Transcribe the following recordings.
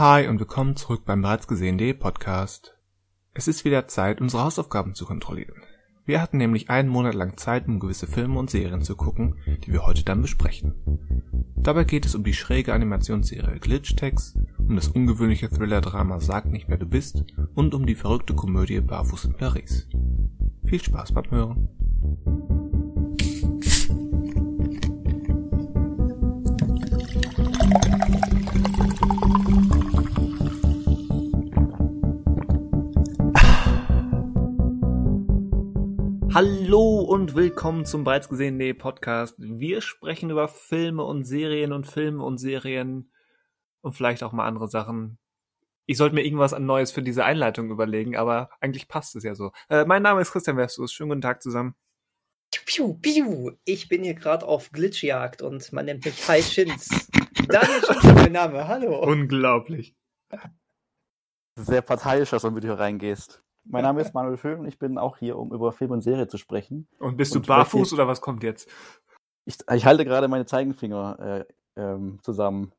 Hi und willkommen zurück beim bereits gesehenen Podcast. Es ist wieder Zeit, unsere Hausaufgaben zu kontrollieren. Wir hatten nämlich einen Monat lang Zeit, um gewisse Filme und Serien zu gucken, die wir heute dann besprechen. Dabei geht es um die schräge Animationsserie Glitch-Text, um das ungewöhnliche Thriller-Drama Sag nicht wer du bist und um die verrückte Komödie Barfuß in Paris. Viel Spaß beim Hören. Hallo und willkommen zum bereits gesehenen Podcast. Wir sprechen über Filme und Serien und Filme und Serien und vielleicht auch mal andere Sachen. Ich sollte mir irgendwas an Neues für diese Einleitung überlegen, aber eigentlich passt es ja so. Äh, mein Name ist Christian Westus. Schönen guten Tag zusammen. Piu, piu. Ich bin hier gerade auf Glitchjagd und man nennt mich Hai Shins. Daniel Shins ist mein Name. Hallo. Unglaublich. Sehr parteiisch, dass du mit hier reingehst. Mein Name ist Manuel Föhn und ich bin auch hier, um über Film und Serie zu sprechen. Und bist und du barfuß oder was kommt jetzt? Ich, ich halte gerade meine Zeigenfinger äh, ähm, zusammen.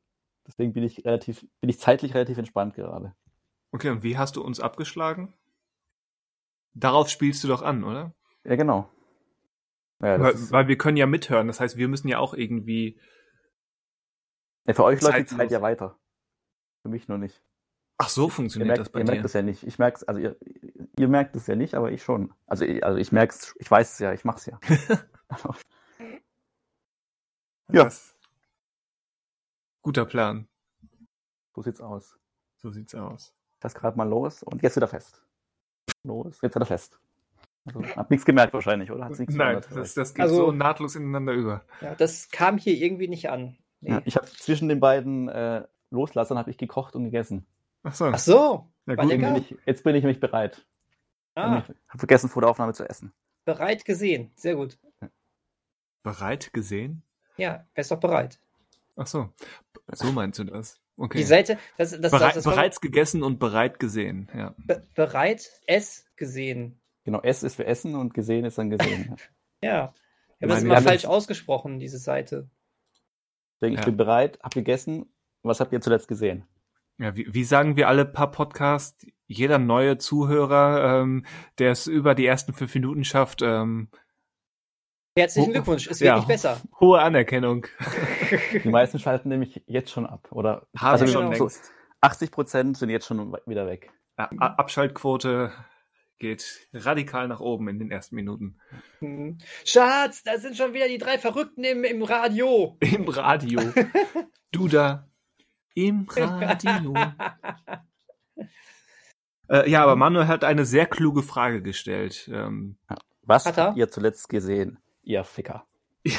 Deswegen bin ich relativ, bin ich zeitlich relativ entspannt gerade. Okay, und wie hast du uns abgeschlagen? Darauf spielst du doch an, oder? Ja, genau. Ja, weil, weil, wir können ja mithören, das heißt, wir müssen ja auch irgendwie. Ja, für euch läuft die Zeit ja weiter. Für mich nur nicht. Ach so funktioniert merkt, das bei ihr dir. Ihr merkt es ja nicht. Ich merke es, also ihr, ihr merkt es ja nicht, aber ich schon. Also, also ich merke es, ich weiß es ja, ich mach's ja. ja. Das, guter Plan. So sieht's aus. So sieht's aus. Das gerade mal los und jetzt wieder fest. Los, jetzt wieder fest. Also, hab nichts gemerkt wahrscheinlich, oder? Hat's nichts Nein, das, das geht also, so nahtlos ineinander über. Ja, das kam hier irgendwie nicht an. Nee. Ja, ich habe zwischen den beiden äh, Loslassern habe ich gekocht und gegessen. Ach so. Ach so. Ja, gut, bin ich, jetzt bin ich nämlich bereit. Ah. Ich habe vergessen, vor der Aufnahme zu essen. Bereit gesehen. Sehr gut. Bereit gesehen? Ja, er ist doch bereit. Ach so. So meinst du das? Okay. Die Seite, das, das, bereit, das, das bereits gegessen und bereit gesehen. Ja. Be bereit, es gesehen. Genau, es ist für Essen und gesehen ist dann gesehen. ja. Ich habe das immer falsch ausgesprochen, diese Seite. Deswegen, ich ja. bin bereit, hab gegessen. Was habt ihr zuletzt gesehen? Ja, wie, wie sagen wir alle paar Podcasts, jeder neue Zuhörer, ähm, der es über die ersten fünf Minuten schafft, ähm, Herzlichen Glückwunsch, es wird ja, nicht besser. Hohe Anerkennung. Die meisten schalten nämlich jetzt schon ab, oder? Haben also schon so 80 Prozent sind jetzt schon wieder weg. Ja, Abschaltquote geht radikal nach oben in den ersten Minuten. Mhm. Schatz, da sind schon wieder die drei Verrückten im, im Radio. Im Radio. du da. Im Radio. äh, ja, aber Manuel hat eine sehr kluge Frage gestellt. Ähm, Was hat habt ihr zuletzt gesehen, ihr Ficker?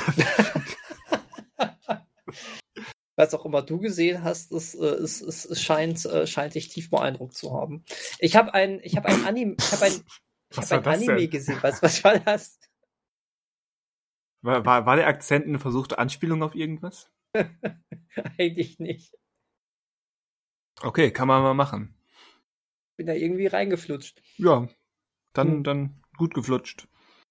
Was auch immer du gesehen hast, es, äh, es, es, es scheint, äh, scheint dich tief beeindruckt zu haben. Ich habe ein, ich habe ein Anime, ich habe ein, ich habe ein Anime denn? gesehen. Was, was war das? War, war, war der Akzent eine versuchte Anspielung auf irgendwas? Eigentlich nicht. Okay, kann man mal machen. Bin da irgendwie reingeflutscht. Ja, dann, hm. dann gut geflutscht.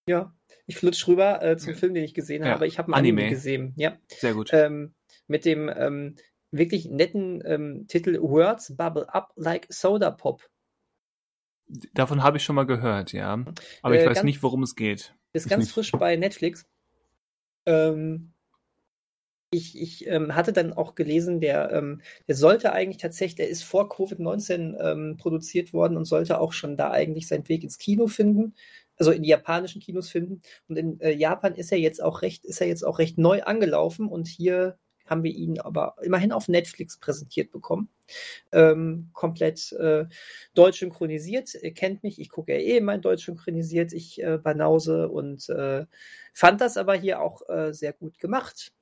Ja, ich flutsch rüber äh, zum Film, den ich gesehen ja. habe. Ich habe einen Anime. Anime. gesehen. Ja. Sehr gut. Ähm, mit dem ähm, wirklich netten ähm, Titel Words Bubble Up Like Soda Pop. Davon habe ich schon mal gehört, ja. Aber ich äh, weiß ganz, nicht, worum es geht. Ist ganz frisch bei Netflix. Ähm, ich, ich ähm, hatte dann auch gelesen, der, ähm, der sollte eigentlich tatsächlich, der ist vor Covid-19 ähm, produziert worden und sollte auch schon da eigentlich seinen Weg ins Kino finden, also in die japanischen Kinos finden. Und in äh, Japan ist er jetzt auch recht, ist er jetzt auch recht neu angelaufen und hier haben wir ihn aber immerhin auf Netflix präsentiert bekommen. Ähm, komplett äh, deutsch synchronisiert. Ihr kennt mich, ich gucke ja eh immer in deutsch synchronisiert, ich äh, Banause und äh, fand das aber hier auch äh, sehr gut gemacht.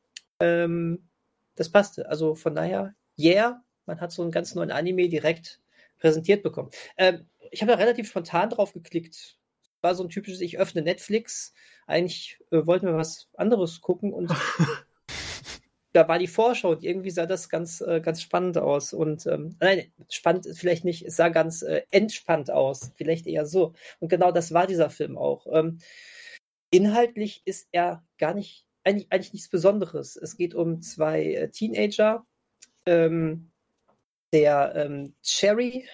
Ähm, das passte. Also von daher, yeah, man hat so einen ganz neuen Anime direkt präsentiert bekommen. Ähm, ich habe da relativ spontan drauf geklickt. War so ein typisches, ich öffne Netflix. Eigentlich äh, wollten wir was anderes gucken und da war die Vorschau und irgendwie sah das ganz, äh, ganz spannend aus. Und ähm, nein, spannend ist vielleicht nicht, es sah ganz äh, entspannt aus. Vielleicht eher so. Und genau das war dieser Film auch. Ähm, inhaltlich ist er gar nicht eigentlich, eigentlich nichts Besonderes. Es geht um zwei äh, Teenager, ähm, Der ähm, Cherry,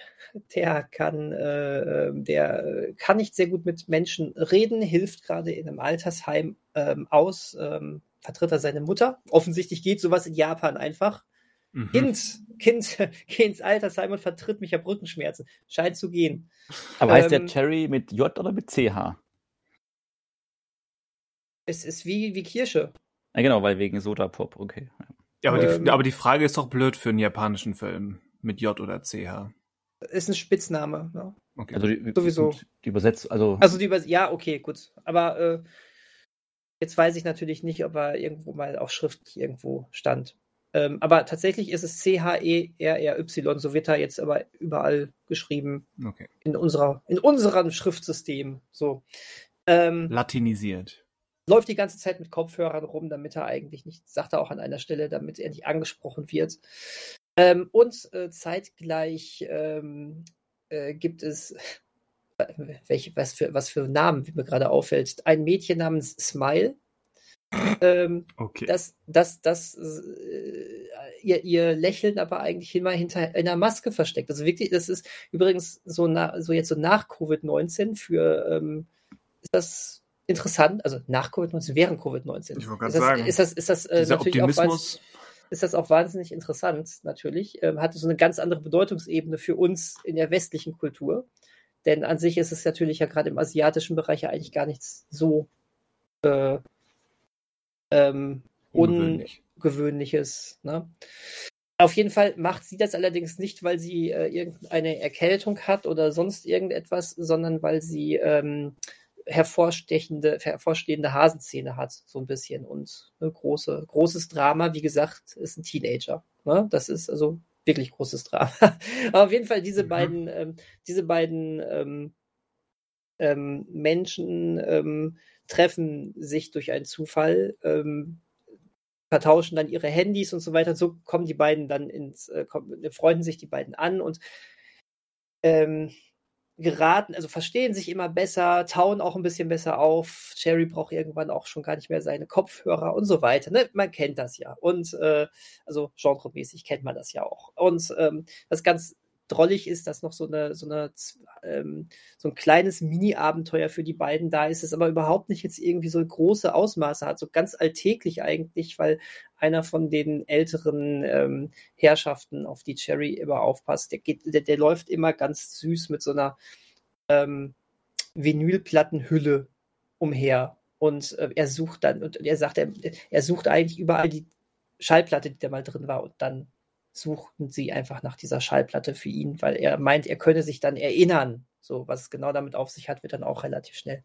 der kann, äh, der kann nicht sehr gut mit Menschen reden, hilft gerade in einem Altersheim ähm, aus, ähm, vertritt er seine Mutter. Offensichtlich geht sowas in Japan einfach. Mhm. Kind, Kind, geh ins Altersheim und vertritt mich ja Rückenschmerzen. Scheint zu gehen. Aber heißt der ähm, Cherry mit J oder mit CH? Es ist wie, wie Kirsche. Ja, genau, weil wegen Soda Pop, okay. Ja, aber, ähm, die, aber die Frage ist doch blöd für einen japanischen Film mit J oder CH. Ist ein Spitzname. Ne? Okay. Also die, Sowieso. Die Übersetzung, also. Also die Übers ja, okay, gut. Aber äh, jetzt weiß ich natürlich nicht, ob er irgendwo mal auch schriftlich irgendwo stand. Ähm, aber tatsächlich ist es C-H-E-R-R-Y, so wird er jetzt aber überall geschrieben. Okay. In unserer, in unserem Schriftsystem. So. Ähm, Latinisiert läuft die ganze Zeit mit Kopfhörern rum, damit er eigentlich nicht, sagt er auch an einer Stelle, damit er nicht angesprochen wird. Ähm, und äh, zeitgleich ähm, äh, gibt es, welche, was, für, was für Namen, wie mir gerade auffällt, ein Mädchen namens Smile. Ähm, okay. Das, das, das, äh, ihr, ihr Lächeln aber eigentlich immer hinter einer Maske versteckt. Also wirklich, das ist übrigens so, na, so jetzt so nach Covid-19 für, ähm, ist das interessant, also nach Covid-19, während Covid-19. Ich wollte gerade sagen. Ist das, ist das äh, natürlich Optimismus. auch ist das auch wahnsinnig interessant, natürlich. Ähm, hatte so eine ganz andere Bedeutungsebene für uns in der westlichen Kultur. Denn an sich ist es natürlich ja gerade im asiatischen Bereich ja eigentlich gar nichts so äh, ähm, Ungewöhnlich. ungewöhnliches. Ne? Auf jeden Fall macht sie das allerdings nicht, weil sie äh, irgendeine Erkältung hat oder sonst irgendetwas, sondern weil sie ähm, hervorstechende, hervorstehende Hasenzähne hat, so ein bisschen. Und ne, große, großes Drama, wie gesagt, ist ein Teenager. Ne? Das ist also wirklich großes Drama. Aber auf jeden Fall diese mhm. beiden, ähm, diese beiden ähm, ähm, Menschen ähm, treffen sich durch einen Zufall, ähm, vertauschen dann ihre Handys und so weiter. So kommen die beiden dann ins, äh, kommen, freunden sich die beiden an und ähm, geraten, also verstehen sich immer besser, tauen auch ein bisschen besser auf. Sherry braucht irgendwann auch schon gar nicht mehr seine Kopfhörer und so weiter. Ne? Man kennt das ja. Und äh, also genremäßig kennt man das ja auch. Und ähm, das ganz drollig ist, dass noch so eine, so eine, ähm, so ein kleines Mini-Abenteuer für die beiden da ist, es aber überhaupt nicht jetzt irgendwie so große Ausmaße hat, so ganz alltäglich eigentlich, weil einer von den älteren ähm, Herrschaften, auf die Cherry immer aufpasst, der geht, der, der läuft immer ganz süß mit so einer ähm, Vinylplattenhülle umher und äh, er sucht dann und er sagt, er, er sucht eigentlich überall die Schallplatte, die da mal drin war und dann suchten sie einfach nach dieser Schallplatte für ihn, weil er meint, er könne sich dann erinnern. So, was genau damit auf sich hat, wird dann auch relativ schnell,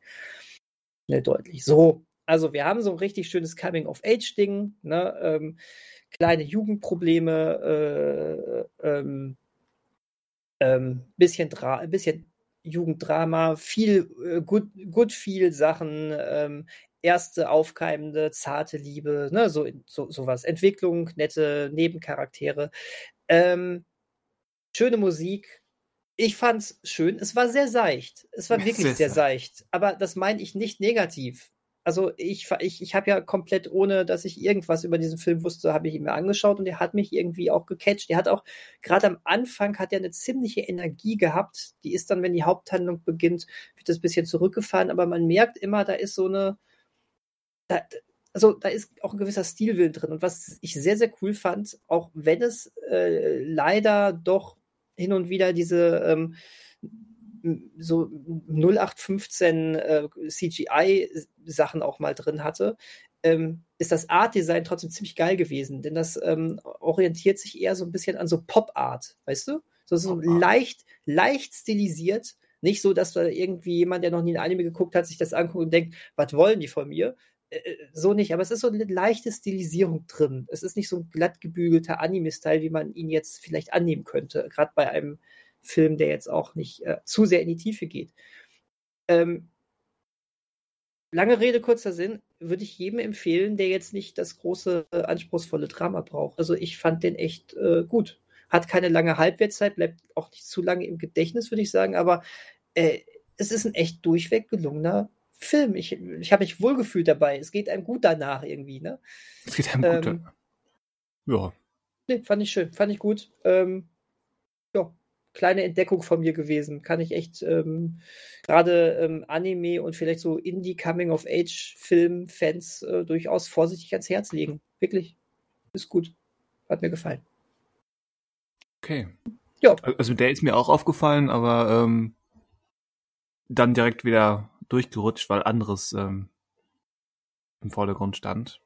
schnell deutlich. So, also wir haben so ein richtig schönes Coming-of-Age-Ding, ne? Ähm, kleine Jugendprobleme, äh, ähm, ähm, bisschen, Dra bisschen Jugenddrama, viel, äh, gut, gut viel Sachen, ähm, erste aufkeimende, zarte Liebe, ne, so, so sowas. Entwicklung, nette Nebencharaktere. Ähm, schöne Musik. Ich fand's schön. Es war sehr seicht. Es war wirklich sehr, sehr seicht. Aber das meine ich nicht negativ. Also ich, ich, ich habe ja komplett, ohne dass ich irgendwas über diesen Film wusste, habe ich ihn mir angeschaut und er hat mich irgendwie auch gecatcht. Der hat auch, gerade am Anfang hat er eine ziemliche Energie gehabt. Die ist dann, wenn die Haupthandlung beginnt, wird das ein bisschen zurückgefahren, aber man merkt immer, da ist so eine, da, also da ist auch ein gewisser Stilwillen drin. Und was ich sehr, sehr cool fand, auch wenn es äh, leider doch hin und wieder diese ähm, so 0815 äh, CGI-Sachen auch mal drin hatte, ähm, ist das Art-Design trotzdem ziemlich geil gewesen. Denn das ähm, orientiert sich eher so ein bisschen an so Pop-Art, weißt du? So, so leicht, leicht stilisiert. Nicht so, dass da irgendwie jemand, der noch nie ein Anime geguckt hat, sich das anguckt und denkt, was wollen die von mir? Äh, äh, so nicht, aber es ist so eine leichte Stilisierung drin. Es ist nicht so ein glatt gebügelter Anime-Style, wie man ihn jetzt vielleicht annehmen könnte, gerade bei einem Film, der jetzt auch nicht äh, zu sehr in die Tiefe geht. Ähm, lange Rede, kurzer Sinn, würde ich jedem empfehlen, der jetzt nicht das große, äh, anspruchsvolle Drama braucht. Also ich fand den echt äh, gut. Hat keine lange Halbwertszeit, bleibt auch nicht zu lange im Gedächtnis, würde ich sagen, aber äh, es ist ein echt durchweg gelungener Film. Ich, ich habe mich wohlgefühlt dabei. Es geht einem gut danach irgendwie, ne? Es geht einem ähm, gut. Ja. Nee, fand ich schön, fand ich gut. Ähm, ja, kleine Entdeckung von mir gewesen. Kann ich echt ähm, gerade ähm, Anime und vielleicht so Indie-Coming-of-Age-Film-Fans äh, durchaus vorsichtig ans Herz legen. Wirklich. Ist gut. Hat mir gefallen. Okay. Ja. Also der ist mir auch aufgefallen, aber ähm, dann direkt wieder durchgerutscht, weil anderes ähm, im Vordergrund stand.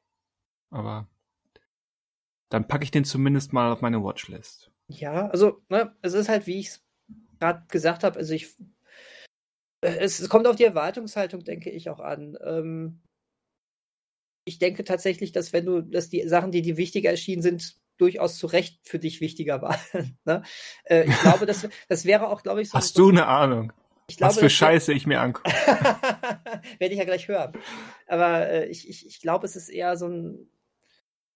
Aber dann packe ich den zumindest mal auf meine Watchlist. Ja, also, ne, es ist halt, wie ich es gerade gesagt habe, also ich. Es, es, kommt auf die Erwartungshaltung, denke ich, auch an. Ähm, ich denke tatsächlich, dass wenn du, dass die Sachen, die dir wichtiger erschienen sind, durchaus zu Recht für dich wichtiger waren. ne? äh, ich glaube, das, das wäre auch, glaube ich, so. Hast so, du eine Ahnung? Glaube, Was für Scheiße ich mir angucke. Werde ich ja gleich hören. Aber äh, ich, ich, ich glaube, es ist eher so, ein,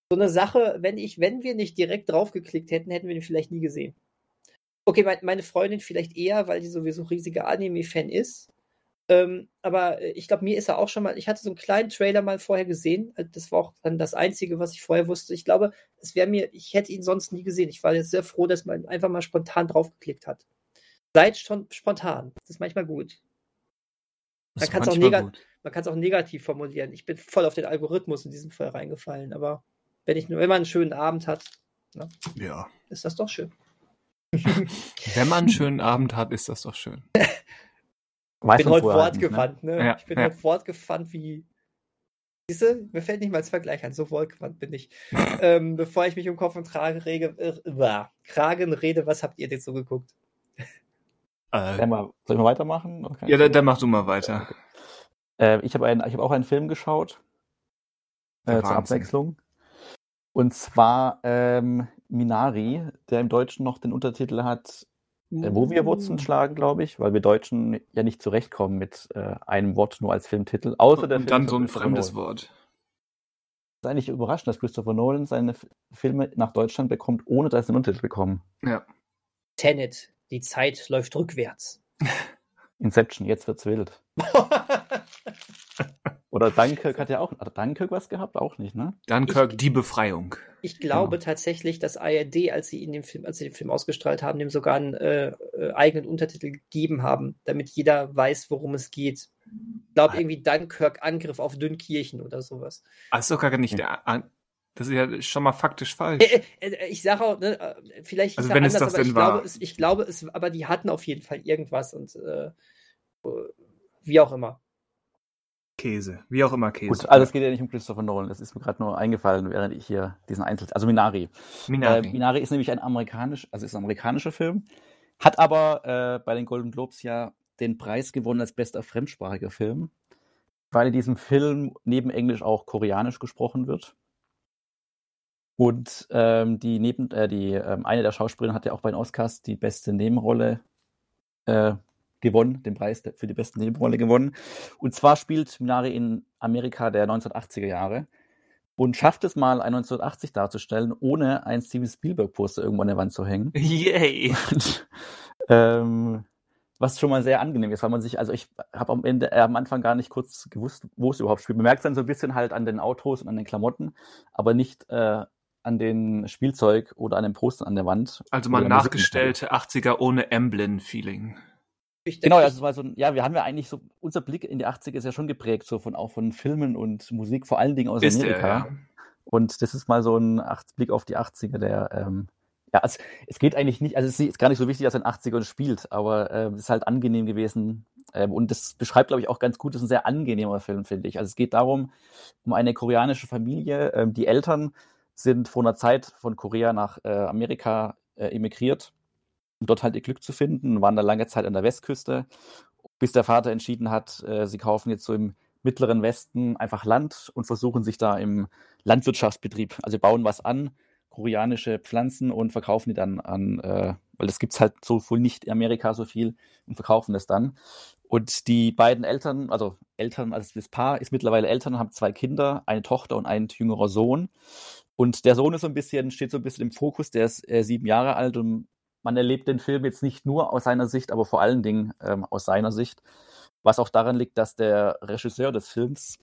so eine Sache, wenn ich, wenn wir nicht direkt draufgeklickt hätten, hätten wir den vielleicht nie gesehen. Okay, mein, meine Freundin vielleicht eher, weil die sowieso riesiger Anime-Fan ist. Ähm, aber ich glaube, mir ist er auch schon mal, ich hatte so einen kleinen Trailer mal vorher gesehen. Das war auch dann das Einzige, was ich vorher wusste. Ich glaube, es wäre mir, ich hätte ihn sonst nie gesehen. Ich war jetzt sehr froh, dass man einfach mal spontan draufgeklickt hat. Seid schon spontan. Das ist manchmal gut. Man kann es auch, auch, negativ formulieren. Ich bin voll auf den Algorithmus in diesem Fall reingefallen, aber wenn, ich, wenn man einen schönen Abend hat, ne, ja. ist das doch schön. wenn man einen schönen Abend hat, ist das doch schön. ich bin heute fortgewandt, ne? ne? Ja, ich bin ja. heute fortgewandt wie. Siehst du, mir fällt nicht mal als Vergleich ein, so wortgewandt bin ich. ähm, bevor ich mich um Kopf und Kragen, rege, äh, Kragen rede, was habt ihr jetzt so geguckt? Äh, mal, soll ich mal weitermachen? Ja, dann, dann mach du mal weiter. Äh, ich habe hab auch einen Film geschaut. Äh, zur Abwechslung. Und zwar ähm, Minari, der im Deutschen noch den Untertitel hat, äh, wo wir Wurzeln uh. schlagen, glaube ich, weil wir Deutschen ja nicht zurechtkommen mit äh, einem Wort nur als Filmtitel. Außer der Und Film dann so ein fremdes Wort. Es ist eigentlich überraschend, dass Christopher Nolan seine Filme nach Deutschland bekommt, ohne dass er einen Untertitel bekommen. Ja. Tenet, die Zeit läuft rückwärts. Inception, jetzt wird's wild. Oder Dunkirk hat ja auch, hat Dunkirk was gehabt? Auch nicht, ne? Dunkirk, ich, die Befreiung. Ich glaube genau. tatsächlich, dass ARD, als sie in dem Film, als sie den Film ausgestrahlt haben, dem sogar einen äh, äh, eigenen Untertitel gegeben haben, damit jeder weiß, worum es geht. Ich glaube ah. irgendwie Dunkirk Angriff auf Dünnkirchen oder sowas. Doch gar nicht der, das ist ja schon mal faktisch falsch. Äh, äh, äh ich sage auch, ne, vielleicht also wenn anders, es das aber ich war. glaube, es, ich glaube es, aber die hatten auf jeden Fall irgendwas und äh, wie auch immer. Käse, wie auch immer Käse. Gut, also es geht ja nicht um Christopher Nolan, das ist mir gerade nur eingefallen, während ich hier diesen Einzel... Also Minari. Minari. Äh, Minari ist nämlich ein amerikanisch, also ist ein amerikanischer Film, hat aber äh, bei den Golden Globes ja den Preis gewonnen als bester fremdsprachiger Film, weil in diesem Film neben Englisch auch Koreanisch gesprochen wird. Und ähm, die, neben, äh, die ähm, eine der Schauspielerinnen hat ja auch bei den Oscars die beste Nebenrolle äh, gewonnen, den Preis für die beste Nebenrolle gewonnen. Und zwar spielt Minari in Amerika der 1980er Jahre und schafft es mal, ein 1980 darzustellen, ohne ein Steven Spielberg-Poster irgendwo an der Wand zu hängen. Yay! Und, ähm, was schon mal sehr angenehm ist, weil man sich, also ich habe am Ende, äh, am Anfang gar nicht kurz gewusst, wo es überhaupt spielt. Man merkt es dann so ein bisschen halt an den Autos und an den Klamotten, aber nicht äh, an den Spielzeug oder an den Postern an der Wand. Also mal nachgestellte 80er ohne Emblem-Feeling. Genau, also es war so, ja, wir haben ja eigentlich so, unser Blick in die 80er ist ja schon geprägt, so von auch von Filmen und Musik, vor allen Dingen aus ist Amerika. Der, ja. Und das ist mal so ein Blick auf die 80er, der, ähm, ja, also, es geht eigentlich nicht, also es ist gar nicht so wichtig, dass er in 80ern spielt, aber äh, es ist halt angenehm gewesen. Ähm, und das beschreibt, glaube ich, auch ganz gut, das ist ein sehr angenehmer Film, finde ich. Also es geht darum, um eine koreanische Familie, ähm, die Eltern sind vor einer Zeit von Korea nach äh, Amerika äh, emigriert, um dort halt ihr Glück zu finden, waren da lange Zeit an der Westküste, bis der Vater entschieden hat, äh, sie kaufen jetzt so im mittleren Westen einfach Land und versuchen sich da im Landwirtschaftsbetrieb, also bauen was an, koreanische Pflanzen und verkaufen die dann an, äh, weil das gibt es halt so wohl nicht in Amerika so viel und verkaufen das dann. Und die beiden Eltern, also Eltern, also das Paar ist mittlerweile Eltern, haben zwei Kinder, eine Tochter und ein jüngerer Sohn. Und der Sohn ist so ein bisschen, steht so ein bisschen im Fokus, der ist äh, sieben Jahre alt und man erlebt den Film jetzt nicht nur aus seiner Sicht, aber vor allen Dingen ähm, aus seiner Sicht. Was auch daran liegt, dass der Regisseur des Films,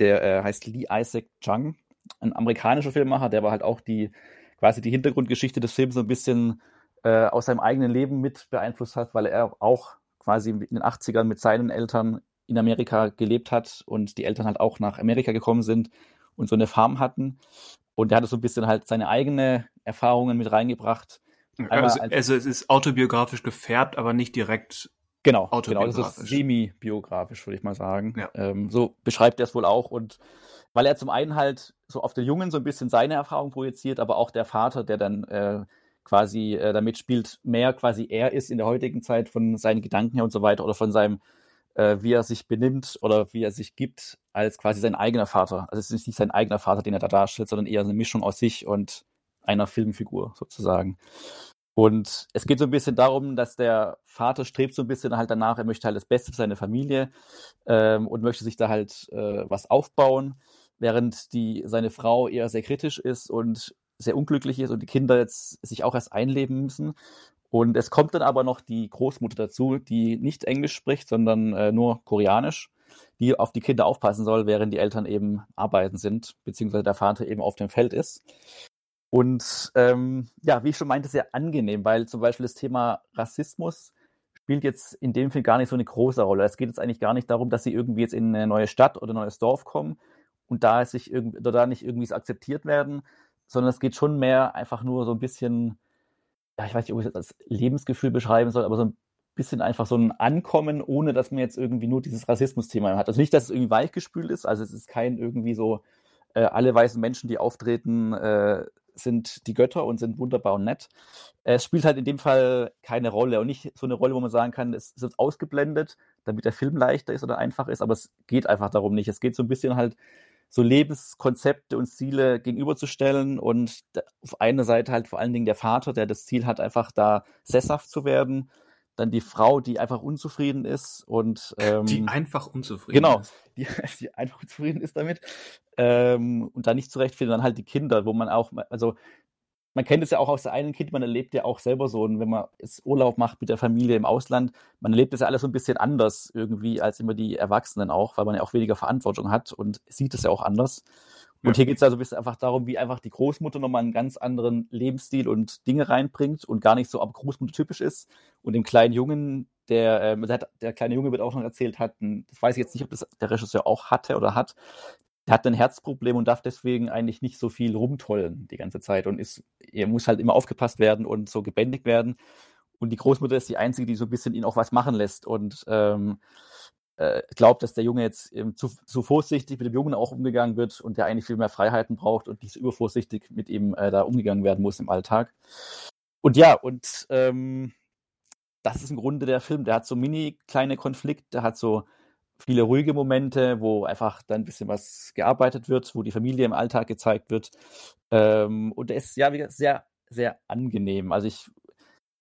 der äh, heißt Lee Isaac Chung, ein amerikanischer Filmmacher, der war halt auch die quasi die Hintergrundgeschichte des Films so ein bisschen äh, aus seinem eigenen Leben mit beeinflusst hat, weil er auch quasi in den 80ern mit seinen Eltern in Amerika gelebt hat und die Eltern halt auch nach Amerika gekommen sind und so eine Farm hatten. Und er hat so ein bisschen halt seine eigenen Erfahrungen mit reingebracht. Also, also, es ist autobiografisch gefärbt, aber nicht direkt genau, autobiografisch. Genau, das ist semi-biografisch, würde ich mal sagen. Ja. Ähm, so beschreibt er es wohl auch. Und weil er zum einen halt so auf den Jungen so ein bisschen seine Erfahrung projiziert, aber auch der Vater, der dann äh, quasi äh, damit spielt, mehr quasi er ist in der heutigen Zeit von seinen Gedanken her und so weiter oder von seinem, äh, wie er sich benimmt oder wie er sich gibt, als quasi sein eigener Vater. Also es ist nicht sein eigener Vater, den er da darstellt, sondern eher eine Mischung aus sich und einer Filmfigur sozusagen. Und es geht so ein bisschen darum, dass der Vater strebt so ein bisschen halt danach, er möchte halt das Beste für seine Familie ähm, und möchte sich da halt äh, was aufbauen, während die, seine Frau eher sehr kritisch ist und sehr unglücklich ist und die Kinder jetzt sich auch erst einleben müssen. Und es kommt dann aber noch die Großmutter dazu, die nicht Englisch spricht, sondern äh, nur Koreanisch, die auf die Kinder aufpassen soll, während die Eltern eben arbeiten sind, beziehungsweise der Vater eben auf dem Feld ist. Und ähm, ja, wie ich schon meinte, sehr angenehm, weil zum Beispiel das Thema Rassismus spielt jetzt in dem Film gar nicht so eine große Rolle. Es geht jetzt eigentlich gar nicht darum, dass sie irgendwie jetzt in eine neue Stadt oder ein neues Dorf kommen und da sich irgendwie, da nicht irgendwie akzeptiert werden, sondern es geht schon mehr einfach nur so ein bisschen, ja, ich weiß nicht, ob ich das als Lebensgefühl beschreiben soll, aber so ein bisschen einfach so ein Ankommen, ohne dass man jetzt irgendwie nur dieses Rassismus-Thema hat. Also nicht, dass es irgendwie weichgespült ist, also es ist kein irgendwie so, äh, alle weißen Menschen, die auftreten, äh, sind die Götter und sind wunderbar und nett. Es spielt halt in dem Fall keine Rolle und nicht so eine Rolle, wo man sagen kann, es wird ausgeblendet, damit der Film leichter ist oder einfach ist, aber es geht einfach darum nicht. Es geht so ein bisschen halt so Lebenskonzepte und Ziele gegenüberzustellen und auf einer Seite halt vor allen Dingen der Vater, der das Ziel hat, einfach da sesshaft zu werden. Dann die Frau, die einfach unzufrieden ist und ähm, die einfach unzufrieden genau, ist. Die, die einfach unzufrieden ist damit ähm, und da nicht zurechtfindet. Dann halt die Kinder, wo man auch, also man kennt es ja auch aus der einen Kind, man erlebt ja auch selber so, und wenn man jetzt Urlaub macht mit der Familie im Ausland, man erlebt das ja alles so ein bisschen anders irgendwie als immer die Erwachsenen auch, weil man ja auch weniger Verantwortung hat und sieht es ja auch anders. Und ja. hier geht es ja so ein bisschen einfach darum, wie einfach die Großmutter nochmal einen ganz anderen Lebensstil und Dinge reinbringt und gar nicht so aber Großmutter typisch ist. Und dem kleinen Jungen, der, äh, der, der, kleine Junge wird auch noch erzählt, hat, das weiß ich jetzt nicht, ob das der Regisseur auch hatte oder hat, er hat ein Herzproblem und darf deswegen eigentlich nicht so viel rumtollen die ganze Zeit und ist, er muss halt immer aufgepasst werden und so gebändigt werden. Und die Großmutter ist die Einzige, die so ein bisschen ihn auch was machen lässt und ähm, äh, glaubt, dass der Junge jetzt ähm, zu, zu, vorsichtig mit dem Jungen auch umgegangen wird und der eigentlich viel mehr Freiheiten braucht und nicht so übervorsichtig mit ihm äh, da umgegangen werden muss im Alltag. Und ja, und ähm, das ist im Grunde der Film. Der hat so mini kleine Konflikte, der hat so viele ruhige Momente, wo einfach dann ein bisschen was gearbeitet wird, wo die Familie im Alltag gezeigt wird. Ähm, und der ist ja wie sehr, sehr angenehm. Also ich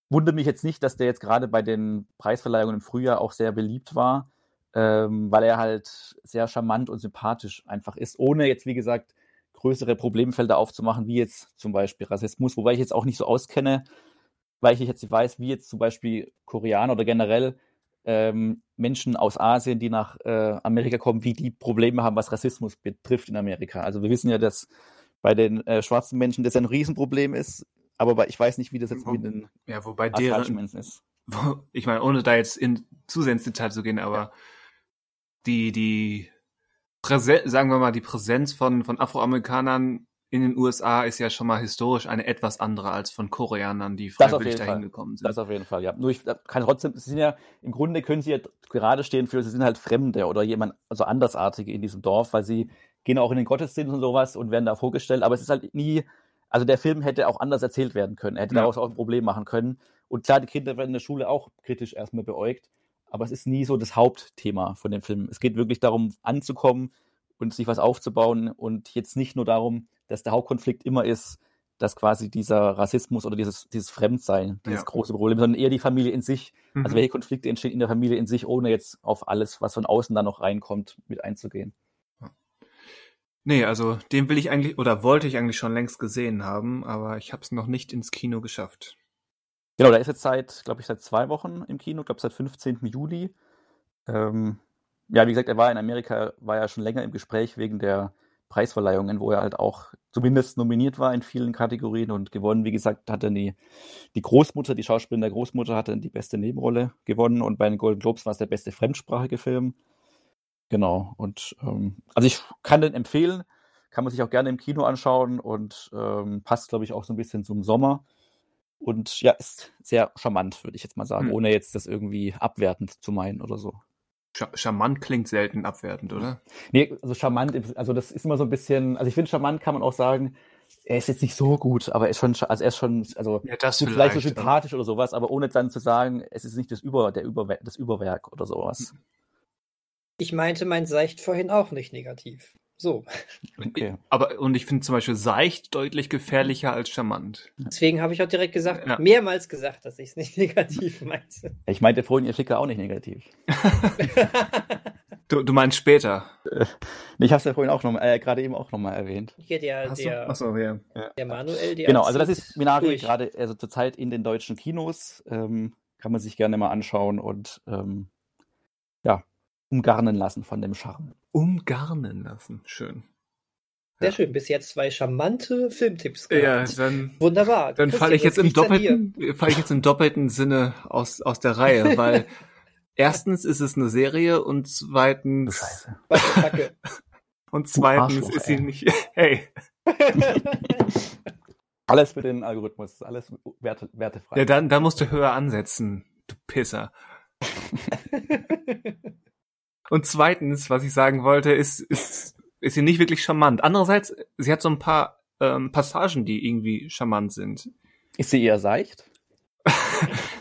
wundere mich jetzt nicht, dass der jetzt gerade bei den Preisverleihungen im Frühjahr auch sehr beliebt war, ähm, weil er halt sehr charmant und sympathisch einfach ist, ohne jetzt, wie gesagt, größere Problemfelder aufzumachen, wie jetzt zum Beispiel Rassismus, wobei ich jetzt auch nicht so auskenne, weil ich jetzt nicht weiß, wie jetzt zum Beispiel Koreaner oder generell ähm, Menschen aus Asien, die nach äh, Amerika kommen, wie die Probleme haben, was Rassismus betrifft in Amerika. Also wir wissen ja, dass bei den äh, schwarzen Menschen das ein Riesenproblem ist, aber ich weiß nicht, wie das jetzt mit den ja, wobei deren, Menschen ist. Wo, ich meine, ohne da jetzt in, zu sehr ins Detail zu gehen, aber ja. die, die Präsenz, sagen wir mal, die Präsenz von, von Afroamerikanern in den USA ist ja schon mal historisch eine etwas andere als von Koreanern, die freiwillig dahin gekommen sind. Das auf jeden Fall, ja. Nur ich kann trotzdem, sie sind ja, im Grunde können sie ja gerade stehen für, sie sind halt Fremde oder jemand, also Andersartige in diesem Dorf, weil sie gehen auch in den Gottesdienst und sowas und werden da vorgestellt, aber es ist halt nie, also der Film hätte auch anders erzählt werden können. Er hätte ja. daraus auch ein Problem machen können. Und klar, die Kinder werden in der Schule auch kritisch erstmal beäugt, aber es ist nie so das Hauptthema von dem Film. Es geht wirklich darum, anzukommen und sich was aufzubauen und jetzt nicht nur darum, dass der Hauptkonflikt immer ist, dass quasi dieser Rassismus oder dieses, dieses Fremdsein, dieses ja. große Problem, sondern eher die Familie in sich. Also mhm. Also welche Konflikte entstehen in der Familie in sich, ohne jetzt auf alles, was von außen da noch reinkommt, mit einzugehen. Nee, also den will ich eigentlich oder wollte ich eigentlich schon längst gesehen haben, aber ich habe es noch nicht ins Kino geschafft. Genau, der ist jetzt seit, glaube ich, seit zwei Wochen im Kino, glaube seit 15. Juli. Ähm, ja, wie gesagt, er war in Amerika, war ja schon länger im Gespräch wegen der Preisverleihungen, wo er halt auch zumindest nominiert war in vielen Kategorien und gewonnen. Wie gesagt, hat dann die, die Großmutter, die Schauspielerin der Großmutter, hat dann die beste Nebenrolle gewonnen und bei den Golden Globes war es der beste fremdsprachige Film. Genau. Und ähm, also ich kann den empfehlen, kann man sich auch gerne im Kino anschauen und ähm, passt, glaube ich, auch so ein bisschen zum Sommer. Und ja, ist sehr charmant, würde ich jetzt mal sagen, hm. ohne jetzt das irgendwie abwertend zu meinen oder so. Charmant klingt selten abwertend, oder? Nee, also charmant, also das ist immer so ein bisschen, also ich finde, charmant kann man auch sagen, er ist jetzt nicht so gut, aber er ist schon, also er ist schon, also ja, das gut, vielleicht, vielleicht so sympathisch oder sowas, aber ohne dann zu sagen, es ist nicht das Über, der Über, das Überwerk oder sowas. Ich meinte mein Seicht vorhin auch nicht negativ. So. Okay. Aber und ich finde zum Beispiel seicht deutlich gefährlicher als charmant. Deswegen habe ich auch direkt gesagt, ja. mehrmals gesagt, dass ich es nicht negativ meinte. Ich meinte vorhin ihr Flicker auch nicht negativ. du, du meinst später. Ich habe es ja vorhin auch noch äh, gerade eben auch nochmal erwähnt. Hier der, der, Achso, ja. der Manuel, der Genau, also das ist Minari gerade also zurzeit in den deutschen Kinos. Ähm, kann man sich gerne mal anschauen und ähm, ja, umgarnen lassen von dem Charme. Umgarnen lassen, schön. Sehr ja. schön, bis jetzt zwei charmante Filmtipps gehabt. Ja, dann, Wunderbar. Dann falle ich jetzt im doppelten, falle ich jetzt im doppelten Sinne aus, aus der Reihe, weil erstens ist es eine Serie und zweitens, Scheiße. und zweitens ist sie ey. nicht, hey. alles für den Algorithmus, alles werte, wertefrei. Ja, dann, dann musst du höher ansetzen, du Pisser. Und zweitens, was ich sagen wollte, ist, ist, ist sie nicht wirklich charmant. Andererseits, sie hat so ein paar ähm, Passagen, die irgendwie charmant sind. Ist sie eher seicht?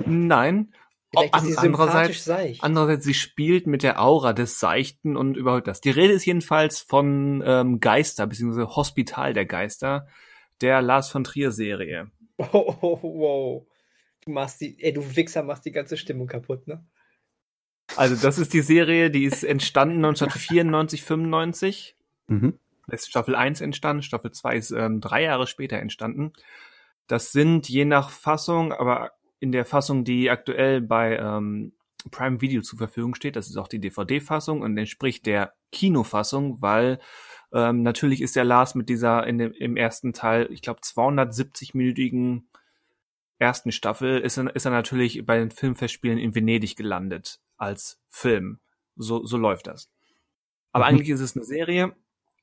Nein. Vielleicht ist sie andererseits, seicht. andererseits, sie spielt mit der Aura des Seichten und überhaupt das. Die Rede ist jedenfalls von ähm, Geister, beziehungsweise Hospital der Geister, der Lars von Trier Serie. Oh, oh, wow. Du machst die, ey, du Wichser machst die ganze Stimmung kaputt, ne? Also das ist die Serie, die ist entstanden 1994, 95. Mhm. Ist Staffel 1 entstanden, Staffel 2 ist ähm, drei Jahre später entstanden. Das sind je nach Fassung, aber in der Fassung, die aktuell bei ähm, Prime Video zur Verfügung steht, das ist auch die DVD-Fassung und entspricht der Kinofassung, weil ähm, natürlich ist der Lars mit dieser in dem, im ersten Teil, ich glaube, 270-minütigen ersten Staffel ist er, ist er natürlich bei den Filmfestspielen in Venedig gelandet als Film. So, so läuft das. Aber mhm. eigentlich ist es eine Serie,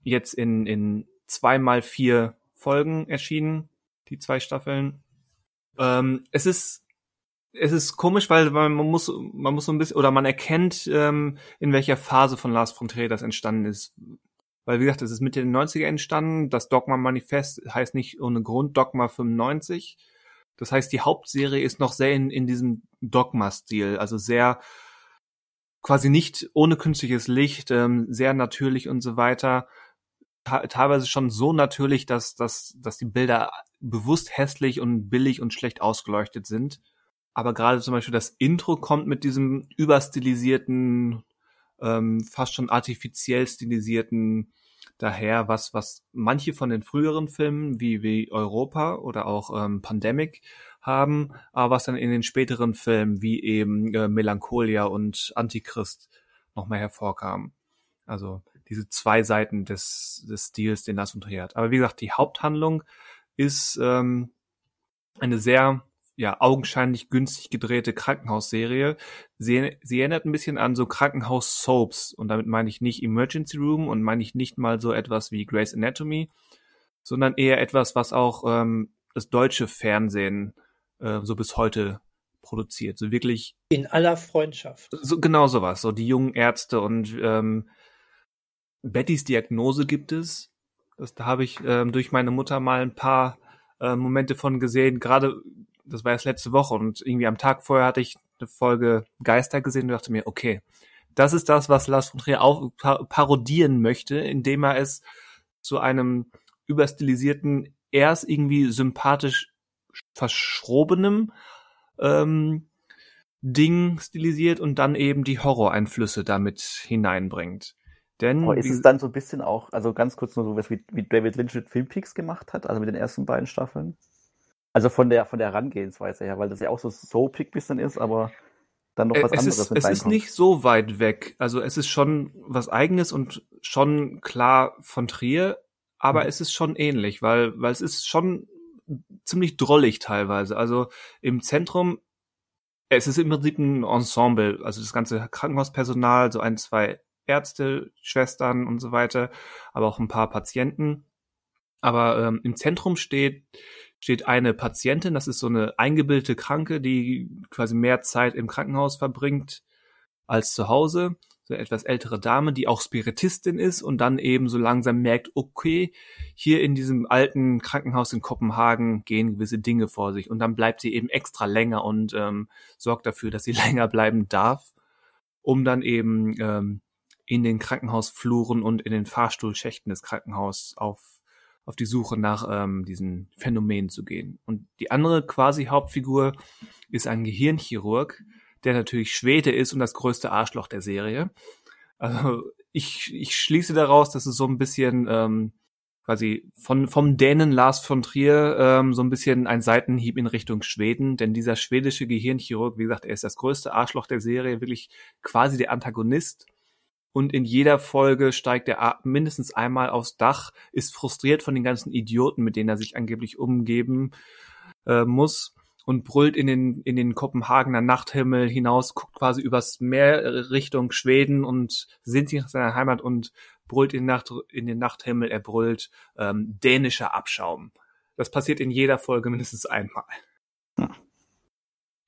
jetzt in, in zweimal vier Folgen erschienen, die zwei Staffeln. Ähm, es ist es ist komisch, weil man muss man muss so ein bisschen oder man erkennt ähm, in welcher Phase von Lars von Trier das entstanden ist. Weil wie gesagt, es ist Mitte der 90er entstanden. Das Dogma Manifest heißt nicht ohne Grund Dogma 95. Das heißt, die Hauptserie ist noch sehr in, in diesem Dogma-Stil, also sehr quasi nicht ohne künstliches Licht, ähm, sehr natürlich und so weiter. teilweise schon so natürlich, dass, dass, dass die Bilder bewusst hässlich und billig und schlecht ausgeleuchtet sind. Aber gerade zum Beispiel das Intro kommt mit diesem überstilisierten, ähm, fast schon artifiziell stilisierten daher, was, was manche von den früheren Filmen wie, wie Europa oder auch ähm, Pandemic haben, aber was dann in den späteren Filmen wie eben äh, Melancholia und Antichrist nochmal hervorkam. Also diese zwei Seiten des, des Stils, den das unterhält. Aber wie gesagt, die Haupthandlung ist ähm, eine sehr ja augenscheinlich günstig gedrehte Krankenhausserie. Sie, sie erinnert ein bisschen an so Krankenhaus-Soaps und damit meine ich nicht Emergency Room und meine ich nicht mal so etwas wie Grey's Anatomy, sondern eher etwas, was auch ähm, das deutsche Fernsehen äh, so bis heute produziert. So wirklich in aller Freundschaft. So genau sowas. So die jungen Ärzte und ähm, Bettys Diagnose gibt es. Das, da habe ich ähm, durch meine Mutter mal ein paar äh, Momente von gesehen. Gerade das war erst letzte Woche und irgendwie am Tag vorher hatte ich eine Folge Geister gesehen und dachte mir, okay, das ist das, was Lars von Trier auch parodieren möchte, indem er es zu einem überstilisierten, erst irgendwie sympathisch verschrobenem ähm, Ding stilisiert und dann eben die Horroreinflüsse damit hineinbringt. Denn Aber ist es dann so ein bisschen auch, also ganz kurz nur so was wie, wie David Lynch mit Filmpeaks gemacht hat, also mit den ersten beiden Staffeln? Also von der von der Herangehensweise her, weil das ja auch so soapig bisschen ist, aber dann noch äh, was es anderes ist, Es ist nicht so weit weg. Also es ist schon was eigenes und schon klar von Trier, aber mhm. es ist schon ähnlich, weil, weil es ist schon ziemlich drollig teilweise. Also im Zentrum, es ist im Prinzip ein Ensemble, also das ganze Krankenhauspersonal, so ein, zwei Ärzte, Schwestern und so weiter, aber auch ein paar Patienten. Aber ähm, im Zentrum steht steht eine Patientin, das ist so eine eingebildete Kranke, die quasi mehr Zeit im Krankenhaus verbringt als zu Hause. So eine etwas ältere Dame, die auch Spiritistin ist und dann eben so langsam merkt, okay, hier in diesem alten Krankenhaus in Kopenhagen gehen gewisse Dinge vor sich. Und dann bleibt sie eben extra länger und ähm, sorgt dafür, dass sie länger bleiben darf, um dann eben ähm, in den Krankenhausfluren und in den Fahrstuhlschächten des Krankenhauses auf auf die Suche nach ähm, diesen Phänomenen zu gehen. Und die andere quasi Hauptfigur ist ein Gehirnchirurg, der natürlich Schwede ist und das größte Arschloch der Serie. Also ich, ich schließe daraus, dass es so ein bisschen ähm, quasi von vom Dänen Lars von Trier ähm, so ein bisschen ein Seitenhieb in Richtung Schweden, denn dieser schwedische Gehirnchirurg, wie gesagt, er ist das größte Arschloch der Serie, wirklich quasi der Antagonist. Und in jeder Folge steigt er mindestens einmal aufs Dach, ist frustriert von den ganzen Idioten, mit denen er sich angeblich umgeben äh, muss und brüllt in den, in den Kopenhagener Nachthimmel hinaus, guckt quasi übers Meer Richtung Schweden und sehnt sich nach seiner Heimat und brüllt in, Nacht, in den Nachthimmel, er brüllt ähm, dänischer Abschaum. Das passiert in jeder Folge mindestens einmal.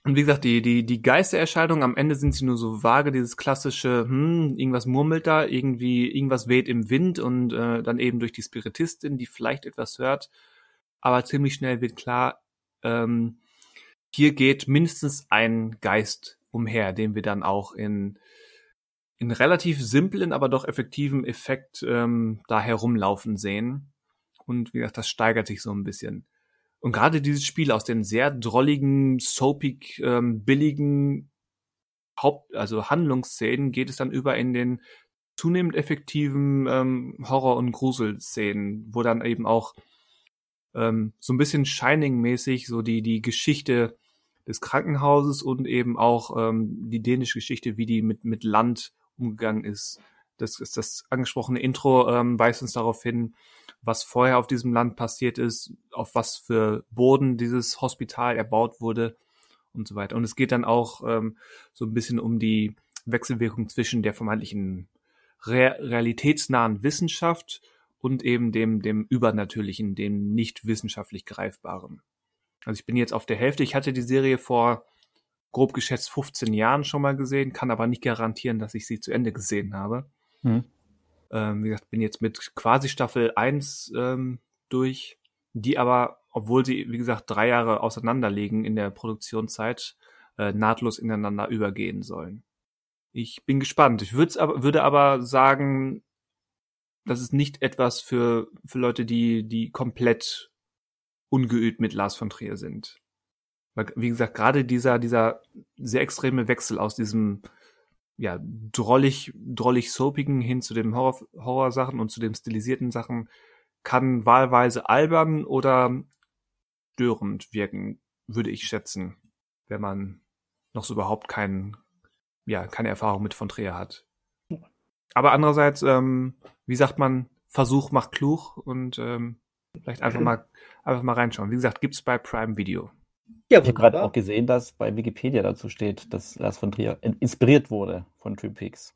Und wie gesagt, die, die, die Geistererscheinungen am Ende sind sie nur so vage, dieses klassische, hm, irgendwas murmelt da, irgendwie, irgendwas weht im Wind und äh, dann eben durch die Spiritistin, die vielleicht etwas hört. Aber ziemlich schnell wird klar, ähm, hier geht mindestens ein Geist umher, den wir dann auch in, in relativ simplen, aber doch effektiven Effekt ähm, da herumlaufen sehen. Und wie gesagt, das steigert sich so ein bisschen. Und gerade dieses Spiel aus den sehr drolligen, soapig, ähm, billigen Haupt-, also Handlungsszenen geht es dann über in den zunehmend effektiven ähm, Horror- und Gruselszenen, wo dann eben auch ähm, so ein bisschen Shining-mäßig so die, die Geschichte des Krankenhauses und eben auch ähm, die dänische Geschichte, wie die mit, mit Land umgegangen ist. Das ist das angesprochene Intro, ähm, weist uns darauf hin, was vorher auf diesem Land passiert ist, auf was für Boden dieses Hospital erbaut wurde und so weiter. Und es geht dann auch ähm, so ein bisschen um die Wechselwirkung zwischen der vermeintlichen Re realitätsnahen Wissenschaft und eben dem, dem Übernatürlichen, dem nicht wissenschaftlich Greifbaren. Also ich bin jetzt auf der Hälfte. Ich hatte die Serie vor grob geschätzt 15 Jahren schon mal gesehen, kann aber nicht garantieren, dass ich sie zu Ende gesehen habe. Hm. Ähm, wie gesagt, bin jetzt mit quasi Staffel 1 ähm, durch, die aber, obwohl sie, wie gesagt, drei Jahre auseinanderlegen in der Produktionszeit, äh, nahtlos ineinander übergehen sollen. Ich bin gespannt. Ich würde aber, würde aber sagen, das ist nicht etwas für, für Leute, die, die komplett ungeübt mit Lars von Trier sind. Weil, wie gesagt, gerade dieser, dieser sehr extreme Wechsel aus diesem ja, drollig, drollig soapigen hin zu den Horror, Horrorsachen und zu den stilisierten Sachen kann wahlweise albern oder störend wirken, würde ich schätzen, wenn man noch so überhaupt keinen, ja, keine Erfahrung mit von Trier hat. Aber andererseits, ähm, wie sagt man, Versuch macht klug und ähm, vielleicht einfach mal, einfach mal reinschauen. Wie gesagt, gibt's bei Prime Video. Ja, ich habe gerade auch gesehen, dass bei Wikipedia dazu steht, dass Lars von Trier inspiriert wurde von Twin Peaks.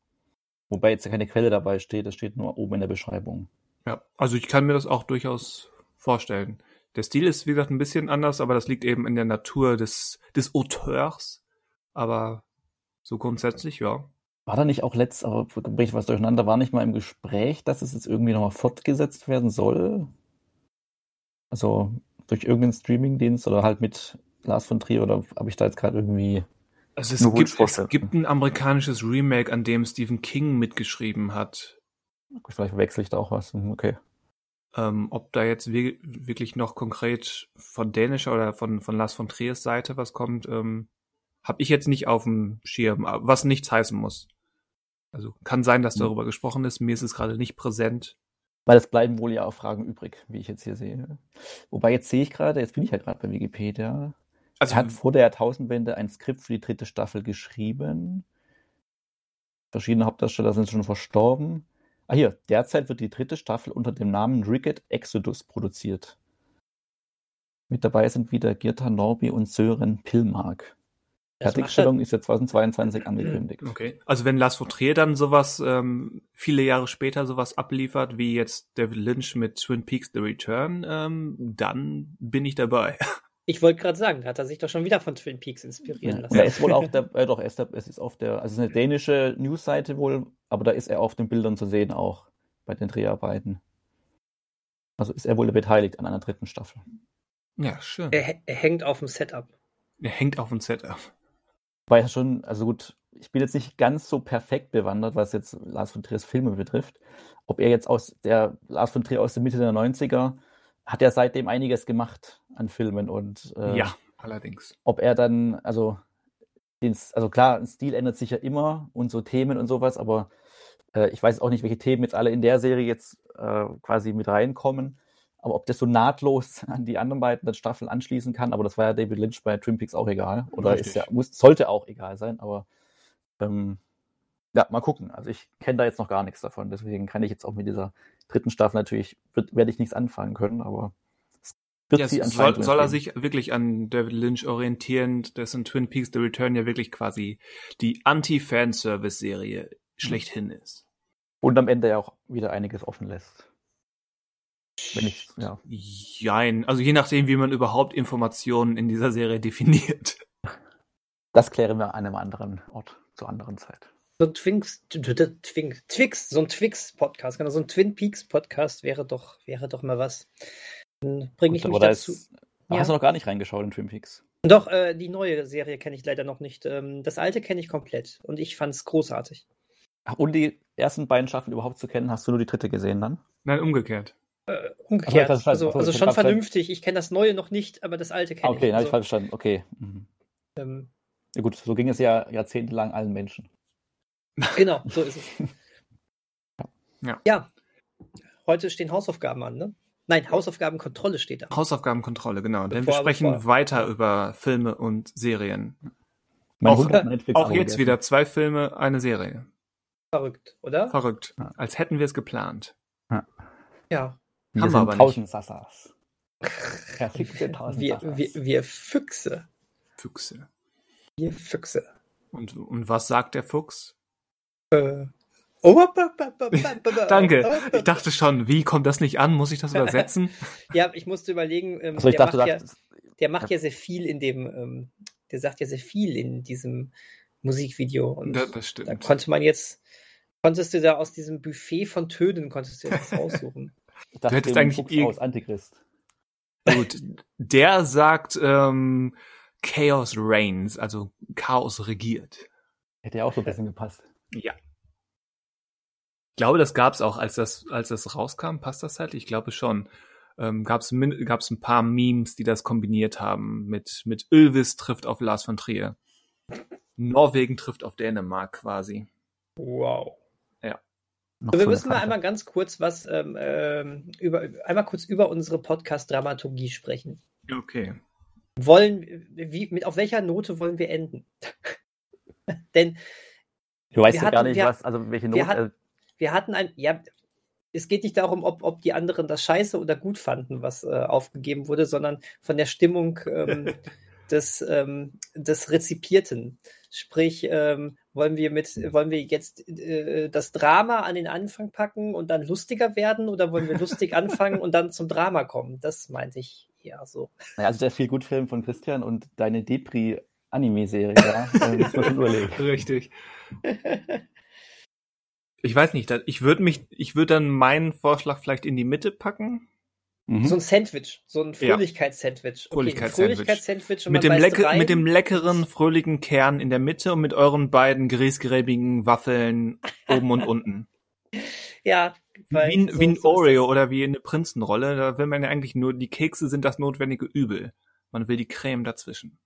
Wobei jetzt keine Quelle dabei steht, das steht nur oben in der Beschreibung. Ja, also ich kann mir das auch durchaus vorstellen. Der Stil ist, wie gesagt, ein bisschen anders, aber das liegt eben in der Natur des, des Auteurs. Aber so grundsätzlich, ja. War da nicht auch letzt, aber bringe ich was durcheinander, war nicht mal im Gespräch, dass es jetzt irgendwie nochmal fortgesetzt werden soll? Also durch irgendeinen Streamingdienst oder halt mit Lars von Trier oder habe ich da jetzt gerade irgendwie. Also es gibt, es gibt ein amerikanisches Remake, an dem Stephen King mitgeschrieben hat. Vielleicht wechsle ich da auch was. Hm, okay. Ähm, ob da jetzt wirklich noch konkret von dänischer oder von, von Lars von Triers Seite was kommt, ähm, habe ich jetzt nicht auf dem Schirm, was nichts heißen muss. Also kann sein, dass hm. darüber gesprochen ist. Mir ist es gerade nicht präsent. Weil es bleiben wohl ja auch Fragen übrig, wie ich jetzt hier sehe. Wobei jetzt sehe ich gerade, jetzt bin ich halt gerade bei Wikipedia, Also, er hat vor der Jahrtausendwende ein Skript für die dritte Staffel geschrieben. Verschiedene Hauptdarsteller sind schon verstorben. Ah, hier, derzeit wird die dritte Staffel unter dem Namen Ricket Exodus produziert. Mit dabei sind wieder Girta Norby und Sören Pillmark. Fertigstellung ist ja 2022 angekündigt. Okay. Also wenn Lars von Trier dann sowas ähm, viele Jahre später sowas abliefert, wie jetzt David Lynch mit Twin Peaks The Return, ähm, dann bin ich dabei. Ich wollte gerade sagen, da hat er sich doch schon wieder von Twin Peaks inspirieren ja. lassen. Er ist wohl auch der, äh, doch, er ist, der, es ist auf der, also es ist eine dänische Newsseite wohl, aber da ist er auf den Bildern zu sehen auch bei den Dreharbeiten. Also ist er wohl beteiligt an einer dritten Staffel. Ja, schön. Er, er hängt auf dem Setup. Er hängt auf dem Setup. War ja schon, also gut, ich bin jetzt nicht ganz so perfekt bewandert, was jetzt Lars von Triers Filme betrifft. Ob er jetzt aus der Lars von Trier aus der Mitte der 90er hat er seitdem einiges gemacht an Filmen und äh, ja, allerdings. Ob er dann, also, den, also klar, ein Stil ändert sich ja immer und so Themen und sowas, aber äh, ich weiß auch nicht, welche Themen jetzt alle in der Serie jetzt äh, quasi mit reinkommen. Aber ob das so nahtlos an die anderen beiden Staffeln anschließen kann, aber das war ja David Lynch bei Twin Peaks auch egal. Oder ist ja, muss, sollte auch egal sein, aber ähm, ja, mal gucken. Also ich kenne da jetzt noch gar nichts davon, deswegen kann ich jetzt auch mit dieser dritten Staffel natürlich, werde ich nichts anfangen können, aber wird ja, soll, soll er sich wirklich an David Lynch orientieren, dessen Twin Peaks The Return ja wirklich quasi die Anti-Fanservice-Serie mhm. schlechthin ist. Und am Ende ja auch wieder einiges offen lässt. Wenn ich, ja. Jein. Also je nachdem, wie man überhaupt Informationen in dieser Serie definiert. Das klären wir an einem anderen Ort, zur anderen Zeit. So ein Twinks, Twinks, Twix, so ein Twix-Podcast, genau, so ein Twin Peaks-Podcast wäre doch, wäre doch mal was. Dann bringe ich mich dazu. Ist, ja. Hast du noch gar nicht reingeschaut in Twin Peaks? Doch, äh, die neue Serie kenne ich leider noch nicht. Ähm, das alte kenne ich komplett und ich fand es großartig. Ach, und die ersten beiden Staffeln überhaupt zu kennen, hast du nur die dritte gesehen dann? Nein, umgekehrt. Äh, umgekehrt. Also, also, also schon vernünftig. Ich kenne das Neue noch nicht, aber das Alte kenne ah, okay, ich. Okay, also, habe ich falsch verstanden. Okay. Mhm. Ähm, ja gut, so ging es ja jahrzehntelang allen Menschen. Genau, so ist es. ja. ja. Heute stehen Hausaufgaben an, ne? Nein, Hausaufgabenkontrolle steht da. Hausaufgabenkontrolle, genau. Denn wir sprechen bevor. weiter über Filme und Serien. auch, auch jetzt wieder zwei Filme, eine Serie. Verrückt, oder? Verrückt. Als hätten wir es geplant. Ja. ja. Wir Haben wir aber tausend nicht. Sassas. wir, wir, wir Füchse. Füchse. Wir Füchse. Und, und was sagt der Fuchs? Äh. Danke. Ich dachte schon, wie kommt das nicht an? Muss ich das übersetzen? ja, ich musste überlegen. Ähm, also ich der, dachte, macht ja, der macht ja sehr viel in dem, ähm, der sagt ja sehr viel in diesem Musikvideo. Und ja, stimmt. Da konnte man jetzt, konntest du da aus diesem Buffet von Tönen, konntest du jetzt aussuchen. Ich dachte, du hättest eigentlich Fuchs aus Antichrist. Gut, der sagt ähm, Chaos reigns, also Chaos regiert. Hätte ja auch so ein bisschen gepasst. Ja. Ich glaube, das gab es auch, als das, als das rauskam. Passt das halt? Ich glaube schon. Ähm, gab es gab's ein paar Memes, die das kombiniert haben. Mit, mit Ylvis trifft auf Lars von Trier. Norwegen trifft auf Dänemark quasi. Wow. Ja. Also wir müssen mal einmal ganz kurz was ähm, ähm, über einmal kurz über unsere Podcast-Dramaturgie sprechen. Okay. Wollen wie mit auf welcher Note wollen wir enden? Denn du weißt ja hatten, gar nicht, wir, was, also welche Note. Wir, hat, äh, wir hatten ein, ja, es geht nicht darum, ob, ob die anderen das scheiße oder gut fanden, was äh, aufgegeben wurde, sondern von der Stimmung ähm, des, ähm, des Rezipierten. Sprich, ähm, wollen wir mit, wollen wir jetzt äh, das Drama an den Anfang packen und dann lustiger werden oder wollen wir lustig anfangen und dann zum Drama kommen? Das meinte ich eher so. Ja, also der viel gut Film von Christian und deine Depri Anime-Serie, ja, überlegen. Richtig. Ich weiß nicht, ich würde mich, ich würde dann meinen Vorschlag vielleicht in die Mitte packen. Mhm. So ein Sandwich, so ein Fröhlichkeits-Sandwich. Okay, Fröhlichkeits-Sandwich. Fröhlichkeits mit, dem mit dem leckeren, fröhlichen Kern in der Mitte und mit euren beiden grießgräbigen Waffeln oben und unten. Ja, wie, so, wie ein so Oreo oder wie eine Prinzenrolle, da will man ja eigentlich nur, die Kekse sind das notwendige Übel. Man will die Creme dazwischen.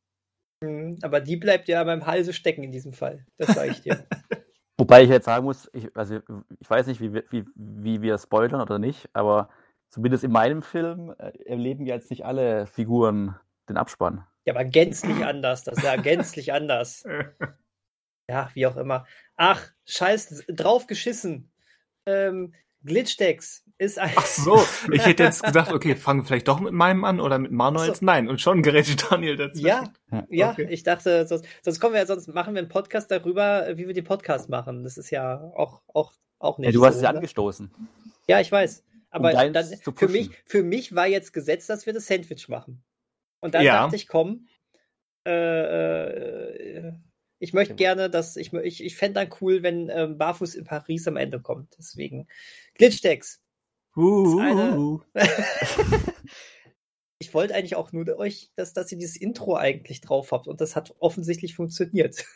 Mhm, aber die bleibt ja beim Halse stecken in diesem Fall. Das sage ich dir. Wobei ich jetzt sagen muss, ich, also ich weiß nicht, wie, wie, wie wir spoilern oder nicht, aber zumindest in meinem Film äh, erleben jetzt nicht alle Figuren den Abspann. Ja, aber gänzlich anders. Das ist ja gänzlich anders. Ja, wie auch immer. Ach, scheiß, drauf geschissen. Ähm, Glitchdecks ist ein. Ach so, ich hätte jetzt gedacht, okay, fangen wir vielleicht doch mit meinem an oder mit Manuels. So. Nein, und schon gerät Daniel dazu. Ja, ja, okay. ich dachte, sonst, sonst kommen wir ja, sonst machen wir einen Podcast darüber, wie wir den Podcast machen. Das ist ja auch, auch, auch nicht. Ja, du so, hast es ja angestoßen. Ja, ich weiß. Aber um dann, für, mich, für mich war jetzt gesetzt, dass wir das Sandwich machen. Und dann ja. dachte ich, komm, äh, äh, ich möchte gerne, dass ich, ich, ich fände dann cool, wenn ähm, Barfuß in Paris am Ende kommt. Deswegen Glitchdecks. Uh, eine... ich wollte eigentlich auch nur euch, dass, dass ihr dieses Intro eigentlich drauf habt und das hat offensichtlich funktioniert.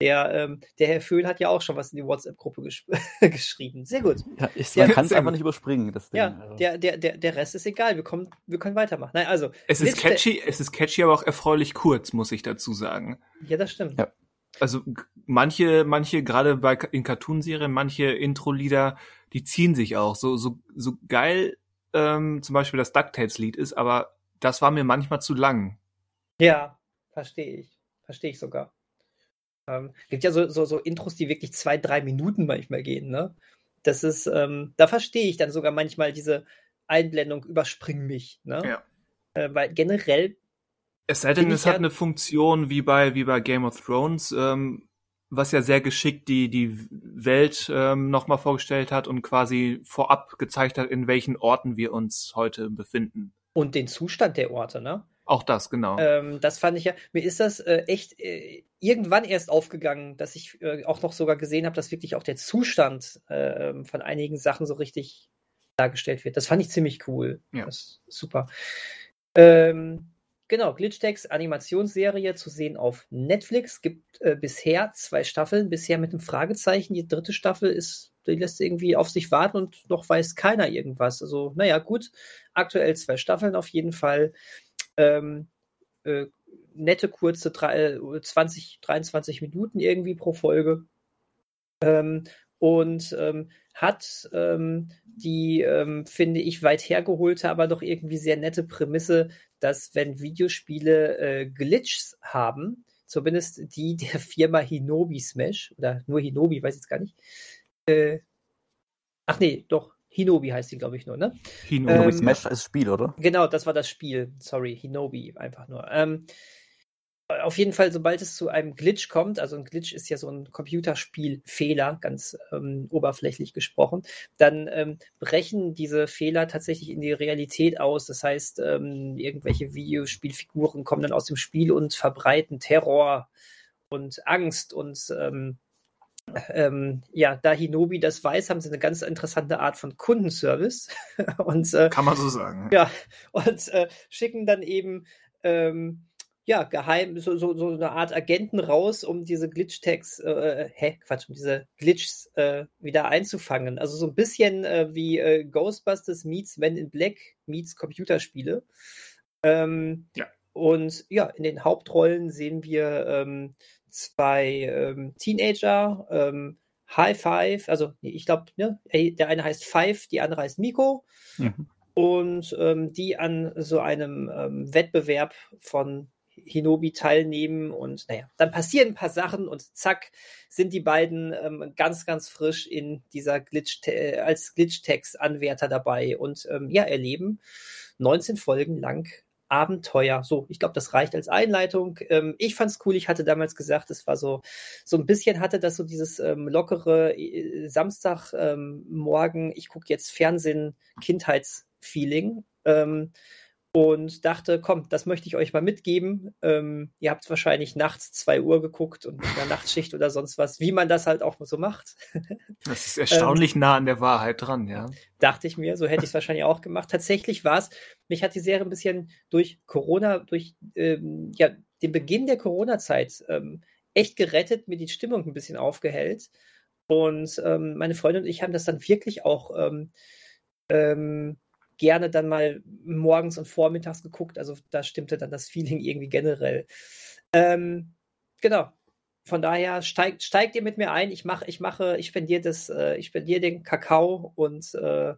Der, ähm, der Herr Föhl hat ja auch schon was in die WhatsApp-Gruppe gesch geschrieben. Sehr gut. Ja, ich, man kann es einfach nicht überspringen. Das Ding. Ja, also. der, der, der, der Rest ist egal. Wir, kommen, wir können weitermachen. Nein, also, es ist catchy, es ist catchy, aber auch erfreulich kurz, muss ich dazu sagen. Ja, das stimmt. Ja. Also manche, manche, gerade bei in Cartoonserien, manche Intro-Lieder, die ziehen sich auch. So, so, so geil ähm, zum Beispiel das DuckTales-Lied ist, aber das war mir manchmal zu lang. Ja, verstehe ich. Verstehe ich sogar. Ähm, gibt ja so, so, so Intros, die wirklich zwei, drei Minuten manchmal gehen, ne? Das ist, ähm, da verstehe ich dann sogar manchmal diese Einblendung, überspring mich, ne? Ja. Äh, weil generell es sei denn, es hat ja eine Funktion wie bei, wie bei Game of Thrones, ähm, was ja sehr geschickt die, die Welt ähm, nochmal vorgestellt hat und quasi vorab gezeigt hat, in welchen Orten wir uns heute befinden. Und den Zustand der Orte, ne? Auch das, genau. Ähm, das fand ich ja, mir ist das äh, echt äh, irgendwann erst aufgegangen, dass ich äh, auch noch sogar gesehen habe, dass wirklich auch der Zustand äh, von einigen Sachen so richtig dargestellt wird. Das fand ich ziemlich cool. Ja. Das ist super. Ähm, Genau, Glitchtex Animationsserie zu sehen auf Netflix. Gibt äh, bisher zwei Staffeln, bisher mit einem Fragezeichen. Die dritte Staffel ist, die lässt irgendwie auf sich warten und noch weiß keiner irgendwas. Also, naja, gut. Aktuell zwei Staffeln auf jeden Fall. Ähm, äh, nette, kurze drei, 20, äh, 23 Minuten irgendwie pro Folge. Ähm, und ähm, hat ähm, die, ähm, finde ich, weit hergeholte, aber doch irgendwie sehr nette Prämisse, dass wenn Videospiele äh, Glitches haben, zumindest die der Firma Hinobi Smash, oder nur Hinobi, weiß ich jetzt gar nicht. Äh, ach nee, doch, Hinobi heißt die, glaube ich, nur, ne? Hinobi ähm, Smash ist Spiel, oder? Genau, das war das Spiel. Sorry, Hinobi einfach nur. Ähm, auf jeden Fall, sobald es zu einem Glitch kommt, also ein Glitch ist ja so ein Computerspielfehler, ganz ähm, oberflächlich gesprochen, dann ähm, brechen diese Fehler tatsächlich in die Realität aus. Das heißt, ähm, irgendwelche Videospielfiguren kommen dann aus dem Spiel und verbreiten Terror und Angst und ähm, ähm, ja, da Hinobi das weiß, haben sie eine ganz interessante Art von Kundenservice. und, äh, Kann man so sagen. Ja, und äh, schicken dann eben ähm, ja, geheim, so, so, so eine Art Agenten raus, um diese Glitch-Tags, äh, hä, Quatsch, um diese Glitches äh, wieder einzufangen. Also so ein bisschen äh, wie äh, Ghostbusters meets Men in Black meets Computerspiele. Ähm, ja. Und ja, in den Hauptrollen sehen wir ähm, zwei ähm, Teenager, ähm, High Five, also ich glaube, ne, der eine heißt Five, die andere heißt Miko. Mhm. Und ähm, die an so einem ähm, Wettbewerb von Hinobi teilnehmen und naja, dann passieren ein paar Sachen und zack sind die beiden ähm, ganz, ganz frisch in dieser Glitch äh, als Glitch-Text-Anwärter dabei und ähm, ja, erleben 19 Folgen lang Abenteuer. So, ich glaube, das reicht als Einleitung. Ähm, ich fand's cool. Ich hatte damals gesagt, es war so, so ein bisschen hatte das so dieses ähm, lockere äh, Samstagmorgen. Ähm, ich gucke jetzt Fernsehen, Kindheitsfeeling. Ähm, und dachte, komm, das möchte ich euch mal mitgeben. Ähm, ihr habt wahrscheinlich nachts zwei Uhr geguckt und in der Nachtschicht oder sonst was, wie man das halt auch so macht. das ist erstaunlich ähm, nah an der Wahrheit dran, ja. Dachte ich mir, so hätte ich es wahrscheinlich auch gemacht. Tatsächlich war es, mich hat die Serie ein bisschen durch Corona, durch ähm, ja, den Beginn der Corona-Zeit ähm, echt gerettet, mir die Stimmung ein bisschen aufgehellt. Und ähm, meine Freundin und ich haben das dann wirklich auch ähm, ähm, gerne dann mal morgens und vormittags geguckt. Also da stimmte dann das Feeling irgendwie generell. Ähm, genau. Von daher steigt, steigt ihr mit mir ein. Ich mache, ich mache, ich spendiere das, äh, ich spendiere den Kakao und äh,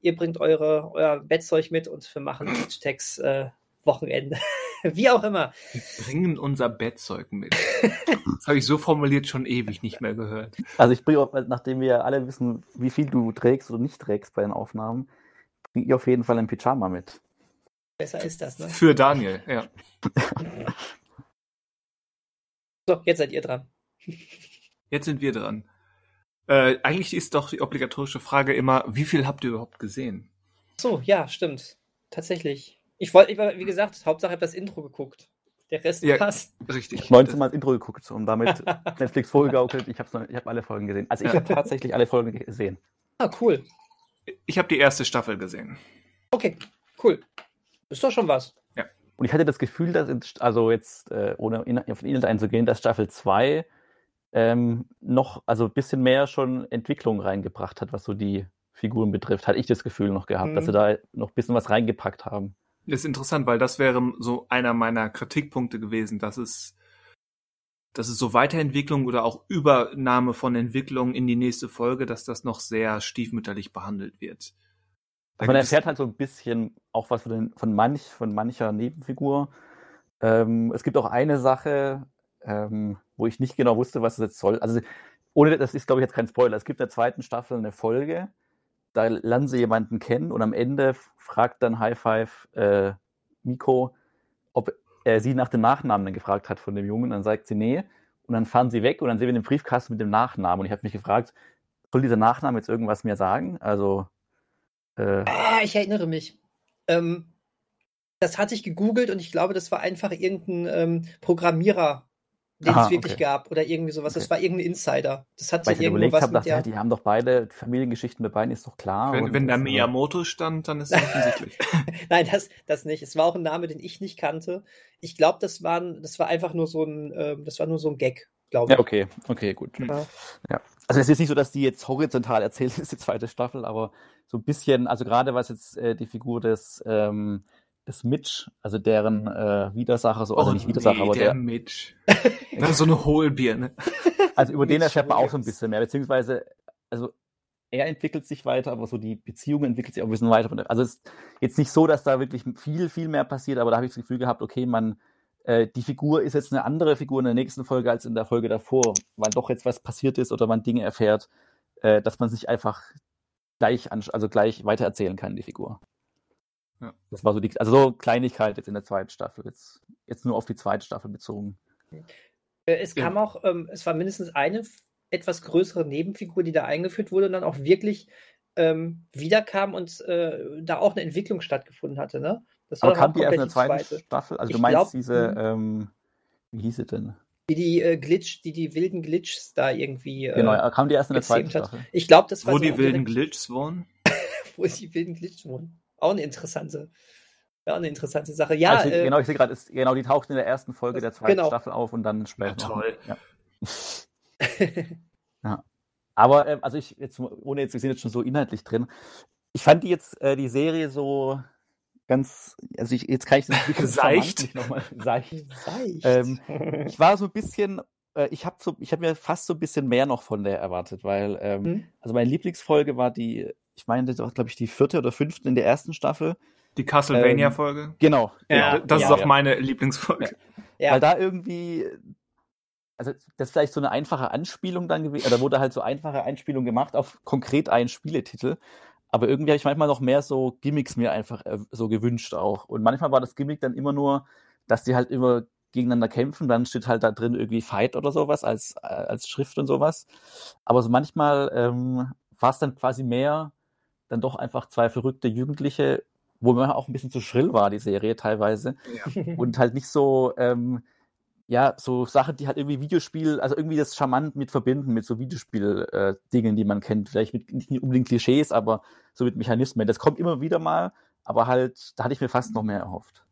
ihr bringt eure, euer Bettzeug mit und wir machen Hashtags äh, Wochenende. Wie auch immer. Wir bringen unser Bettzeug mit. Das habe ich so formuliert schon ewig nicht mehr gehört. Also ich bringe, nachdem wir alle wissen, wie viel du trägst oder nicht trägst bei den Aufnahmen, bringe ich auf jeden Fall ein Pyjama mit. Besser ist das, ne? Für Daniel, ja. so, jetzt seid ihr dran. Jetzt sind wir dran. Äh, eigentlich ist doch die obligatorische Frage immer, wie viel habt ihr überhaupt gesehen? So, ja, stimmt. Tatsächlich. Ich wollte, wie gesagt, Hauptsache ich habe das Intro geguckt. Der Rest Ja, passt. Richtig. 19 Mal das Intro geguckt und damit Netflix vorgegaukelt. Ich habe ich hab alle Folgen gesehen. Also ich habe tatsächlich alle Folgen gesehen. Ah, cool. Ich habe die erste Staffel gesehen. Okay, cool. Ist doch schon was. Und ich hatte das Gefühl, dass, in- also jetzt, äh, ohne in, auf den Inhalt einzugehen, dass Staffel 2 ähm, noch, also ein bisschen mehr schon Entwicklung reingebracht hat, was so die Figuren betrifft. Hatte ich das Gefühl noch gehabt, dass Mhm. sie da noch ein bisschen was reingepackt haben. Das ist interessant, weil das wäre so einer meiner Kritikpunkte gewesen, dass es, dass es so Weiterentwicklung oder auch Übernahme von Entwicklung in die nächste Folge, dass das noch sehr stiefmütterlich behandelt wird. Da Also man erfährt halt so ein bisschen auch was von, den, von, manch, von mancher Nebenfigur. Ähm, es gibt auch eine Sache, ähm, wo ich nicht genau wusste, was es jetzt soll. Also, ohne, das ist, glaube ich, jetzt kein Spoiler. Es gibt in der zweiten Staffel eine Folge, da lernen sie jemanden kennen und am Ende fragt dann High Five äh, Miko, ob er sie nach dem Nachnamen gefragt hat von dem Jungen. Dann sagt sie nee. Und dann fahren sie weg und dann sehen wir den Briefkasten mit dem Nachnamen. Und ich habe mich gefragt, soll dieser Nachname jetzt irgendwas mir sagen? Also, äh, Ah, ich erinnere mich. Ähm, das hatte ich gegoogelt und ich glaube, das war einfach irgendein ähm, Programmierer, den Aha, es wirklich okay. gab oder irgendwie sowas. Das Okay. war irgendein Insider. Das hat Weil sich ich dann irgendwo überlegt was habe, mit dachte, ja, der. die haben doch beide Familiengeschichten dabei, ist doch klar. wenn, und wenn da das, äh, Miyamoto stand, dann ist es offensichtlich. Nein, das, das nicht. Es war auch ein Name, den ich nicht kannte. Ich glaube, das war, das war einfach nur so ein, ähm, das war nur so ein Gag, glaube Ja, ich. okay, okay, gut. Ja. Also es ist nicht so, dass die jetzt horizontal erzählt ist, die zweite Staffel, aber so ein bisschen, also gerade was jetzt äh, die Figur des, ähm, des Mitch, also deren äh, Widersacher, so, also nicht Widersacher, aber Oh, der der, Mitch. Ist so eine Hohlbirne. also über den erfährt man auch so ein bisschen mehr, beziehungsweise, also er entwickelt sich weiter, aber so die Beziehung entwickelt sich auch ein bisschen weiter. Also es ist jetzt nicht so, dass da wirklich viel, viel mehr passiert, aber da habe ich das Gefühl gehabt, okay, man, äh, die Figur ist jetzt eine andere Figur in der nächsten Folge als in der Folge davor, weil doch jetzt was passiert ist oder man Dinge erfährt, äh, dass man sich einfach gleich, also gleich weitererzählen kann, die Figur. Ja. Das war so die, also so Kleinigkeit jetzt in der zweiten Staffel, jetzt, jetzt nur auf die zweite Staffel bezogen. Äh, Es Ja. kam auch, ähm, es war mindestens eine etwas größere Nebenfigur, die da eingeführt wurde und dann auch wirklich ähm, wiederkam und äh, da auch eine Entwicklung stattgefunden hatte, ne? Das Aber kam auch die erst in der zweiten Staffel? Also du Ich meinst glaub, diese, mhm. ähm, wie hieß sie denn? Die die äh, Glitch, die die wilden Glitches da irgendwie äh, Genau, kam die erst in der zweiten hat. Staffel. Ich glaube, das war Wo so die wilden direkt- Glitches wohnen. wo die wilden Glitches wohnen. Auch eine interessante, ja, eine interessante Sache. Ja, also, äh, genau, ich sehe gerade, genau, die tauchten in der ersten Folge der zweiten Genau. Staffel auf und dann später. Ja, toll. Ja. Aber ähm, also ich jetzt ohne jetzt wir sind jetzt schon so inhaltlich drin. Ich fand die jetzt äh, die Serie so ganz also ich jetzt kann ich das wirklich Seicht. charmant nicht noch mal seicht. Seicht. Ähm, Ich war so ein bisschen äh, ich habe so ich habe mir fast so ein bisschen mehr noch von der erwartet, weil ähm, Hm? also meine Lieblingsfolge war die ich meine das war glaube ich die vierte oder fünfte in der ersten Staffel. Die Castlevania-Folge. Genau. Ja, genau. das ja, ist auch ja. meine Lieblingsfolge. ja. Weil da irgendwie, also das ist vielleicht so eine einfache Anspielung dann gewesen, oder wurde halt so einfache Anspielung gemacht auf konkret einen Spieletitel. Aber irgendwie habe ich manchmal noch mehr so Gimmicks mir einfach äh, so gewünscht auch. Und manchmal war das Gimmick dann immer nur, dass die halt immer gegeneinander kämpfen, dann steht halt da drin irgendwie Fight oder sowas als, äh, als Schrift und sowas. Aber so manchmal ähm, war es dann quasi mehr dann doch einfach zwei verrückte Jugendliche, wo man auch ein bisschen zu schrill war, die Serie teilweise und halt nicht so, ähm, ja, so Sachen, die halt irgendwie Videospiel, also irgendwie das charmant mit verbinden, mit so Videospiel-Dingen, die man kennt. Vielleicht mit nicht unbedingt Klischees, aber so mit Mechanismen. Das kommt immer wieder mal, aber halt, da hatte ich mir fast noch mehr erhofft.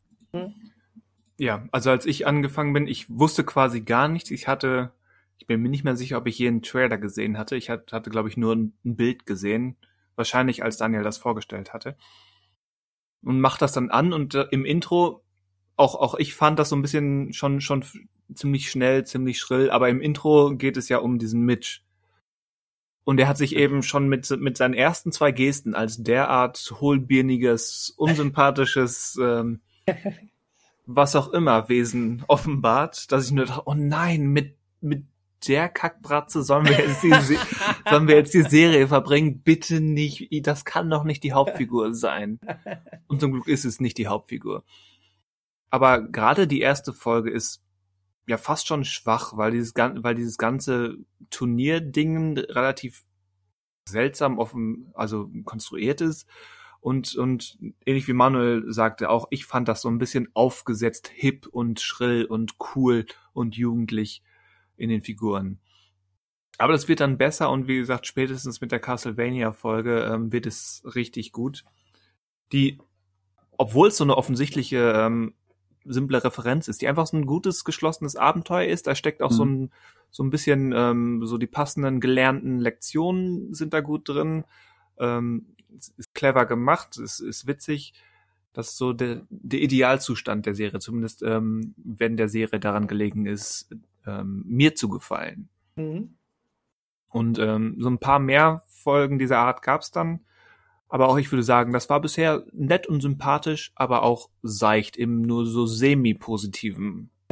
Ja, also als ich angefangen bin, ich wusste quasi gar nichts. Ich hatte, ich bin mir nicht mehr sicher, ob ich jeden Trailer gesehen hatte. Ich hatte, hatte glaube ich, nur ein Bild gesehen. Wahrscheinlich, als Daniel das vorgestellt hatte. Und mach das dann an und äh, im Intro, auch, auch ich fand das so ein bisschen schon, schon ziemlich schnell, ziemlich schrill, aber im Intro geht es ja um diesen Mitch. Und er hat sich eben schon mit, mit seinen ersten zwei Gesten als derart hohlbirniges, unsympathisches, ähm, was auch immer Wesen offenbart, dass ich nur dachte, oh nein, mit, mit der Kackbratze sollen wir jetzt die, sollen wir jetzt die Serie verbringen? Bitte nicht, das kann doch nicht die Hauptfigur sein. Und zum Glück ist es nicht die Hauptfigur. Aber gerade die erste Folge ist ja fast schon schwach, weil dieses, weil dieses ganze Turnierding relativ seltsam offen, also konstruiert ist. Und, und ähnlich wie Manuel sagte auch, ich fand das so ein bisschen aufgesetzt, hip und schrill und cool und jugendlich in den Figuren. Aber das wird dann besser und wie gesagt, spätestens mit der Castlevania-Folge ähm, wird es richtig gut. Die, obwohl es so eine offensichtliche ähm, simple Referenz ist, die einfach so ein gutes, geschlossenes Abenteuer ist. Da steckt auch mhm. so ein so ein bisschen ähm, so die passenden gelernten Lektionen sind da gut drin. Ähm, ist clever gemacht, ist, ist witzig. Das ist so der, der Idealzustand der Serie, zumindest ähm, wenn der Serie daran gelegen ist, ähm, mir zu gefallen. Mhm. Und ähm, so ein paar mehr Folgen dieser Art gab's dann. Aber auch ich würde sagen, das war bisher nett und sympathisch, aber auch seicht im nur so semi-positiven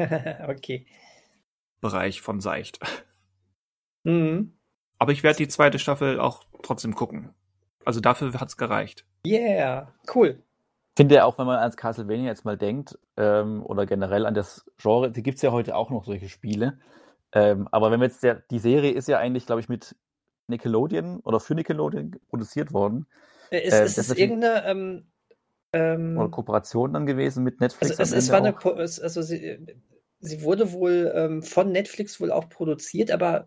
okay. Bereich von seicht. Mhm. Aber ich werde die zweite Staffel auch trotzdem gucken. Also dafür hat's gereicht. Yeah, cool. Ich finde ja auch, wenn man ans Castlevania jetzt mal denkt, ähm, oder generell an das Genre, die gibt's ja heute auch noch solche Spiele. Ähm, aber wenn wir jetzt der, die Serie ist ja eigentlich, glaube ich, mit Nickelodeon oder für Nickelodeon produziert worden. Ist, äh, ist es irgendeine ähm, ähm, oder Kooperation dann gewesen mit Netflix? Also, es, es war eine, also sie, sie wurde wohl ähm, von Netflix wohl auch produziert, aber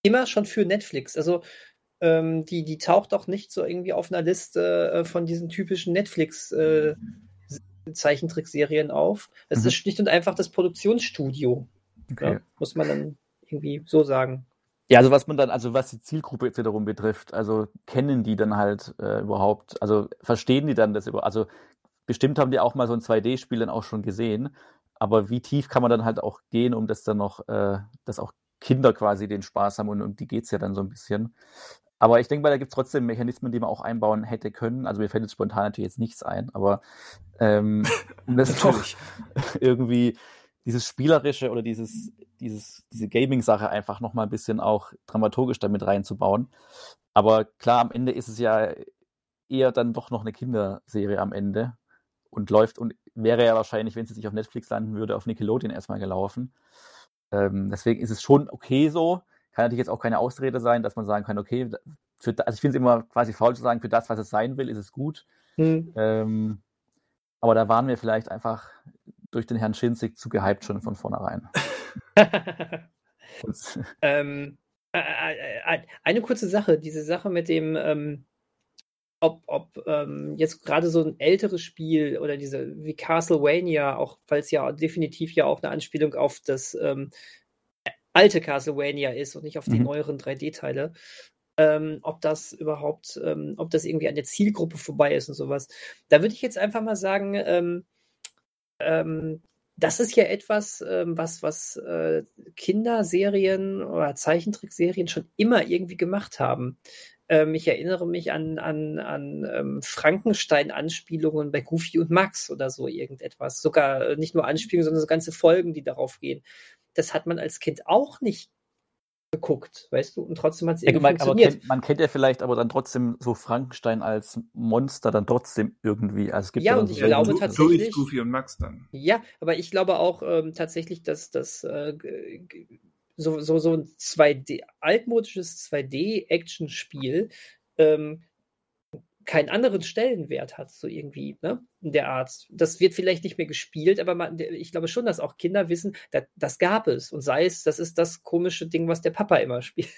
immer schon für Netflix. Also ähm, die, die taucht auch nicht so irgendwie auf einer Liste äh, von diesen typischen Netflix äh, Zeichentrickserien auf. Es mhm. ist schlicht und einfach das Produktionsstudio. Okay. Ja, muss man dann irgendwie so sagen. Ja, also was man dann, also was die Zielgruppe jetzt wiederum betrifft, also kennen die dann halt äh, überhaupt, also verstehen die dann das über, also bestimmt haben die auch mal so ein 2D-Spiel dann auch schon gesehen, aber wie tief kann man dann halt auch gehen, um das dann noch, äh, dass auch Kinder quasi den Spaß haben und um die geht's ja dann so ein bisschen. Aber ich denke mal, da gibt es trotzdem Mechanismen, die man auch einbauen hätte können. Also mir fällt jetzt spontan natürlich jetzt nichts ein, aber ähm, um das doch irgendwie dieses Spielerische oder dieses, dieses, diese Gaming-Sache einfach nochmal ein bisschen auch dramaturgisch damit reinzubauen. Aber klar, am Ende ist es ja eher dann doch noch eine Kinderserie am Ende und läuft und wäre ja wahrscheinlich, wenn sie sich auf Netflix landen würde, auf Nickelodeon erstmal gelaufen. Ähm, deswegen ist es schon okay so. Kann natürlich jetzt auch keine Ausrede sein, dass man sagen kann, okay, für, also ich finde es immer quasi faul zu sagen, für das, was es sein will, ist es gut. Mhm. Ähm, aber da waren wir vielleicht einfach durch den Herrn Schinzig zu gehypt schon von vornherein. ähm, äh, äh, äh, eine kurze Sache, diese Sache mit dem, ähm, ob, ob ähm, jetzt gerade so ein älteres Spiel oder diese wie Castlevania, auch weil es ja definitiv ja auch eine Anspielung auf das ähm, alte Castlevania ist und nicht auf die mhm. neueren 3D-Teile, ähm, ob das überhaupt, ähm, ob das irgendwie an der Zielgruppe vorbei ist und sowas. Da würde ich jetzt einfach mal sagen, ähm, ähm, das ist ja etwas, ähm, was, was äh, Kinderserien oder Zeichentrickserien schon immer irgendwie gemacht haben. Ähm, ich erinnere mich an, an, an Frankenstein-Anspielungen bei Goofy und Max oder so irgendetwas. Sogar äh, nicht nur Anspielungen, sondern so ganze Folgen, die darauf gehen. Das hat man als Kind auch nicht geguckt, weißt du, und trotzdem hat es irgendwie man, funktioniert. Kennt, man kennt ja vielleicht aber dann trotzdem so Frankenstein als Monster dann trotzdem irgendwie. Also es gibt ja, und ich so glaube tatsächlich. So Goofy und Max dann. Ja, aber ich glaube auch ähm, tatsächlich, dass das äh, so, so, so ein 2D, altmodisches 2D-Action-Spiel ähm, keinen anderen Stellenwert hat, so irgendwie, ne? Der Arzt. Das wird vielleicht nicht mehr gespielt, aber man, ich glaube schon, dass auch Kinder wissen, dass, das gab es. Und sei es, das ist das komische Ding, was der Papa immer spielt.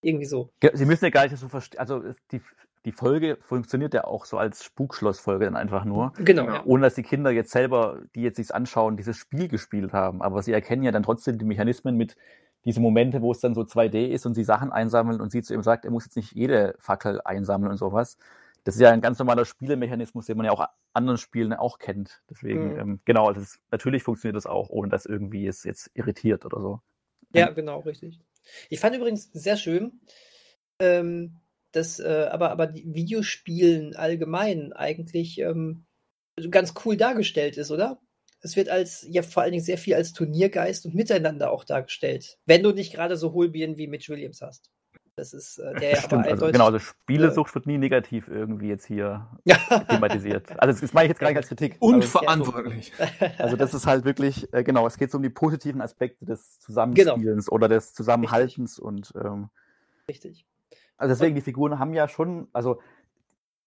irgendwie so. Sie müssen ja gar nicht so verstehen. Also die, die Folge funktioniert ja auch so als Spukschlossfolge dann einfach nur. Genau. Ja. Ohne dass die Kinder jetzt selber, die jetzt sich anschauen, dieses Spiel gespielt haben. Aber sie erkennen ja dann trotzdem die Mechanismen mit diese Momente, wo es dann so 2D ist und sie Sachen einsammeln und sie zu ihm sagt, er muss jetzt nicht jede Fackel einsammeln und sowas das ist ja ein ganz normaler Spielemechanismus, den man ja auch anderen Spielen auch kennt. Deswegen, mhm. ähm, genau, also es, natürlich funktioniert das auch, ohne dass irgendwie es jetzt irritiert oder so. Ja, genau, richtig. Ich fand übrigens sehr schön, ähm, dass äh, aber, aber die Videospielen allgemein eigentlich ähm, ganz cool dargestellt ist, oder? es wird als, ja, vor allen Dingen sehr viel als Turniergeist und Miteinander auch dargestellt. Wenn du nicht gerade so Hohlbieren wie Mitch Williams hast. Das ist äh, der Stimmt, also, genau, also Spielesucht äh, wird nie negativ irgendwie jetzt hier thematisiert. Also das meine ich jetzt gar nicht als Kritik. Unverantwortlich. Also das ist halt wirklich, äh, genau, es geht so um die positiven Aspekte des Zusammenspielens genau. oder des Zusammenhaltens Richtig. und ähm, Richtig. Also deswegen, die Figuren haben ja schon, also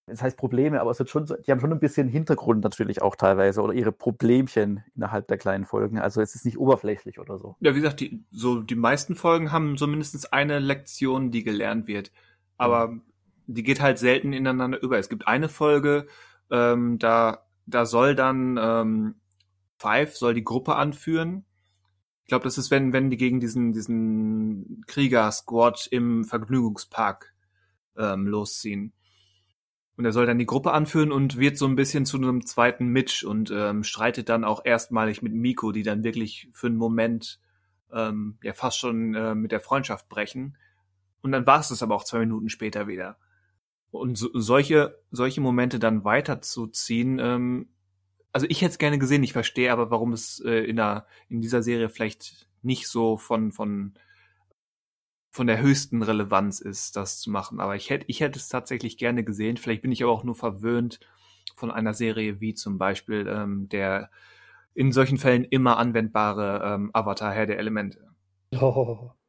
das heißt Probleme, aber es wird schon, die haben schon ein bisschen Hintergrund natürlich auch teilweise oder ihre Problemchen innerhalb der kleinen Folgen. Also es ist nicht oberflächlich oder so. Ja, wie gesagt, die, so die meisten Folgen haben so mindestens eine Lektion, die gelernt wird. Aber mhm. die geht halt selten ineinander über. Es gibt eine Folge, ähm, da, da soll dann ähm, Five soll die Gruppe anführen. Ich glaube, das ist, wenn, wenn die gegen diesen, diesen Krieger-Squad im Vergnügungspark ähm, losziehen. Und er soll dann die Gruppe anführen und wird so ein bisschen zu einem zweiten Mitch und ähm, streitet dann auch erstmalig mit Miko, die dann wirklich für einen Moment ähm, ja fast schon äh, mit der Freundschaft brechen. Und dann war es das aber auch zwei Minuten später wieder. Und so, solche, solche Momente dann weiterzuziehen, ähm, also ich hätte es gerne gesehen, ich verstehe aber, warum es äh, in, der, in dieser Serie vielleicht nicht so von, von von der höchsten Relevanz ist, das zu machen. Aber ich hätte, ich hätte es tatsächlich gerne gesehen. Vielleicht bin ich aber auch nur verwöhnt von einer Serie wie zum Beispiel ähm, der in solchen Fällen immer anwendbare ähm, Avatar Herr der Elemente. Oh.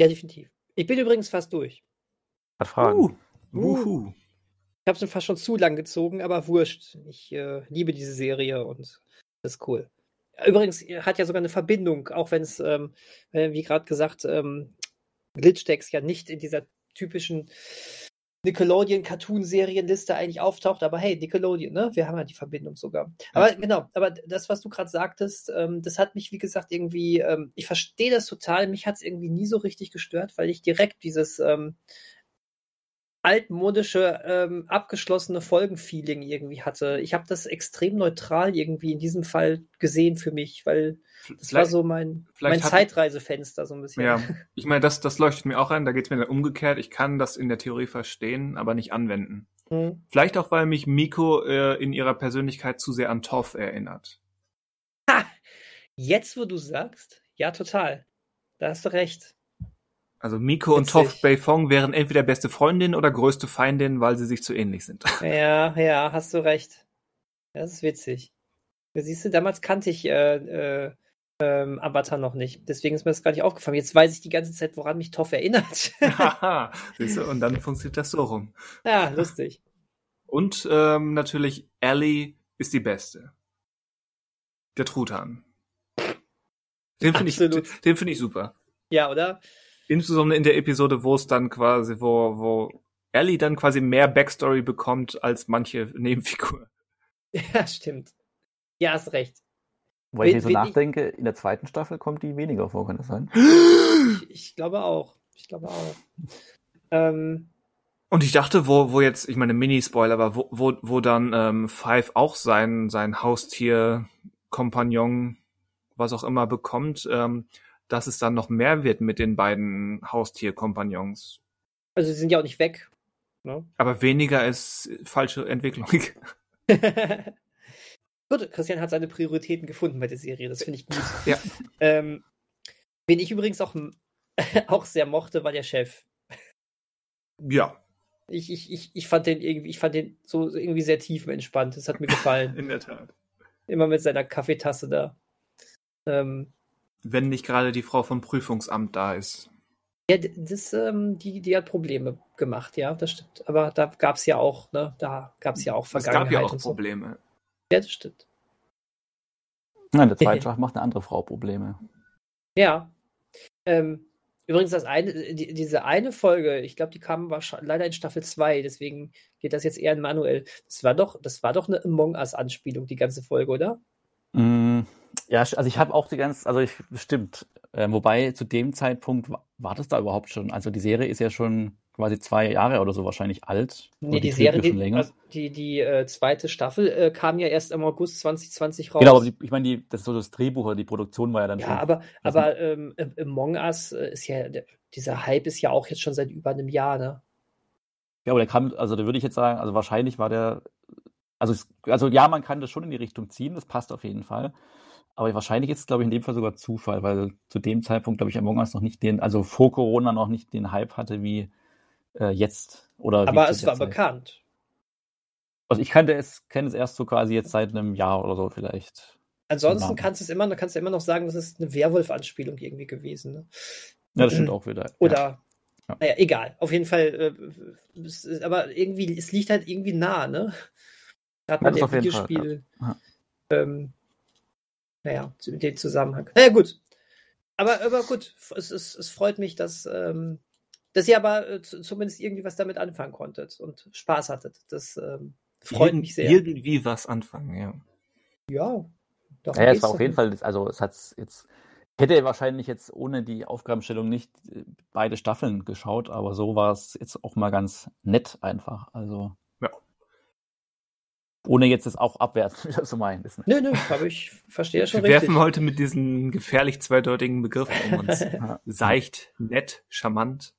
Ja, definitiv. Ich bin übrigens fast durch. Hat Fragen. Uh. Uh. Ich habe es fast schon zu lang gezogen, aber wurscht. Ich äh, liebe diese Serie und das ist cool. Übrigens hat ja sogar eine Verbindung, auch wenn es, ähm, wie gerade gesagt, ähm, Glitchdex ja nicht in dieser typischen Nickelodeon-Cartoon-Serienliste eigentlich auftaucht, aber hey, Nickelodeon, ne? Wir haben ja die Verbindung sogar. Aber genau, aber das, was du gerade sagtest, ähm, das hat mich, wie gesagt, irgendwie, ähm, ich verstehe das total, mich hat es irgendwie nie so richtig gestört, weil ich direkt dieses, ähm, altmodische, ähm, abgeschlossene Folgenfeeling irgendwie hatte. Ich habe das extrem neutral irgendwie in diesem Fall gesehen für mich, weil das vielleicht, war so mein, mein Zeitreisefenster so ein bisschen. Ja, ich meine, das, das leuchtet mir auch ein, da geht es mir dann umgekehrt. Ich kann das in der Theorie verstehen, aber nicht anwenden. Hm. Vielleicht auch, weil mich Miko äh, in ihrer Persönlichkeit zu sehr an Toff erinnert. Ha! Jetzt, wo du sagst, ja, total. Da hast du recht. Also Miko und Toph Beifong wären entweder beste Freundin oder größte Feindin, weil sie sich zu ähnlich sind. Ja, ja, hast du recht. Das ist witzig. Siehst du, damals kannte ich äh, äh, ähm, Avatar noch nicht. Deswegen ist mir das gar nicht aufgefallen. Jetzt weiß ich die ganze Zeit, woran mich Toph erinnert. Siehst du, und dann funktioniert das so rum. Ja, lustig. Und ähm, natürlich, Ellie ist die Beste. Der Truthahn. Den finde ich, den finde ich super. Ja, oder? Insbesondere in der Episode, wo es dann quasi, wo, wo Ellie dann quasi mehr Backstory bekommt als manche Nebenfigur. Ja, stimmt. Ja, hast recht. Weil ich mir so nachdenke, ich... in der zweiten Staffel kommt die weniger vor, kann das sein? Ich, ich glaube auch. Ich glaube auch. Ähm, und ich dachte, wo, wo jetzt, ich meine, Mini-Spoiler, aber wo, wo, wo dann ähm, Five auch sein, sein Haustier, Kompagnon, was auch immer bekommt, ähm, dass es dann noch mehr wird mit den beiden Haustierkompagnons. Also sie sind ja auch nicht weg. Ne? Aber weniger ist falsche Entwicklung. gut, Christian hat seine Prioritäten gefunden bei der Serie, das finde ich gut. Ja. Ähm, wen ich übrigens auch, auch sehr mochte, war der Chef. Ja. Ich, ich, ich, ich fand den irgendwie, ich fand den so irgendwie sehr tiefenentspannt. Das hat mir gefallen. In der Tat. Immer mit seiner Kaffeetasse da. Ähm, wenn nicht gerade die Frau vom Prüfungsamt da ist. Ja, das, ähm, die, die hat Probleme gemacht, ja, das stimmt. Aber da gab es ja auch, ne, da gab es ja auch Vergangenheit. Es gab ja auch Probleme. Ja, das stimmt. Nein, der zweite Schach macht eine andere Frau Probleme. Ja. Ähm, übrigens, das eine, die, diese eine Folge, ich glaube, die kam leider in Staffel 2, deswegen geht das jetzt eher in manuell. Das war doch, das war doch eine Among Us-Anspielung, die ganze Folge, oder? Mm, ja, also ich habe auch die ganze, also ich stimmt. Äh, wobei zu dem Zeitpunkt war, das da überhaupt schon. Also die Serie ist ja schon quasi zwei Jahre oder so wahrscheinlich alt. Nee, die, die Serie, die, also die, die äh, zweite Staffel äh, kam ja erst im August 2020 raus. Genau, aber die, ich meine, das ist so das Drehbuch oder die Produktion war ja dann ja, schon. Ja, aber, aber ähm, Among Us äh, ist ja, dieser Hype ist ja auch jetzt schon seit über einem Jahr, ne? Ja, aber der kam, also da würde ich jetzt sagen, also wahrscheinlich war der Also, also ja, man kann das schon in die Richtung ziehen, das passt auf jeden Fall. Aber wahrscheinlich ist es, glaube ich, in dem Fall sogar Zufall, weil zu dem Zeitpunkt, glaube ich, Among Us noch nicht den, also vor Corona noch nicht den Hype hatte wie äh, jetzt. Oder Aber es war Zeit. bekannt. Also ich kannte es, kenne es erst so quasi jetzt seit einem Jahr oder so vielleicht. Ansonsten kannst du es immer, kannst du immer noch sagen, das ist eine Werwolf-Anspielung irgendwie gewesen. Ne? Ja, das stimmt auch wieder. Oder, ja. naja, egal. Auf jeden Fall, äh, es, aber irgendwie, es liegt halt irgendwie nah, ne? Gerade mit dem Videospiel. Ja. Ähm, naja, den Zusammenhang. Naja, gut. Aber, aber gut, es, es, es freut mich, dass, ähm, dass ihr aber äh, zumindest irgendwie was damit anfangen konntet und Spaß hattet. Das ähm, freut Irgend, mich sehr. Irgendwie was anfangen, ja. Ja. Ja, es war auf jeden Fall, also es hat jetzt, ich hätte wahrscheinlich jetzt ohne die Aufgabenstellung nicht äh, beide Staffeln geschaut, aber so war es jetzt auch mal ganz nett einfach. Also ohne jetzt das auch abwerten wieder zu meinen. Nö, nö, aber ich verstehe schon Wir richtig. werfen heute mit diesen gefährlich zweideutigen Begriffen um uns. Seicht, nett, charmant.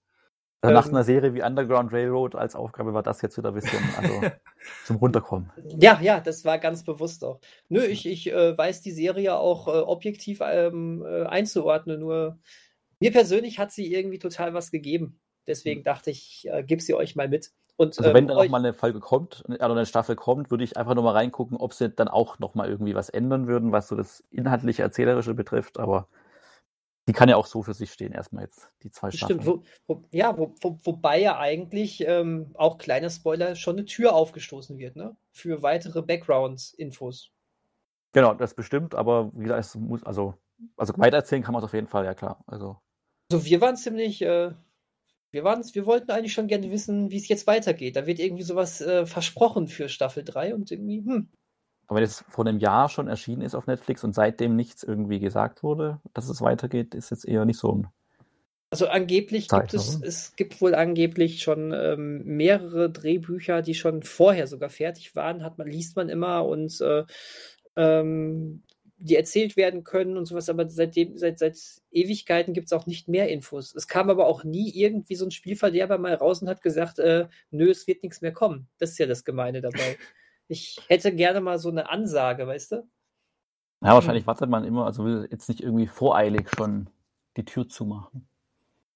Also nach ähm, einer Serie wie Underground Railroad als Aufgabe war das jetzt wieder ein bisschen also, zum Runterkommen. Ja, ja, das war ganz bewusst auch. Nö, ich, ich äh, weiß die Serie auch äh, objektiv ähm, äh, einzuordnen, nur mir persönlich hat sie irgendwie total was gegeben. Deswegen hm. dachte ich, äh, gib sie euch mal mit. Und, also wenn ähm, da noch mal eine Folge kommt, oder eine Staffel kommt, würde ich einfach noch mal reingucken, ob sie dann auch noch mal irgendwie was ändern würden, was so das inhaltliche, erzählerische betrifft. Aber die kann ja auch so für sich stehen, erstmal jetzt, die zwei Staffeln. Stimmt, wo, wo, ja, wo, wobei ja eigentlich, ähm, auch kleiner Spoiler, schon eine Tür aufgestoßen wird, ne? Für weitere Backgrounds-Infos. Genau, das bestimmt, aber wie gesagt, es muss, also, also weitererzählen kann man es auf jeden Fall, ja klar. Also, also wir waren ziemlich, äh, wir, wir wollten eigentlich schon gerne wissen, wie es jetzt weitergeht. Da wird irgendwie sowas äh, versprochen für Staffel 3 und irgendwie, hm. Aber wenn es vor einem Jahr schon erschienen ist auf Netflix und seitdem nichts irgendwie gesagt wurde, dass es weitergeht, ist jetzt eher nicht so ein. Also angeblich Zeit, gibt es, es gibt wohl angeblich schon ähm, mehrere Drehbücher, die schon vorher sogar fertig waren, hat man, liest man immer und äh, ähm, die erzählt werden können und sowas, aber seitdem, seit, seit Ewigkeiten gibt es auch nicht mehr Infos. Es kam aber auch nie irgendwie so ein Spielverderber mal raus und hat gesagt, äh, nö, es wird nichts mehr kommen. Das ist ja das Gemeine dabei. Ich hätte gerne mal so eine Ansage, weißt du? Ja, wahrscheinlich wartet man immer, also will jetzt nicht irgendwie voreilig schon die Tür zumachen.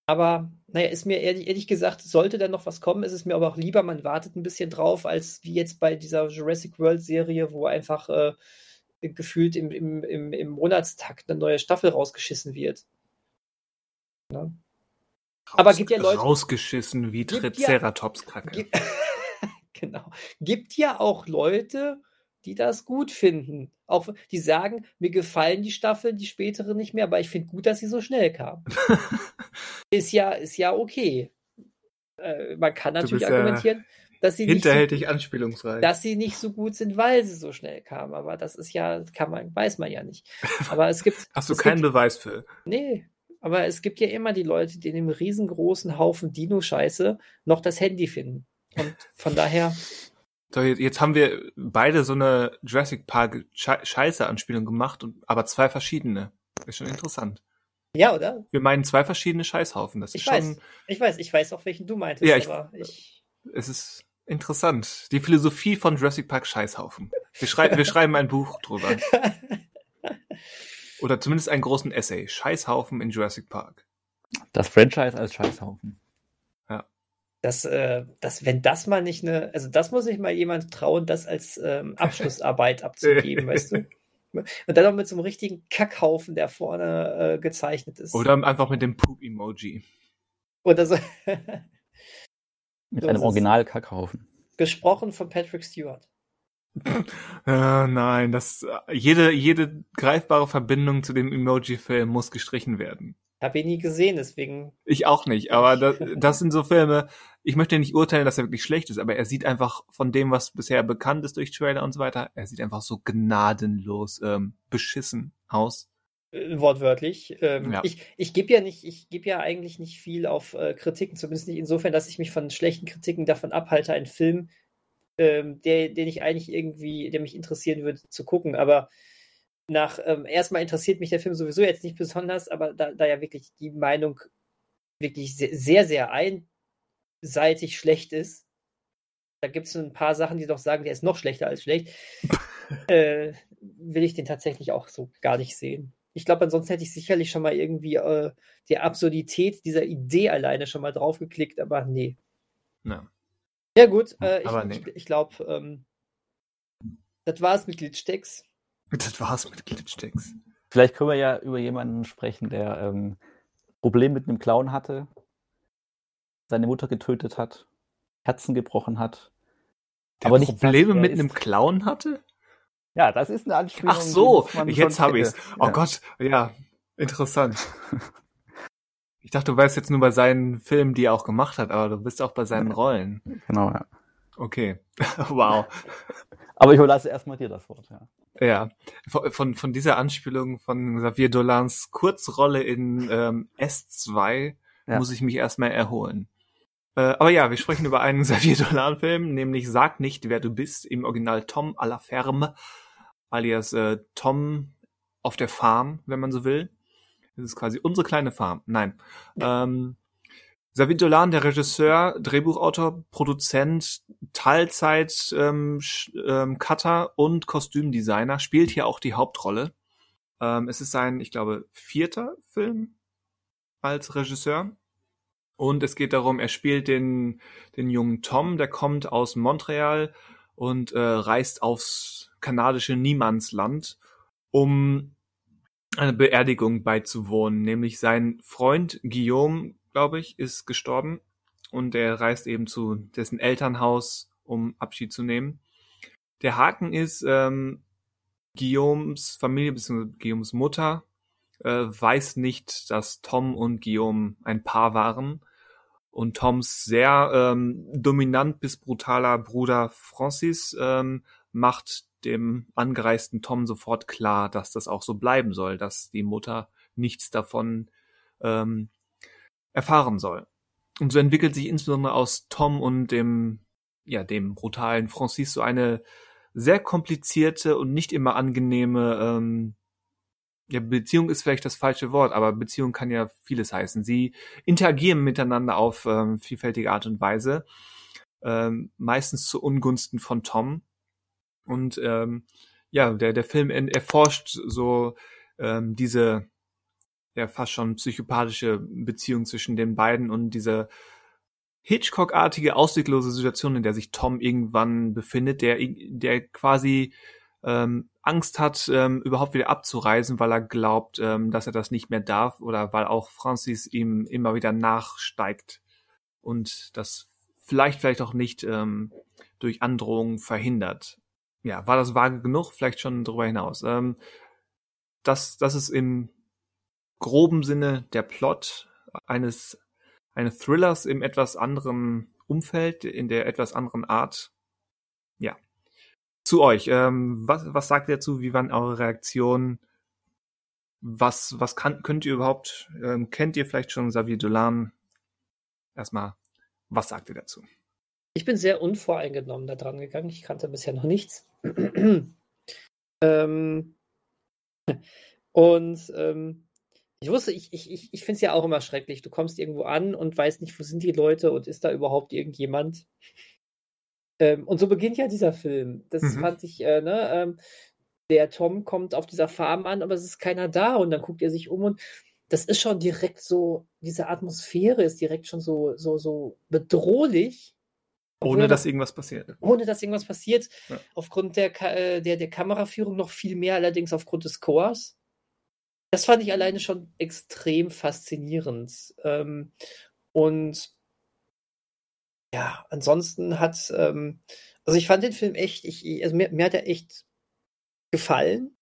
Aber, naja, ist mir ehrlich, ehrlich, gesagt, sollte da noch was kommen, ist es mir aber auch lieber, man wartet ein bisschen drauf, als wie jetzt bei dieser Jurassic World Serie, wo einfach äh, gefühlt im, im, im, im Monatstakt eine neue Staffel rausgeschissen wird. Ja. Raus, Aber gibt ja Leute. Rausgeschissen wie Triceratops-Kacke. Ja, genau. Gibt ja auch Leute, die das gut finden. Auch die sagen, mir gefallen die Staffeln, die spätere nicht mehr, aber ich finde gut, dass sie so schnell kam. ist ja, ist ja okay. Äh, man kann natürlich argumentieren, ja dass sie hinterhältig so, anspielungsreich. Dass sie nicht so gut sind, weil sie so schnell kamen. Aber das ist ja, kann man, weiß man ja nicht. Aber es gibt. Hast du keinen gibt, Beweis für? Nee. Aber es gibt ja immer die Leute, die in dem riesengroßen Haufen Dino-Scheiße noch das Handy finden. Und von daher. So, jetzt haben wir beide so eine Jurassic Park Scheiße-Anspielung gemacht, aber zwei verschiedene. Ist schon interessant. Ja, oder? Wir meinen zwei verschiedene Scheißhaufen. Das ich ist weiß, schon... ich weiß, ich weiß auch, welchen du meintest. Ja, ich, ich... Es ist Interessant. Die Philosophie von Jurassic Park Scheißhaufen. Wir, schrei wir schreiben ein Buch drüber. Oder zumindest einen großen Essay. Scheißhaufen in Jurassic Park. Das Franchise als Scheißhaufen. Ja. Das, äh, das, wenn das mal nicht eine, also das muss sich mal jemand trauen, das als ähm, Abschlussarbeit abzugeben, weißt du? Und dann noch mit so einem richtigen Kackhaufen, der vorne äh, gezeichnet ist. Oder einfach mit dem Poop-Emoji. Oder so. Mit so einem Original-Kackhaufen. Gesprochen von Patrick Stewart. äh, nein, das, jede, jede greifbare Verbindung zu dem Emoji-Film muss gestrichen werden. Habe ihn nie gesehen, deswegen. Ich auch nicht, aber das, das sind so Filme, ich möchte nicht urteilen, dass er wirklich schlecht ist, aber er sieht einfach von dem, was bisher bekannt ist durch Trailer und so weiter, er sieht einfach so gnadenlos ähm, beschissen aus. Äh, wortwörtlich. Ähm, ja. Ich, ich gebe ja nicht, ich gebe ja eigentlich nicht viel auf äh, Kritiken, zumindest nicht insofern, dass ich mich von schlechten Kritiken davon abhalte, einen Film, ähm, der, den ich eigentlich irgendwie, der mich interessieren würde, zu gucken. Aber nach ähm, erstmal interessiert mich der Film sowieso jetzt nicht besonders, aber da, da ja wirklich die Meinung wirklich sehr, sehr, sehr einseitig schlecht ist, da gibt es ein paar Sachen, die doch sagen, der ist noch schlechter als schlecht, äh, will ich den tatsächlich auch so gar nicht sehen. Ich glaube, ansonsten hätte ich sicherlich schon mal irgendwie äh, die Absurdität dieser Idee alleine schon mal draufgeklickt, aber nee. Ja, ja gut, äh, ich, nee. ich, ich glaube, ähm, das war's mit Glitchstecks. Das war's mit Glitchstecks. Vielleicht können wir ja über jemanden sprechen, der ähm, Problem mit einem Clown hatte, seine Mutter getötet hat, Herzen gebrochen hat. Der aber Probleme mit einem Clown hatte? Ja, das ist eine Anspielung. Ach so, jetzt habe ich's. Oh ja. Gott, ja, interessant. ich dachte, du weißt jetzt nur bei seinen Filmen, die er auch gemacht hat, aber du bist auch bei seinen Rollen. Genau, ja. Okay, wow. Aber ich überlasse erstmal dir das Wort, ja. Ja, von, von dieser Anspielung von Xavier Dolans Kurzrolle in ähm, S2 ja. muss ich mich erstmal erholen. Äh, aber ja, wir sprechen über einen Xavier Dolan-Film, nämlich Sag nicht, wer du bist, im Original Tom à la Ferme, alias äh, Tom auf der Farm, wenn man so will. Das ist quasi unsere kleine Farm. Nein. Ähm, Xavier Dolan, der Regisseur, Drehbuchautor, Produzent, Teilzeit ähm, ähm, Cutter und Kostümdesigner, spielt hier auch die Hauptrolle. Ähm, es ist sein, ich glaube, vierter Film als Regisseur. Und es geht darum, er spielt den, den jungen Tom, der kommt aus Montreal und äh, reist aufs kanadische Niemandsland, um eine Beerdigung beizuwohnen. Nämlich sein Freund Guillaume glaube ich, ist gestorben und er reist eben zu dessen Elternhaus, um Abschied zu nehmen. Der Haken ist, ähm, Guillaumes Familie bzw. Guillaumes Mutter äh, weiß nicht, dass Tom und Guillaume ein Paar waren. Und Toms sehr ähm, dominant bis brutaler Bruder Francis ähm, macht dem angereisten Tom sofort klar, dass das auch so bleiben soll, dass die Mutter nichts davon ähm, erfahren soll. Und so entwickelt sich insbesondere aus Tom und dem, ja, dem brutalen Francis so eine sehr komplizierte und nicht immer angenehme, ähm, ja, Beziehung ist vielleicht das falsche Wort, aber Beziehung kann ja vieles heißen. Sie interagieren miteinander auf ähm, vielfältige Art und Weise, ähm, meistens zu Ungunsten von Tom. Und ähm, ja, der, der Film erforscht so ähm, diese ja fast schon psychopathische Beziehung zwischen den beiden und diese Hitchcock-artige, ausweglose Situation, in der sich Tom irgendwann befindet, der, der quasi ähm, Angst hat, ähm, überhaupt wieder abzureisen, weil er glaubt, ähm, dass er das nicht mehr darf oder weil auch Francis ihm immer wieder nachsteigt und das vielleicht, vielleicht auch nicht ähm, durch Androhung verhindert. Ja, war das vage genug? Vielleicht schon darüber hinaus. Ähm, das, das ist im groben Sinne der Plot eines, eines Thrillers im etwas anderen Umfeld, in der etwas anderen Art. Ja. Zu euch. Ähm, was, was sagt ihr dazu? Wie waren eure Reaktionen? Was, was kann, könnt ihr überhaupt, ähm, kennt ihr vielleicht schon Xavier Dolan? Erstmal, was sagt ihr dazu? Ich bin sehr unvoreingenommen da dran gegangen. Ich kannte bisher noch nichts. ähm, und ähm, ich wusste, ich, ich, ich, ich finde es ja auch immer schrecklich. Du kommst irgendwo an und weißt nicht, wo sind die Leute und ist da überhaupt irgendjemand. Ähm, und so beginnt ja dieser Film. Das mhm. fand ich, äh, ne, ähm, der Tom kommt auf dieser Farm an, aber es ist keiner da und dann guckt er sich um und das ist schon direkt so, diese Atmosphäre ist direkt schon so, so, so bedrohlich. Ohne dass irgendwas passiert. Ohne dass irgendwas passiert. Ja. Aufgrund der, äh, der, der Kameraführung noch viel mehr, allerdings aufgrund des Chors. Das fand ich alleine schon extrem faszinierend. Ähm, und ja, ansonsten hat, ähm, also ich fand den Film echt, ich, also mir, mir hat er echt gefallen.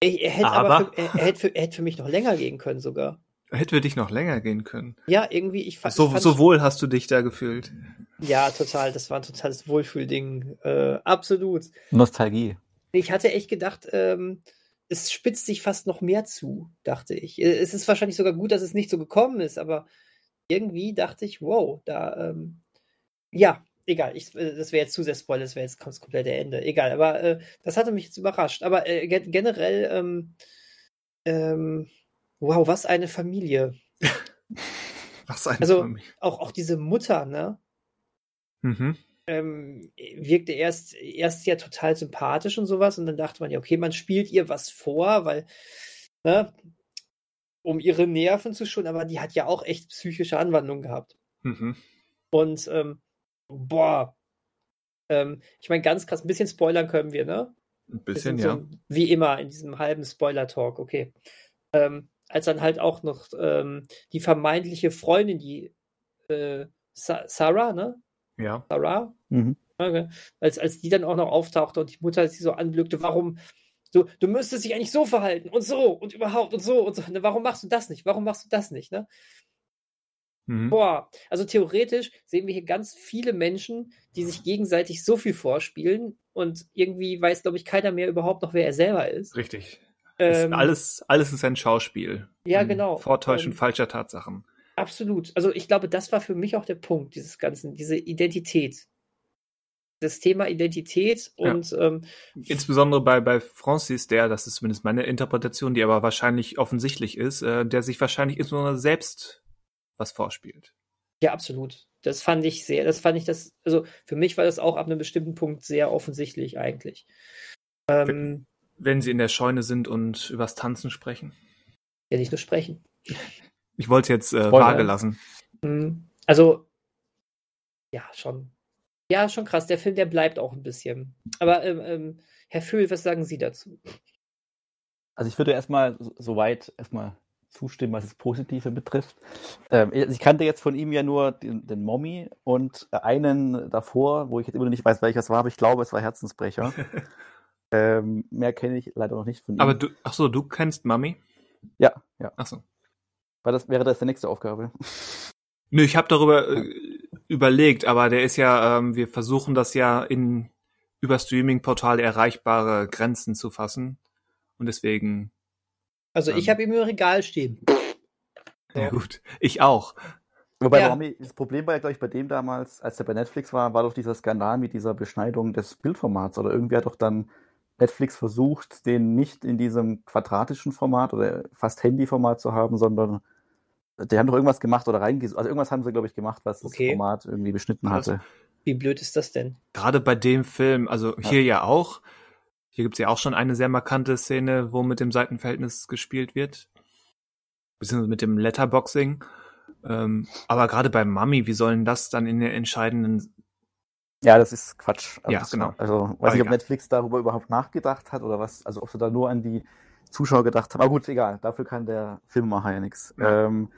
Er, er hätte aber, aber für, er, er, hätte für, er hätte für mich noch länger gehen können sogar. Hätte für dich noch länger gehen können. Ja, irgendwie, ich. So, ich fand, so wohl hast du dich da gefühlt. Ja, total. Das war ein totales Wohlfühlding. Äh, absolut. Nostalgie. Ich hatte echt gedacht, ähm, es spitzt sich fast noch mehr zu, dachte ich. Äh, es ist wahrscheinlich sogar gut, dass es nicht so gekommen ist, aber irgendwie dachte ich, wow, da, ähm, ja, egal, ich, äh, das wäre jetzt zu sehr Spoiler, das wäre jetzt das komplette Ende. Egal, aber äh, das hatte mich jetzt überrascht. Aber äh, generell, ähm, ähm, wow, was eine Familie. was eine also, Familie. Auch, auch diese Mutter, ne? Mhm. ähm, wirkte erst, erst ja total sympathisch und sowas. Und dann dachte man ja, okay, man spielt ihr was vor, weil, ne, um ihre Nerven zu schonen, aber die hat ja auch echt psychische Anwandlungen gehabt. Mhm. Und ähm, boah, ähm, ich meine, ganz krass, ein bisschen spoilern können wir, ne? Ein bisschen, ja. So, wie immer in diesem halben Spoiler-Talk, okay. Ähm, als dann halt auch noch ähm, die vermeintliche Freundin, die äh, Sa Sarah, ne? Ja. Sarah? Mhm. Okay. Als, als die dann auch noch auftauchte und die Mutter sie so anblickte, warum, so, du müsstest dich eigentlich so verhalten und so und überhaupt und so und so. Ne, warum machst du das nicht? Warum machst du das nicht? Ne? Mhm. Boah, also theoretisch sehen wir hier ganz viele Menschen, die sich gegenseitig so viel vorspielen und irgendwie weiß, glaube ich, keiner mehr überhaupt noch, wer er selber ist. Richtig. Ähm, alles, alles ist ein Schauspiel. Ja, genau. Vortäuschen ähm, falscher Tatsachen. Absolut. Also ich glaube, das war für mich auch der Punkt dieses Ganzen, diese Identität das Thema Identität und ja. ähm, insbesondere bei, bei Francis, der, das ist zumindest meine Interpretation, die aber wahrscheinlich offensichtlich ist, äh, der sich wahrscheinlich insbesondere selbst was vorspielt. Ja, absolut. Das fand ich sehr, das fand ich das, also für mich war das auch ab einem bestimmten Punkt sehr offensichtlich eigentlich. Ähm, wenn, sie in der Scheune sind und übers Tanzen sprechen. Ja, nicht nur sprechen. Ich wollte jetzt äh, vage lassen. Mhm. Also, ja, schon. Ja, schon krass. Der Film, der bleibt auch ein bisschen. Aber ähm, ähm, Herr Fühl, was sagen Sie dazu? Also ich würde erstmal soweit erstmal zustimmen, was das Positive betrifft. Ähm, ich kannte jetzt von ihm ja nur den, den Mommy und einen davor, wo ich jetzt immer noch nicht weiß, welches war, aber ich glaube, es war Herzensbrecher. ähm, mehr kenne ich leider noch nicht von ihm. Aber du, ach so, du kennst Mummy? Ja, ja. Ach so. Weil das wäre das die nächste Aufgabe. Nö, ich habe darüber äh, überlegt, aber der ist ja, ähm, wir versuchen das ja in über Streaming-Portale erreichbare Grenzen zu fassen. Und deswegen. Also ich ähm, habe ihm im Regal stehen. Ja gut, ich auch. Wobei ja. das Problem war ja, glaube ich, bei dem damals, als er bei Netflix war, war doch dieser Skandal mit dieser Beschneidung des Bildformats. Oder irgendwie hat doch dann Netflix versucht, den nicht in diesem quadratischen Format oder fast Handyformat zu haben, sondern die haben doch irgendwas gemacht oder reingesucht. Also irgendwas haben sie, glaube ich, gemacht, was okay. das Format irgendwie beschnitten also, hatte. Wie blöd ist das denn? Gerade bei dem Film, also ja. hier ja auch. Hier gibt es ja auch schon eine sehr markante Szene, wo mit dem Seitenverhältnis gespielt wird. Beziehungsweise mit dem Letterboxing. Ähm, aber gerade bei Mummy, wie sollen das dann in der entscheidenden ja, das ist Quatsch. Also ja, genau. Also weiß nicht, ob Netflix darüber überhaupt nachgedacht hat oder was, also ob sie da nur an die Zuschauer gedacht haben. Aber gut, egal, dafür kann der Filmemacher ja nichts. Ja. Ähm,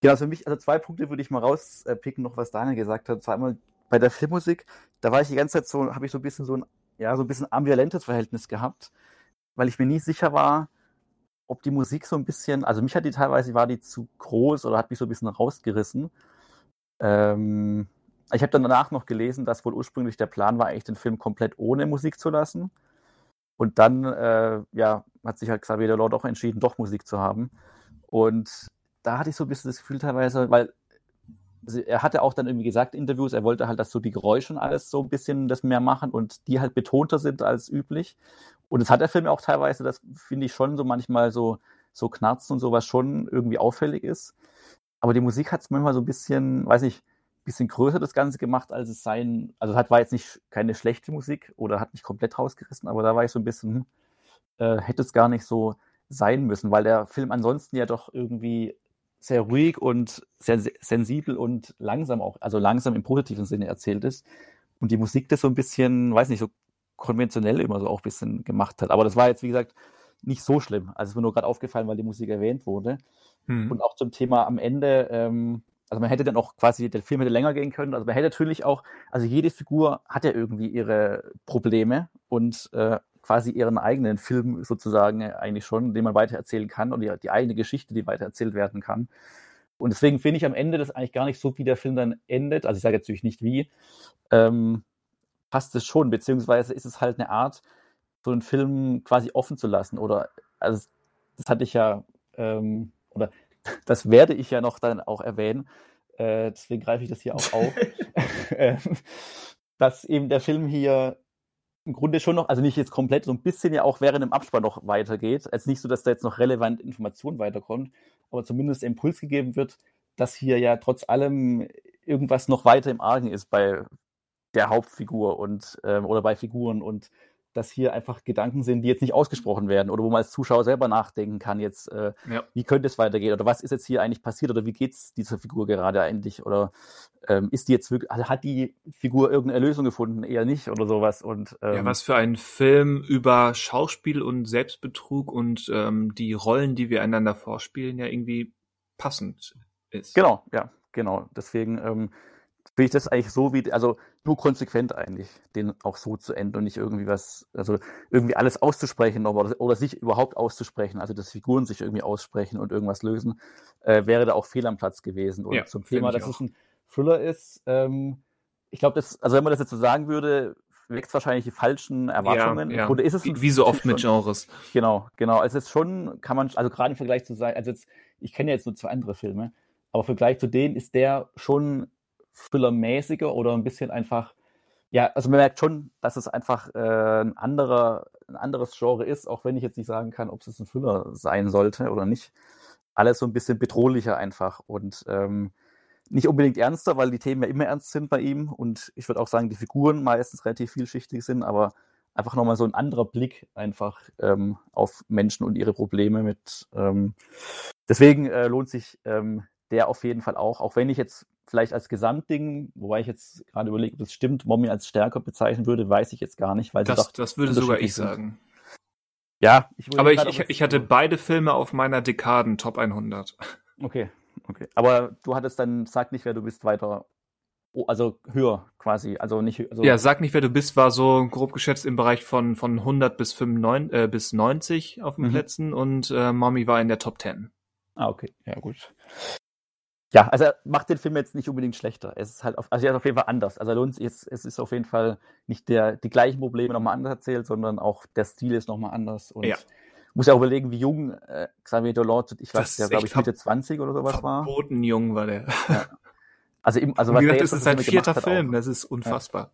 genau, für mich, also zwei Punkte würde ich mal rauspicken, noch was Daniel gesagt hat. Zwar einmal bei der Filmmusik, da war ich die ganze Zeit so, habe ich so ein bisschen so ein, ja, so ein bisschen ambivalentes Verhältnis gehabt, weil ich mir nie sicher war, ob die Musik so ein bisschen, also mich hat die teilweise, war die zu groß oder hat mich so ein bisschen rausgerissen. Ähm, ich habe dann danach noch gelesen, dass wohl ursprünglich der Plan war, eigentlich den Film komplett ohne Musik zu lassen. Und dann äh, ja, hat sich halt Xavier Delors doch entschieden, doch Musik zu haben. Und da hatte ich so ein bisschen das Gefühl teilweise, weil er hatte auch dann irgendwie gesagt in Interviews, er wollte halt, dass so die Geräusche und alles so ein bisschen das mehr machen und die halt betonter sind als üblich. Und das hat der Film auch teilweise, das finde ich schon so manchmal so, so knarzt und so, was schon irgendwie auffällig ist. Aber die Musik hat es manchmal so ein bisschen, weiß ich, bisschen größer das Ganze gemacht, als es sein. Also hat war jetzt nicht keine schlechte Musik oder hat nicht komplett rausgerissen, aber da war ich so ein bisschen, hm, äh, hätte es gar nicht so sein müssen, weil der Film ansonsten ja doch irgendwie sehr ruhig und sehr sensibel und langsam auch, also langsam im positiven Sinne erzählt ist. Und die Musik das so ein bisschen, weiß nicht, so konventionell immer so auch ein bisschen gemacht hat. Aber das war jetzt, wie gesagt, nicht so schlimm. Also es ist mir nur gerade aufgefallen, weil die Musik erwähnt wurde. Hm. Und auch zum Thema am Ende, ähm, also man hätte dann auch quasi, der Film hätte länger gehen können. Also man hätte natürlich auch, also jede Figur hat ja irgendwie ihre Probleme und äh, quasi ihren eigenen Film sozusagen eigentlich schon, den man weitererzählen kann und die, die eigene Geschichte, die weitererzählt werden kann. Und deswegen finde ich am Ende das eigentlich gar nicht so, wie der Film dann endet. Also ich sage jetzt natürlich nicht wie. Ähm, passt es schon, beziehungsweise ist es halt eine Art, so einen Film quasi offen zu lassen. Oder, also das hatte ich ja, ähm, oder das werde ich ja noch dann auch erwähnen, äh, deswegen greife ich das hier auch auf, ähm, dass eben der Film hier im Grunde schon noch, also nicht jetzt komplett, so ein bisschen ja auch während dem Abspann noch weitergeht. Also nicht so, dass da jetzt noch relevant Information weiterkommt, aber zumindest der Impuls gegeben wird, dass hier ja trotz allem irgendwas noch weiter im Argen ist bei der Hauptfigur und ähm, oder bei Figuren und dass hier einfach Gedanken sind, die jetzt nicht ausgesprochen werden oder wo man als Zuschauer selber nachdenken kann, jetzt, äh, ja. wie könnte es weitergehen oder was ist jetzt hier eigentlich passiert oder wie geht es dieser Figur gerade eigentlich oder ähm, ist die jetzt wirklich, also hat die Figur irgendeine Lösung gefunden, eher nicht oder sowas und ähm, ja, was für ein Film über Schauspiel und Selbstbetrug und ähm, die Rollen, die wir einander vorspielen, ja irgendwie passend ist. Genau, ja, genau. Deswegen ähm, finde ich das eigentlich so wie, also nur konsequent eigentlich, den auch so zu enden und nicht irgendwie was, also irgendwie alles auszusprechen oder, oder sich überhaupt auszusprechen, also dass Figuren sich irgendwie aussprechen und irgendwas lösen, äh, wäre da auch fehl am Platz gewesen. Und ja, zum Thema, dass auch. es ein Thriller ist, ähm, ich glaube, das, also wenn man das jetzt so sagen würde, wächst wahrscheinlich die falschen Erwartungen. Ja, ja. Oder ist es wie, wie so oft mit Genres. Genau, genau. Also es ist schon, kann man, also gerade im Vergleich zu sein, also jetzt, ich kenne ja jetzt nur zwei andere Filme, aber im Vergleich zu denen ist der schon Thriller-mäßiger oder ein bisschen einfach, ja, also man merkt schon, dass es einfach äh, ein, anderer, ein anderes Genre ist, auch wenn ich jetzt nicht sagen kann, ob es ein Thriller sein sollte oder nicht. Alles so ein bisschen bedrohlicher einfach und ähm, nicht unbedingt ernster, weil die Themen ja immer ernst sind bei ihm und ich würde auch sagen, die Figuren meistens relativ vielschichtig sind, aber einfach nochmal so ein anderer Blick einfach ähm, auf Menschen und ihre Probleme mit. Ähm, deswegen äh, lohnt sich ähm, der auf jeden Fall auch, auch wenn ich jetzt vielleicht als Gesamtding, wobei ich jetzt gerade überlege, ob das stimmt, Mommy als stärker bezeichnen würde, weiß ich jetzt gar nicht. Weil das, doch das würde sogar ich sind. sagen. Ja, ich aber ich, ich, ich hatte beide Filme auf meiner Dekaden Top 100. Okay, okay. Aber du hattest dann, sag nicht, wer du bist, weiter, also höher quasi, also nicht. Also ja, sag nicht, wer du bist, war so grob geschätzt im Bereich von, von 100 bis, 95, äh, bis 90 auf den mhm. Plätzen und äh, Mommy war in der Top 10. Ah, okay, ja gut. Ja, also er macht den Film jetzt nicht unbedingt schlechter. Es ist halt auf, also er ist auf jeden Fall anders. Also lohnt es, es ist auf jeden Fall nicht der, die gleichen Probleme nochmal anders erzählt, sondern auch der Stil ist nochmal anders. Und ja. muss ja auch überlegen, wie jung äh, Xavier Dolan, ich weiß, der glaube ich Mitte 20 oder sowas war. Verboten jung war der. Ja. Also, im, also was wie gesagt, das ist sein vierter Film, auch. das ist unfassbar.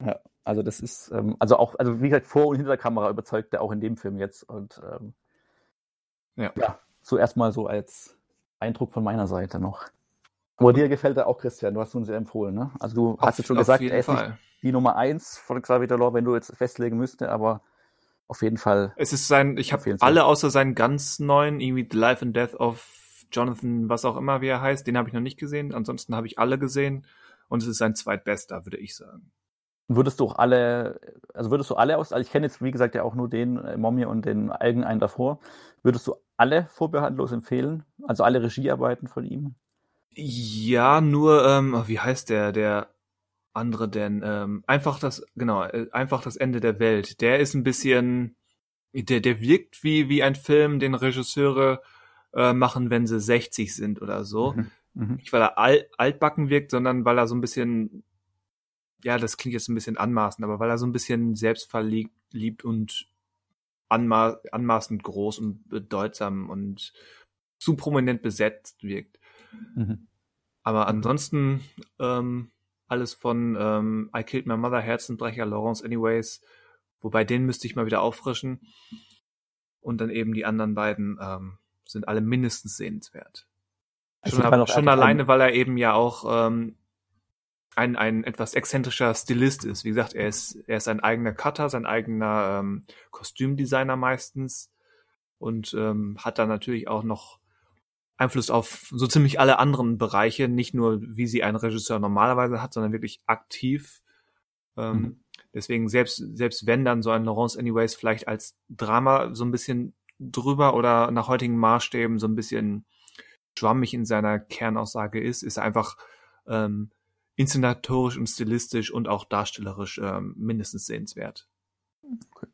Ja. ja. also das ist, ähm, also auch, also wie gesagt, vor und hinter der Kamera überzeugt er auch in dem Film jetzt. Und ähm, ja. ja, so erstmal so als Eindruck von meiner Seite noch. Aber dir gefällt er auch, Christian. Du hast uns ja empfohlen, ne? Also du auf, hast jetzt schon gesagt, er ist nicht die Nummer 1 von Xavier Delors, wenn du jetzt festlegen müsste, aber auf jeden Fall. Es ist sein, ich habe alle außer seinen ganz neuen, irgendwie The Life and Death of Jonathan, was auch immer, wie er heißt, den habe ich noch nicht gesehen. Ansonsten habe ich alle gesehen und es ist sein zweitbester, würde ich sagen. Würdest du auch alle, also würdest du alle aus, also ich kenne jetzt wie gesagt ja auch nur den äh, Mommy und den Algen einen davor, würdest du alle vorbehaltlos empfehlen? Also alle Regiearbeiten von ihm? Ja, nur, ähm, wie heißt der, der andere denn? Ähm, einfach das, genau, äh, einfach das Ende der Welt. Der ist ein bisschen, der, der wirkt wie, wie ein Film, den Regisseure äh, machen, wenn sie 60 sind oder so. Mhm, mh. Nicht, weil er alt, altbacken wirkt, sondern weil er so ein bisschen, ja, das klingt jetzt ein bisschen anmaßend, aber weil er so ein bisschen selbstverliebt und anma anmaßend groß und bedeutsam und zu prominent besetzt wirkt. Mhm. Aber ansonsten ähm, alles von ähm, I Killed My Mother, Herzenbrecher, Lawrence Anyways, wobei den müsste ich mal wieder auffrischen. Und dann eben die anderen beiden ähm, sind alle mindestens sehenswert. Also schon, schon alleine, weil er eben ja auch ähm, ein, ein etwas exzentrischer Stilist ist. Wie gesagt, er ist, er ist ein eigener Cutter, sein eigener ähm, Kostümdesigner meistens und ähm, hat dann natürlich auch noch Einfluss auf so ziemlich alle anderen Bereiche, nicht nur wie sie ein Regisseur normalerweise hat, sondern wirklich aktiv. Ähm, mhm. Deswegen selbst, selbst wenn dann so ein Laurence Anyways vielleicht als Drama so ein bisschen drüber oder nach heutigen Maßstäben so ein bisschen schwammig in seiner Kernaussage ist, ist er einfach ähm, inszenatorisch und stilistisch und auch darstellerisch ähm, mindestens sehenswert. Okay.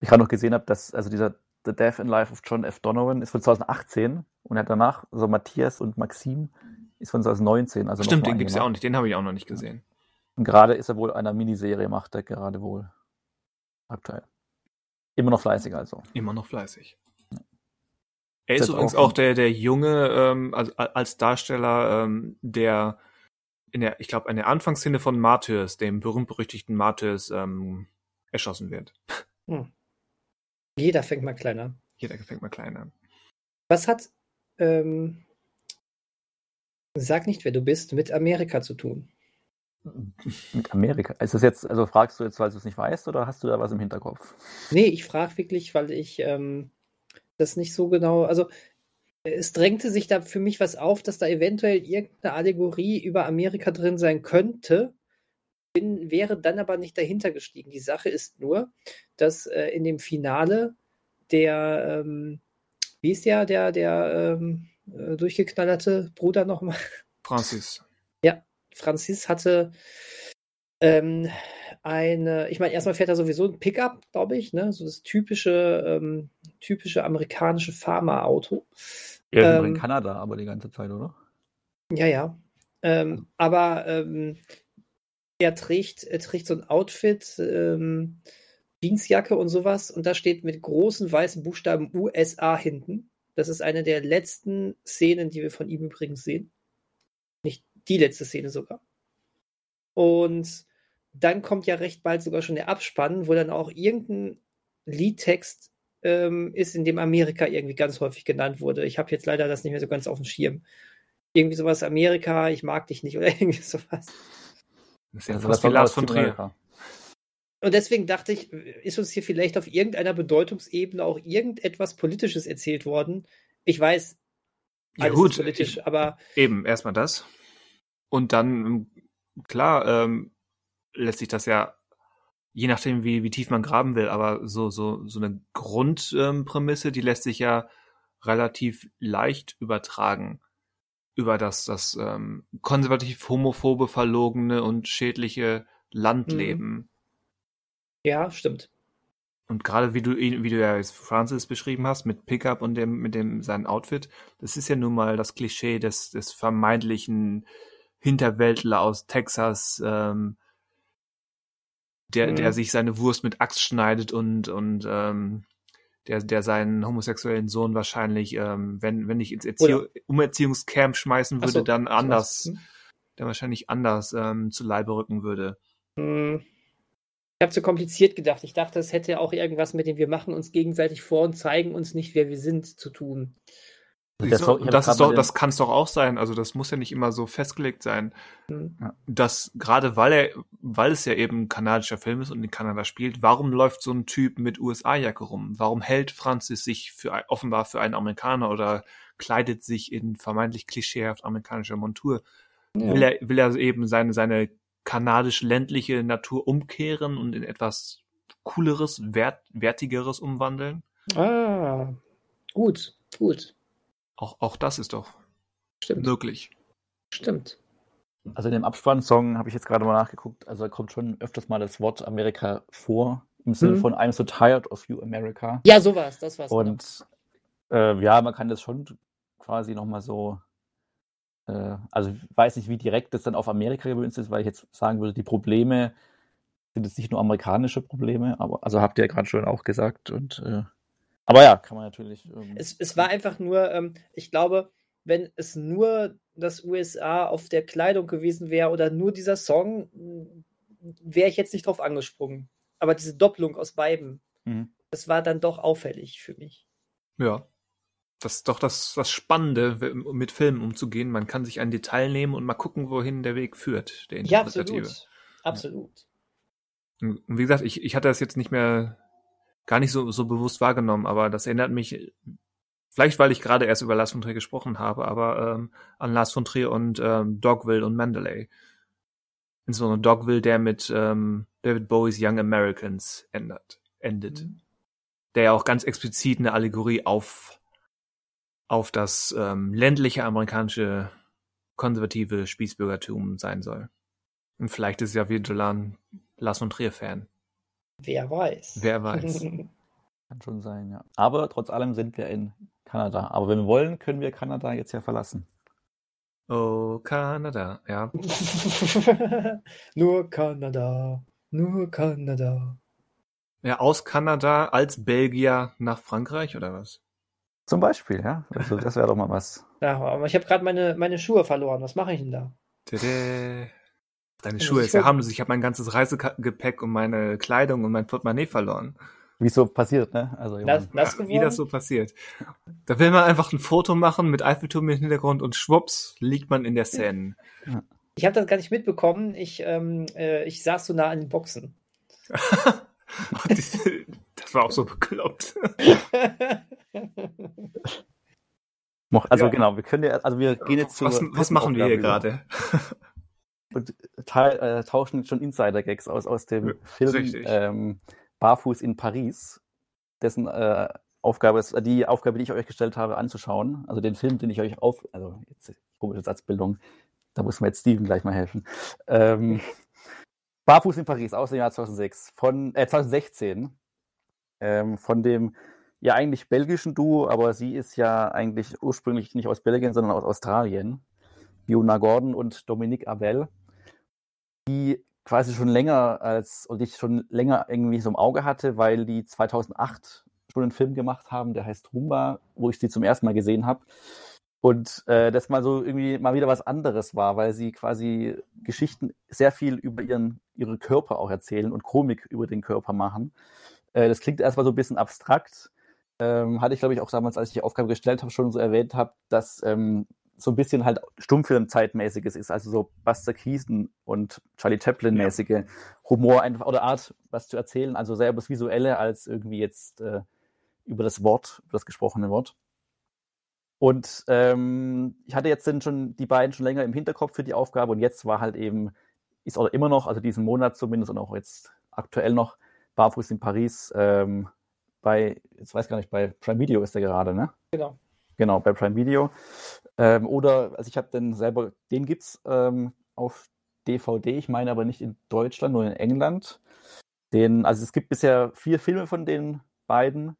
Ich gerade noch gesehen habe, dass also dieser The Death and Life of John F. Donovan ist von 2018 und hat danach so Matthias und Maxim ist von 2019. Also Stimmt, den gibt es ja auch nicht, den habe ich auch noch nicht gesehen. Und gerade ist er wohl einer Miniserie, macht er gerade wohl aktuell. Immer noch fleißig also. Immer noch fleißig. Er ist, ist übrigens auch, auch der, der Junge ähm, also, als Darsteller, ähm, der in der, ich glaube, in der Anfangsszene von Martyrs, dem berühmt-berüchtigten Martyrs, ähm, erschossen wird. Hm. Jeder fängt mal kleiner. Jeder fängt mal kleiner. Was hat, ähm, sag nicht, wer du bist, mit Amerika zu tun? Mit Amerika. Ist das jetzt, also fragst du jetzt, weil du es nicht weißt, oder hast du da was im Hinterkopf? Nee, ich frage wirklich, weil ich ähm, das nicht so genau, also es drängte sich da für mich was auf, dass da eventuell irgendeine Allegorie über Amerika drin sein könnte. Bin, wäre dann aber nicht dahinter gestiegen. Die Sache ist nur, dass äh, in dem Finale der, ähm, wie ist der, der, der ähm, äh, durchgeknallerte Bruder nochmal? Francis. Ja, Francis hatte ähm, eine, ich meine, erstmal fährt er sowieso ein Pickup, glaube ich, ne? So das typische, ähm, typische amerikanische Pharma-Auto. Ja, ähm, in Kanada aber die ganze Zeit, oder? Ja, ja. Ähm, aber ähm, er trägt, er trägt so ein Outfit, ähm, Jeansjacke und sowas, und da steht mit großen weißen Buchstaben USA hinten. Das ist eine der letzten Szenen, die wir von ihm übrigens sehen. Nicht die letzte Szene sogar. Und dann kommt ja recht bald sogar schon der Abspann, wo dann auch irgendein Liedtext ähm, ist, in dem Amerika irgendwie ganz häufig genannt wurde. Ich habe jetzt leider das nicht mehr so ganz auf dem Schirm. Irgendwie sowas, Amerika, ich mag dich nicht oder irgendwie sowas. Das ist ja fast wie Lars von Trier. Und deswegen dachte ich, ist uns hier vielleicht auf irgendeiner Bedeutungsebene auch irgendetwas Politisches erzählt worden? Ich weiß, alles ja, gut, politisch, ich, aber. Eben, erstmal das. Und dann, klar, ähm, lässt sich das ja, je nachdem, wie, wie tief man graben will, aber so, so, so eine Grundprämisse, ähm, die lässt sich ja relativ leicht übertragen über das, das ähm, konservativ homophobe, verlogene und schädliche Landleben. Mhm. Ja, stimmt. Und gerade wie du ihn, wie du ja jetzt Francis beschrieben hast, mit Pickup und dem, mit dem, sein Outfit, das ist ja nun mal das Klischee des, des vermeintlichen Hinterwäldler aus Texas, ähm, der, mhm. der sich seine Wurst mit Axt schneidet und, und ähm, der, der seinen homosexuellen Sohn wahrscheinlich, ähm, wenn, wenn ich ins Erzie Umerziehungscamp schmeißen würde, so, dann anders, hm. der wahrscheinlich anders ähm, zu Leibe rücken würde. Hm. Ich habe zu kompliziert gedacht. Ich dachte, es hätte auch irgendwas mit dem wir machen uns gegenseitig vor und zeigen uns nicht, wer wir sind, zu tun. Das, so, das, ist doch, das kann es doch auch sein. Also das muss ja nicht immer so festgelegt sein. Mhm. Dass gerade weil er, weil es ja eben ein kanadischer Film ist und in Kanada spielt, warum läuft so ein Typ mit USA-Jacke rum? Warum hält Francis sich für offenbar für einen Amerikaner oder kleidet sich in vermeintlich klischeehaft amerikanischer Montur? Ja. Will er, will er eben seine, seine kanadisch-ländliche Natur umkehren und in etwas cooleres, wert, wertigeres umwandeln? Ah, gut, gut. Auch, auch das ist doch Stimmt. möglich. Stimmt. Also in dem Abspann-Song habe ich jetzt gerade mal nachgeguckt, also da kommt schon öfters mal das Wort Amerika vor, im Sinne mhm. von I'm so tired of you, America. Ja, sowas, das war's. Und äh, ja, man kann das schon quasi nochmal so, äh, also ich weiß nicht, wie direkt das dann auf Amerika gewünscht ist, weil ich jetzt sagen würde, die Probleme sind jetzt nicht nur amerikanische Probleme, aber also habt ihr ja gerade schon auch gesagt und äh, aber ja, kann man natürlich. Ähm, es, es war einfach nur, ähm, ich glaube, wenn es nur das USA auf der Kleidung gewesen wäre oder nur dieser Song, wäre ich jetzt nicht drauf angesprungen. Aber diese Doppelung aus beiden, mhm. das war dann doch auffällig für mich. Ja. Das ist doch das, das Spannende, mit Filmen umzugehen. Man kann sich ein Detail nehmen und mal gucken, wohin der Weg führt, der Ja, absolut. Absolut. Und wie gesagt, ich, ich hatte das jetzt nicht mehr gar nicht so, so bewusst wahrgenommen, aber das erinnert mich, vielleicht weil ich gerade erst über Lars von Trier gesprochen habe, aber ähm, an Lars von Trier und ähm, Dogville und Mandalay. Insbesondere Dogville, der mit ähm, David Bowies Young Americans endet, endet. Mhm. Der ja auch ganz explizit eine Allegorie auf, auf das ähm, ländliche amerikanische konservative Spießbürgertum sein soll. Und vielleicht ist ja wie Jolan Lars von Trier Fan. Wer weiß. Wer weiß. Kann schon sein, ja. Aber trotz allem sind wir in Kanada. Aber wenn wir wollen, können wir Kanada jetzt ja verlassen. Oh, Kanada, ja. nur Kanada, nur Kanada. Ja, aus Kanada als Belgier nach Frankreich oder was? Zum Beispiel, ja. Also das wäre doch mal was. Ja, aber ich habe gerade meine, meine Schuhe verloren. Was mache ich denn da? Tada. Deine Schuhe ist ja harmlos. Ich habe mein ganzes Reisegepäck und meine Kleidung und mein Portemonnaie verloren. Wie es so passiert, ne? Also, das, das Ach, wie das so passiert. Da will man einfach ein Foto machen mit Eiffelturm im Hintergrund und schwupps liegt man in der Szene. Ja. Ich habe das gar nicht mitbekommen. Ich, ähm, äh, ich saß so nah an den Boxen. das war auch so bekloppt. also ja. genau, wir können ja, also wir gehen jetzt zu. Was, was machen wir hier gerade? Und äh, tauschen jetzt schon Insider-Gags aus, aus dem ja, Film ähm, Barfuß in Paris, dessen äh, Aufgabe ist, die Aufgabe, die ich euch gestellt habe, anzuschauen. Also den Film, den ich euch auf, also jetzt komische Satzbildung, da muss mir jetzt Steven gleich mal helfen. Ähm, Barfuß in Paris aus dem Jahr 2006, von, äh, 2016, ähm, von dem ja eigentlich belgischen Duo, aber sie ist ja eigentlich ursprünglich nicht aus Belgien, sondern aus Australien. Fiona Gordon und Dominique Abel, die quasi schon länger als, und ich schon länger irgendwie so im Auge hatte, weil die 2008 schon einen Film gemacht haben, der heißt Rumba, wo ich sie zum ersten Mal gesehen habe. Und äh, das mal so irgendwie mal wieder was anderes war, weil sie quasi Geschichten sehr viel über ihren, ihre Körper auch erzählen und Komik über den Körper machen. Äh, das klingt erstmal so ein bisschen abstrakt. Ähm, hatte ich, glaube ich, auch damals, als ich die Aufgabe gestellt habe, schon so erwähnt habe, dass ähm, so ein bisschen halt Stummfilm-zeitmäßiges ist, also so Buster Keaton und Charlie Chaplin-mäßige ja. Humor einfach oder Art, was zu erzählen, also sehr über das Visuelle als irgendwie jetzt äh, über das Wort, über das gesprochene Wort. Und ähm, ich hatte jetzt schon die beiden schon länger im Hinterkopf für die Aufgabe und jetzt war halt eben, ist oder immer noch, also diesen Monat zumindest und auch jetzt aktuell noch, Barfuß in Paris ähm, bei, jetzt weiß ich gar nicht, bei Prime Video ist der gerade, ne? Genau. Genau, bei Prime Video. Ähm, oder, also ich habe dann selber, den gibt es ähm, auf DVD, ich meine aber nicht in Deutschland, nur in England. Den, also es gibt bisher vier Filme von den beiden.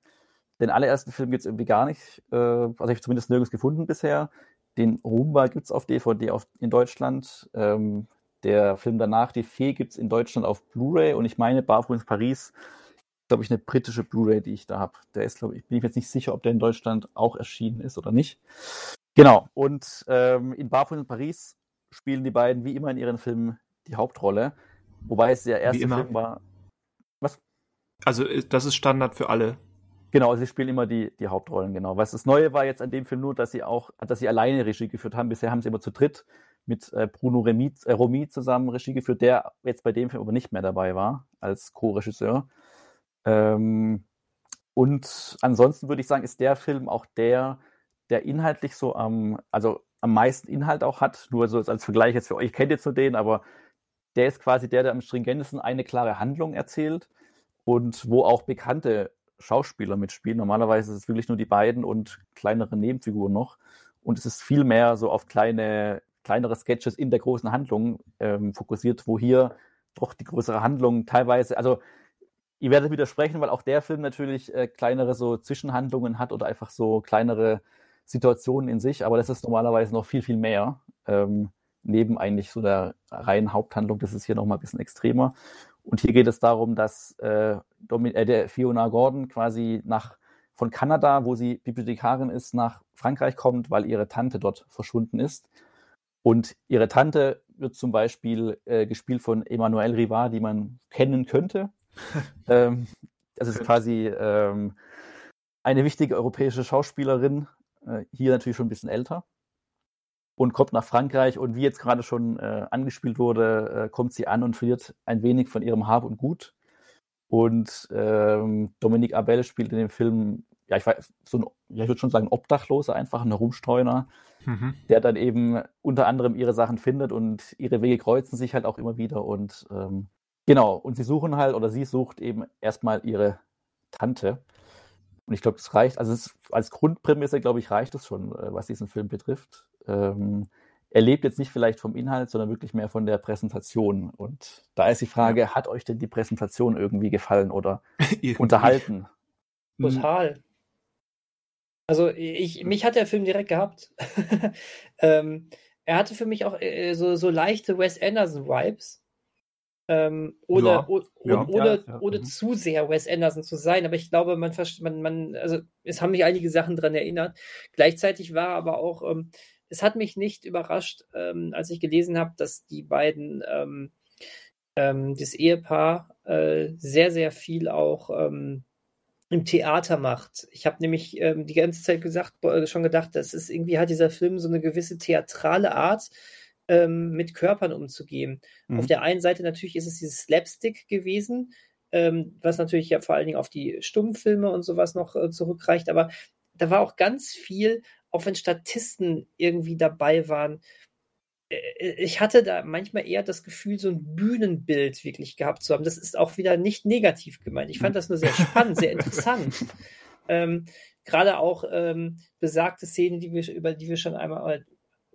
Den allerersten Film gibt es irgendwie gar nicht, äh, also habe ich zumindest nirgends gefunden bisher. Den Rumba gibt es auf DVD auf, in Deutschland. Ähm, der Film danach, Die Fee, gibt es in Deutschland auf Blu-ray und ich meine, Barfuß Paris, glaube ich, eine britische Blu-ray, die ich da habe. Der ist, glaube ich, bin ich jetzt nicht sicher, ob der in Deutschland auch erschienen ist oder nicht. Genau, und ähm, in Barfuß in Paris spielen die beiden wie immer in ihren Filmen die Hauptrolle. Wobei es der erste Film war. Was? Also, äh, das ist Standard für alle Genau, sie spielen immer die, die Hauptrollen, genau. Was das Neue war jetzt an dem Film nur, dass sie auch, dass sie alleine Regie geführt haben. Bisher haben sie immer zu dritt mit äh, Bruno Remy, äh, Romy zusammen Regie geführt, der jetzt bei dem Film aber nicht mehr dabei war als Co-Regisseur. Ähm, und ansonsten würde ich sagen, ist der Film auch der, der inhaltlich so am, also am meisten Inhalt auch hat. Nur so als Vergleich jetzt für euch, kennt jetzt nur den, aber der ist quasi der, der am stringentesten eine klare Handlung erzählt und wo auch bekannte Schauspieler mitspielen. Normalerweise ist es wirklich nur die beiden und kleinere Nebenfiguren noch. Und es ist viel mehr so auf kleine, kleinere Sketches in der großen Handlung ähm, fokussiert, wo hier doch die größere Handlung teilweise, also ihr werdet widersprechen, weil auch der Film natürlich äh, kleinere so Zwischenhandlungen hat oder einfach so kleinere Situationen in sich, aber das ist normalerweise noch viel, viel mehr. Ähm, neben eigentlich so der reinen Haupthandlung, das ist hier nochmal ein bisschen extremer. Und hier geht es darum, dass äh, äh, der Fiona Gordon quasi nach von Kanada, wo sie Bibliothekarin ist, nach Frankreich kommt, weil ihre Tante dort verschwunden ist. Und ihre Tante wird zum Beispiel äh, gespielt von Emmanuel Rivard, die man kennen könnte. ähm, das ist quasi ähm, eine wichtige europäische Schauspielerin, äh, hier natürlich schon ein bisschen älter und kommt nach Frankreich und wie jetzt gerade schon äh, angespielt wurde, äh, kommt sie an und verliert ein wenig von ihrem Hab und Gut. Und ähm, Dominique Abel spielt in dem Film, ja, ich weiß, so ein, ja, ich würde schon sagen, Obdachloser, einfach ein Herumstreuner, mhm. der dann eben unter anderem ihre Sachen findet und ihre Wege kreuzen sich halt auch immer wieder. Und ähm, genau, und sie suchen halt, oder sie sucht eben erstmal ihre Tante. Und ich glaube, das reicht, also es, als Grundprämisse, glaube ich, reicht es schon, äh, was diesen Film betrifft ähm, er lebt jetzt nicht vielleicht vom Inhalt, sondern wirklich mehr von der Präsentation. Und da ist die Frage, ja. hat euch denn die Präsentation irgendwie gefallen oder unterhalten? Total. Also ich, mich hat der Film direkt gehabt. ähm, er hatte für mich auch äh, so, so leichte Wes Anderson-Vibes. Ähm, oder ja. oder, ja. oder, ja. oder mhm. zu sehr Wes Anderson zu sein. Aber ich glaube, man, man, man also es haben mich einige Sachen daran erinnert. Gleichzeitig war aber auch ähm, es hat mich nicht überrascht, ähm, als ich gelesen habe, dass die beiden, ähm, ähm, das Ehepaar, äh, sehr, sehr viel auch ähm, im Theater macht. Ich habe nämlich ähm, die ganze Zeit gesagt, äh, schon gedacht, das ist irgendwie hat dieser Film so eine gewisse theatrale Art. Ähm, mit Körpern umzugehen. Mhm. Auf der einen Seite natürlich ist es dieses Slapstick gewesen, ähm, was natürlich ja vor allen Dingen auf die Stummfilme und sowas noch äh, zurückreicht, aber da war auch ganz viel, auch wenn Statisten irgendwie dabei waren, äh, äh, ich hatte da manchmal eher das Gefühl, so ein Bühnenbild wirklich gehabt zu haben. Das ist auch wieder nicht negativ gemeint. Ich fand das nur sehr spannend, sehr interessant. Ähm, Gerade auch ähm, besagte Szenen, die wir, über die wir schon einmal,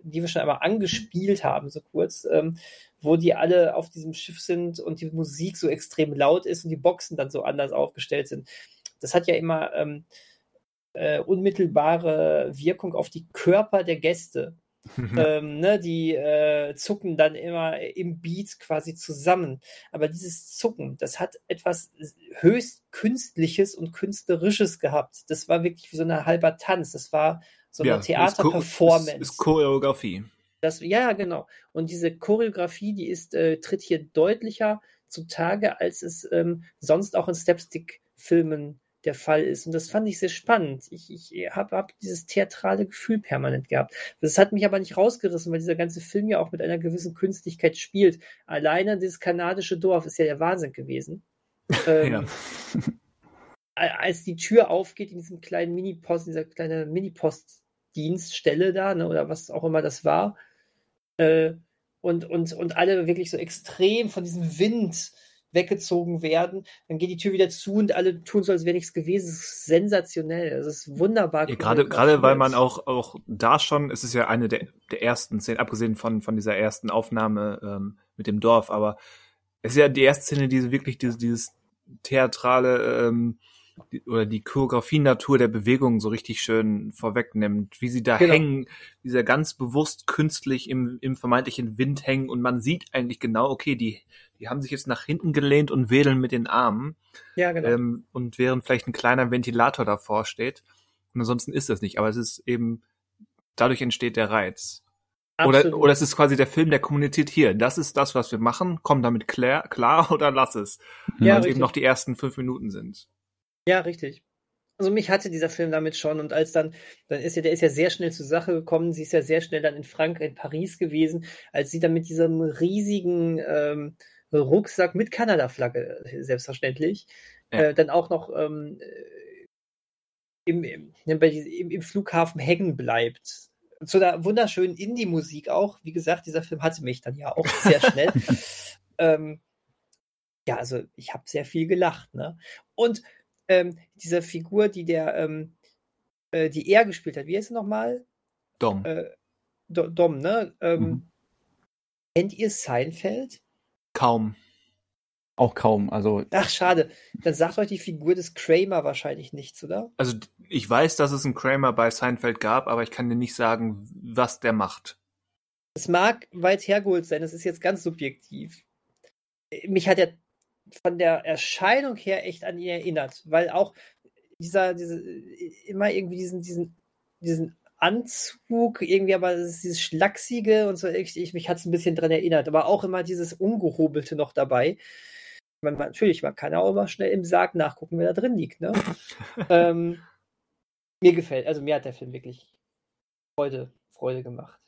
die wir schon einmal angespielt haben, so kurz, ähm, wo die alle auf diesem Schiff sind und die Musik so extrem laut ist und die Boxen dann so anders aufgestellt sind. Das hat ja immer ähm, äh, unmittelbare Wirkung auf die Körper der Gäste. Mhm. ähm, ne, die äh, zucken dann immer im Beat quasi zusammen. Aber dieses Zucken, das hat etwas höchst Künstliches und Künstlerisches gehabt. Das war wirklich wie so ein halber Tanz. Das war so eine ja, Theaterperformance. Ist, ist Choreografie. Das, ja, genau. Und diese Choreografie, die ist, äh, tritt hier deutlicher zutage, als es ähm, sonst auch in Stepstick-Filmen der Fall ist. Und das fand ich sehr spannend. Ich, ich habe hab dieses theatrale Gefühl permanent gehabt. Das hat mich aber nicht rausgerissen, weil dieser ganze Film ja auch mit einer gewissen Künstlichkeit spielt. Alleine dieses kanadische Dorf ist ja der Wahnsinn gewesen. ähm, ja. als die Tür aufgeht in diesem kleinen Mini-Post, dieser kleine Mini-Postdienststelle da, ne, oder was auch immer das war, äh, und, und, und alle wirklich so extrem von diesem Wind weggezogen werden, dann geht die Tür wieder zu und alle tun so, als wäre nichts gewesen. Das ist sensationell. Das ist wunderbar. Ja, gerade, gerade weil man auch, auch da schon, es ist ja eine der, der ersten Szenen, abgesehen von, von dieser ersten Aufnahme ähm, mit dem Dorf, aber es ist ja die erste Szene, die wirklich dieses, dieses theatrale ähm, die, oder die Choreografie-Natur der Bewegung so richtig schön vorwegnimmt, wie sie da genau. hängen, wie sie ganz bewusst künstlich im, im vermeintlichen Wind hängen und man sieht eigentlich genau, okay, die, die haben sich jetzt nach hinten gelehnt und wedeln mit den Armen. Ja, genau. Ähm, und während vielleicht ein kleiner Ventilator davor steht. Und ansonsten ist das nicht, aber es ist eben, dadurch entsteht der Reiz. Oder, oder es ist quasi der Film, der kommuniziert hier. Das ist das, was wir machen. Komm damit klar, klar oder lass es. Ja, Weil es eben noch die ersten fünf Minuten sind. Ja, richtig. Also mich hatte dieser Film damit schon und als dann, dann ist ja, der ist ja sehr schnell zur Sache gekommen, sie ist ja sehr schnell dann in Frankreich, in Paris gewesen, als sie dann mit diesem riesigen ähm, Rucksack mit Kanada-Flagge, selbstverständlich, ja. äh, dann auch noch ähm, im, im, im, im Flughafen hängen bleibt. Zu einer wunderschönen Indie-Musik auch. Wie gesagt, dieser Film hatte mich dann ja auch sehr schnell. ähm, ja, also ich habe sehr viel gelacht. Ne? Und ähm, dieser Figur, die der, ähm, äh, die er gespielt hat, wie heißt er nochmal? Dom. Äh, Dom, ne? Ähm, mhm. Kennt ihr Seinfeld? Kaum. Auch kaum, also. Ach, schade. Dann sagt euch die Figur des Kramer wahrscheinlich nichts, oder? Also, ich weiß, dass es einen Kramer bei Seinfeld gab, aber ich kann dir nicht sagen, was der macht. Es mag weit hergeholt sein, das ist jetzt ganz subjektiv. Mich hat er von der Erscheinung her echt an ihn erinnert, weil auch dieser, diese, immer irgendwie diesen, diesen, diesen Anzug, irgendwie aber dieses Schlachsige und so, ich, ich mich hat es ein bisschen dran erinnert, aber auch immer dieses Ungehobelte noch dabei. Man, natürlich, man kann auch immer schnell im Sarg nachgucken, wer da drin liegt, ne? ähm, mir gefällt, also mir hat der Film wirklich Freude, Freude gemacht.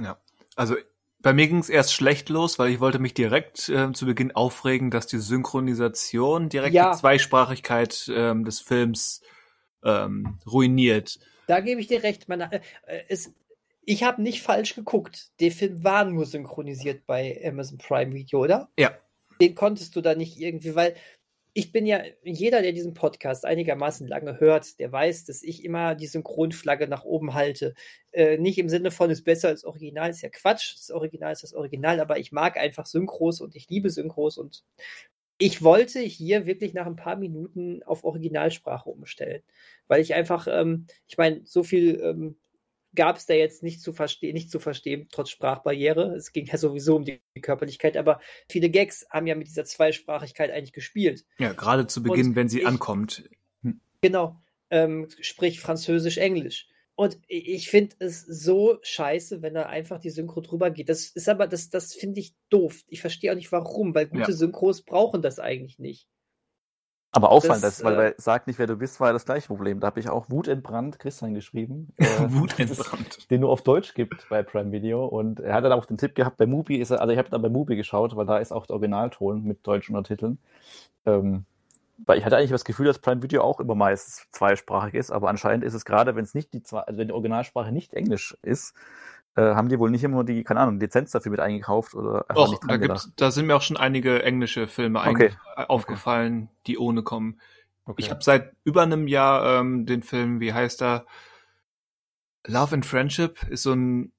Ja, also bei mir ging es erst schlecht los, weil ich wollte mich direkt äh, zu Beginn aufregen, dass die Synchronisation direkt ja. die Zweisprachigkeit ähm, des Films ähm, ruiniert. Da gebe ich dir recht. Man, äh, es, ich habe nicht falsch geguckt. Der Film war nur synchronisiert bei Amazon Prime Video, oder? Ja. Den konntest du da nicht irgendwie, weil ich bin ja, jeder, der diesen Podcast einigermaßen lange hört, der weiß, dass ich immer die Synchronflagge nach oben halte. Äh, nicht im Sinne von, ist besser als Original, ist ja Quatsch, das Original ist das Original, aber ich mag einfach Synchros und ich liebe Synchros und ich wollte hier wirklich nach ein paar Minuten auf Originalsprache umstellen, weil ich einfach, ähm, ich meine, so viel ähm, gab es da jetzt nicht zu verstehen, nicht zu verstehen, trotz Sprachbarriere. Es ging ja sowieso um die Körperlichkeit, aber viele Gags haben ja mit dieser Zweisprachigkeit eigentlich gespielt. Ja, gerade zu Beginn, Und wenn sie ich, ankommt. Hm. Genau, ähm, sprich Französisch, Englisch. Und ich finde es so scheiße, wenn da einfach die Synchro drüber geht. Das ist aber, das, das finde ich doof. Ich verstehe auch nicht warum, weil gute ja. Synchros brauchen das eigentlich nicht. Aber auffallend, das, weil äh, Sag nicht, wer du bist, war das gleiche Problem. Da habe ich auch Wut entbrannt, Christian geschrieben. Äh, Wut entbrannt. Den nur auf Deutsch gibt bei Prime Video. Und er hat dann auch den Tipp gehabt, bei Mubi ist er, also ich habe dann bei Mubi geschaut, weil da ist auch der Originalton mit deutschen Untertiteln. Ähm, weil ich hatte eigentlich das Gefühl, dass Prime Video auch immer meistens zweisprachig ist, aber anscheinend ist es gerade, wenn es nicht die zwei, also wenn die Originalsprache nicht Englisch ist, haben die wohl nicht immer die, keine Ahnung, Lizenz dafür mit eingekauft oder einfach Och, nicht da, gibt's, da sind mir auch schon einige englische Filme okay. aufgefallen, okay. die ohne kommen. Okay. Ich habe seit über einem Jahr ähm, den Film, wie heißt er? Love and Friendship ist so ein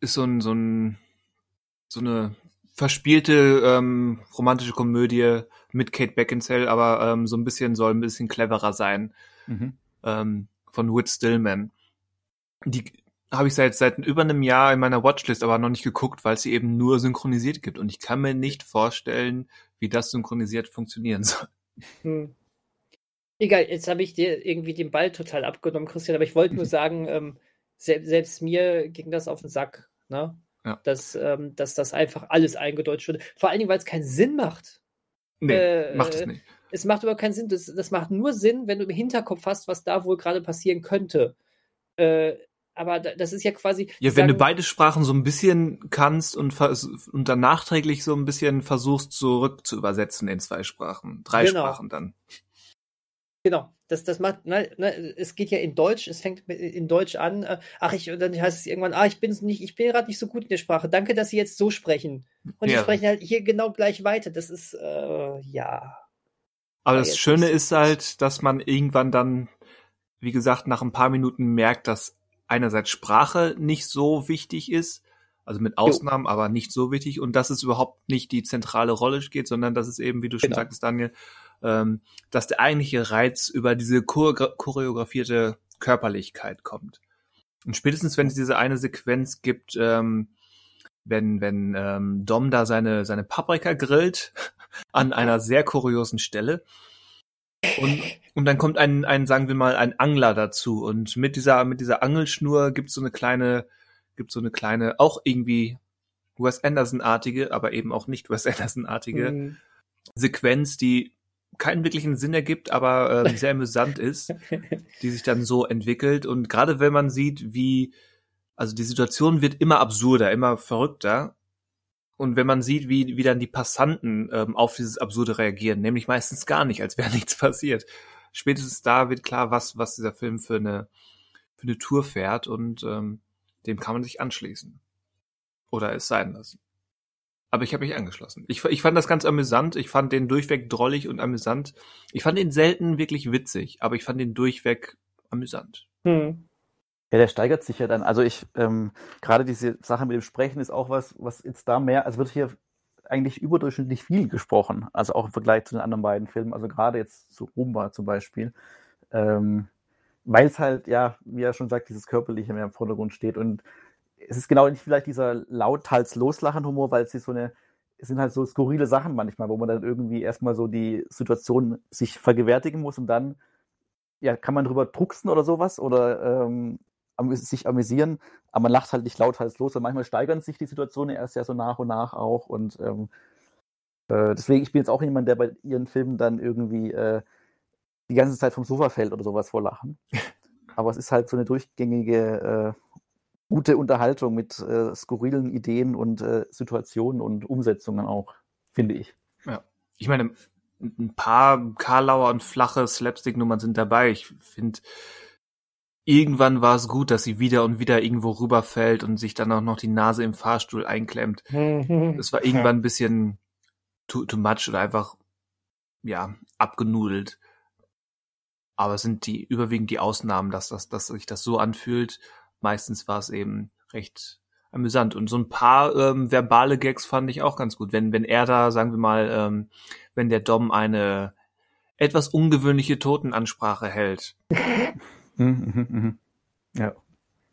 ist so ein so ein so eine verspielte ähm, romantische Komödie mit Kate Beckinsale, aber ähm, so ein bisschen soll ein bisschen cleverer sein mhm. ähm, von Whit Stillman. Die habe ich seit seit über einem Jahr in meiner Watchlist, aber noch nicht geguckt, weil es sie eben nur synchronisiert gibt. Und ich kann mir nicht vorstellen, wie das synchronisiert funktionieren soll. Hm. Egal, jetzt habe ich dir irgendwie den Ball total abgenommen, Christian, aber ich wollte nur sagen, ähm, se selbst mir ging das auf den Sack, ne? Ja. Dass, ähm, dass das einfach alles eingedeutscht wird. Vor allen Dingen, weil es keinen Sinn macht. Nee, äh, macht es nicht. Es macht überhaupt keinen Sinn. Das, das macht nur Sinn, wenn du im Hinterkopf hast, was da wohl gerade passieren könnte. Äh, aber das ist ja quasi. Ja, wenn sagen, du beide Sprachen so ein bisschen kannst und, und dann nachträglich so ein bisschen versuchst, zurück zu übersetzen in zwei Sprachen, drei genau. Sprachen dann. Genau, das, das macht, ne, ne, es geht ja in Deutsch, es fängt in Deutsch an, äh, ach, ich, dann heißt es irgendwann, ah, ich bin nicht, ich bin gerade nicht so gut in der Sprache, danke, dass Sie jetzt so sprechen. Und ja. die sprechen halt hier genau gleich weiter. Das ist, äh, ja. Aber das Schöne ist halt, dass man irgendwann dann, wie gesagt, nach ein paar Minuten merkt, dass einerseits Sprache nicht so wichtig ist, also mit Ausnahmen, jo. aber nicht so wichtig und dass es überhaupt nicht die zentrale Rolle geht, sondern dass es eben, wie du schon genau. sagtest, Daniel, ähm, dass der eigentliche Reiz über diese choreografierte Körperlichkeit kommt. Und spätestens, wenn es diese eine Sequenz gibt, ähm, wenn, wenn ähm, Dom da seine, seine Paprika grillt an einer sehr kuriosen Stelle, und, und dann kommt ein, ein, sagen wir mal, ein Angler dazu. Und mit dieser, mit dieser Angelschnur gibt so eine kleine, gibt so eine kleine, auch irgendwie Wes Anderson-artige, aber eben auch nicht Wes Anderson-artige mhm. Sequenz, die keinen wirklichen Sinn ergibt, aber äh, sehr amüsant ist, die sich dann so entwickelt. Und gerade wenn man sieht, wie, also die Situation wird immer absurder, immer verrückter. Und wenn man sieht, wie, wie dann die Passanten ähm, auf dieses Absurde reagieren, nämlich meistens gar nicht, als wäre nichts passiert. Spätestens da wird klar, was, was dieser Film für eine, für eine Tour fährt und ähm, dem kann man sich anschließen. Oder es sein lassen. Aber ich habe mich angeschlossen. Ich, ich fand das ganz amüsant. Ich fand den durchweg drollig und amüsant. Ich fand ihn selten wirklich witzig, aber ich fand ihn durchweg amüsant. Hm. Ja, der steigert sich ja dann. Also ich, ähm, gerade diese Sache mit dem Sprechen ist auch was, was jetzt da mehr, also wird hier eigentlich überdurchschnittlich viel gesprochen, also auch im Vergleich zu den anderen beiden Filmen, also gerade jetzt zu Rumba zum Beispiel, ähm, weil es halt, ja, wie er schon sagt, dieses Körperliche mehr im Vordergrund steht. Und es ist genau nicht vielleicht dieser lauthals loslachen Humor, weil es so eine, es sind halt so skurrile Sachen manchmal, wo man dann irgendwie erstmal so die Situation sich vergewärtigen muss und dann ja, kann man drüber drucksen oder sowas? Oder ähm, sich amüsieren, aber man lacht halt nicht lauthals los und manchmal steigern sich die Situationen erst ja so nach und nach auch und ähm, äh, deswegen, ich bin jetzt auch jemand, der bei ihren Filmen dann irgendwie äh, die ganze Zeit vom Sofa fällt oder sowas vor Lachen. Aber es ist halt so eine durchgängige äh, gute Unterhaltung mit äh, skurrilen Ideen und äh, Situationen und Umsetzungen auch, finde ich. Ja, ich meine, ein paar Karlauer und flache Slapstick-Nummern sind dabei. Ich finde, irgendwann war es gut, dass sie wieder und wieder irgendwo rüberfällt und sich dann auch noch die Nase im Fahrstuhl einklemmt. Es war irgendwann ein bisschen too, too much oder einfach, ja, abgenudelt. Aber es sind die überwiegend die Ausnahmen, dass, das, dass sich das so anfühlt. Meistens war es eben recht amüsant. Und so ein paar ähm, verbale Gags fand ich auch ganz gut. Wenn, wenn er da, sagen wir mal, ähm, wenn der Dom eine etwas ungewöhnliche Totenansprache hält, Mhm, mhm, mhm. Ja.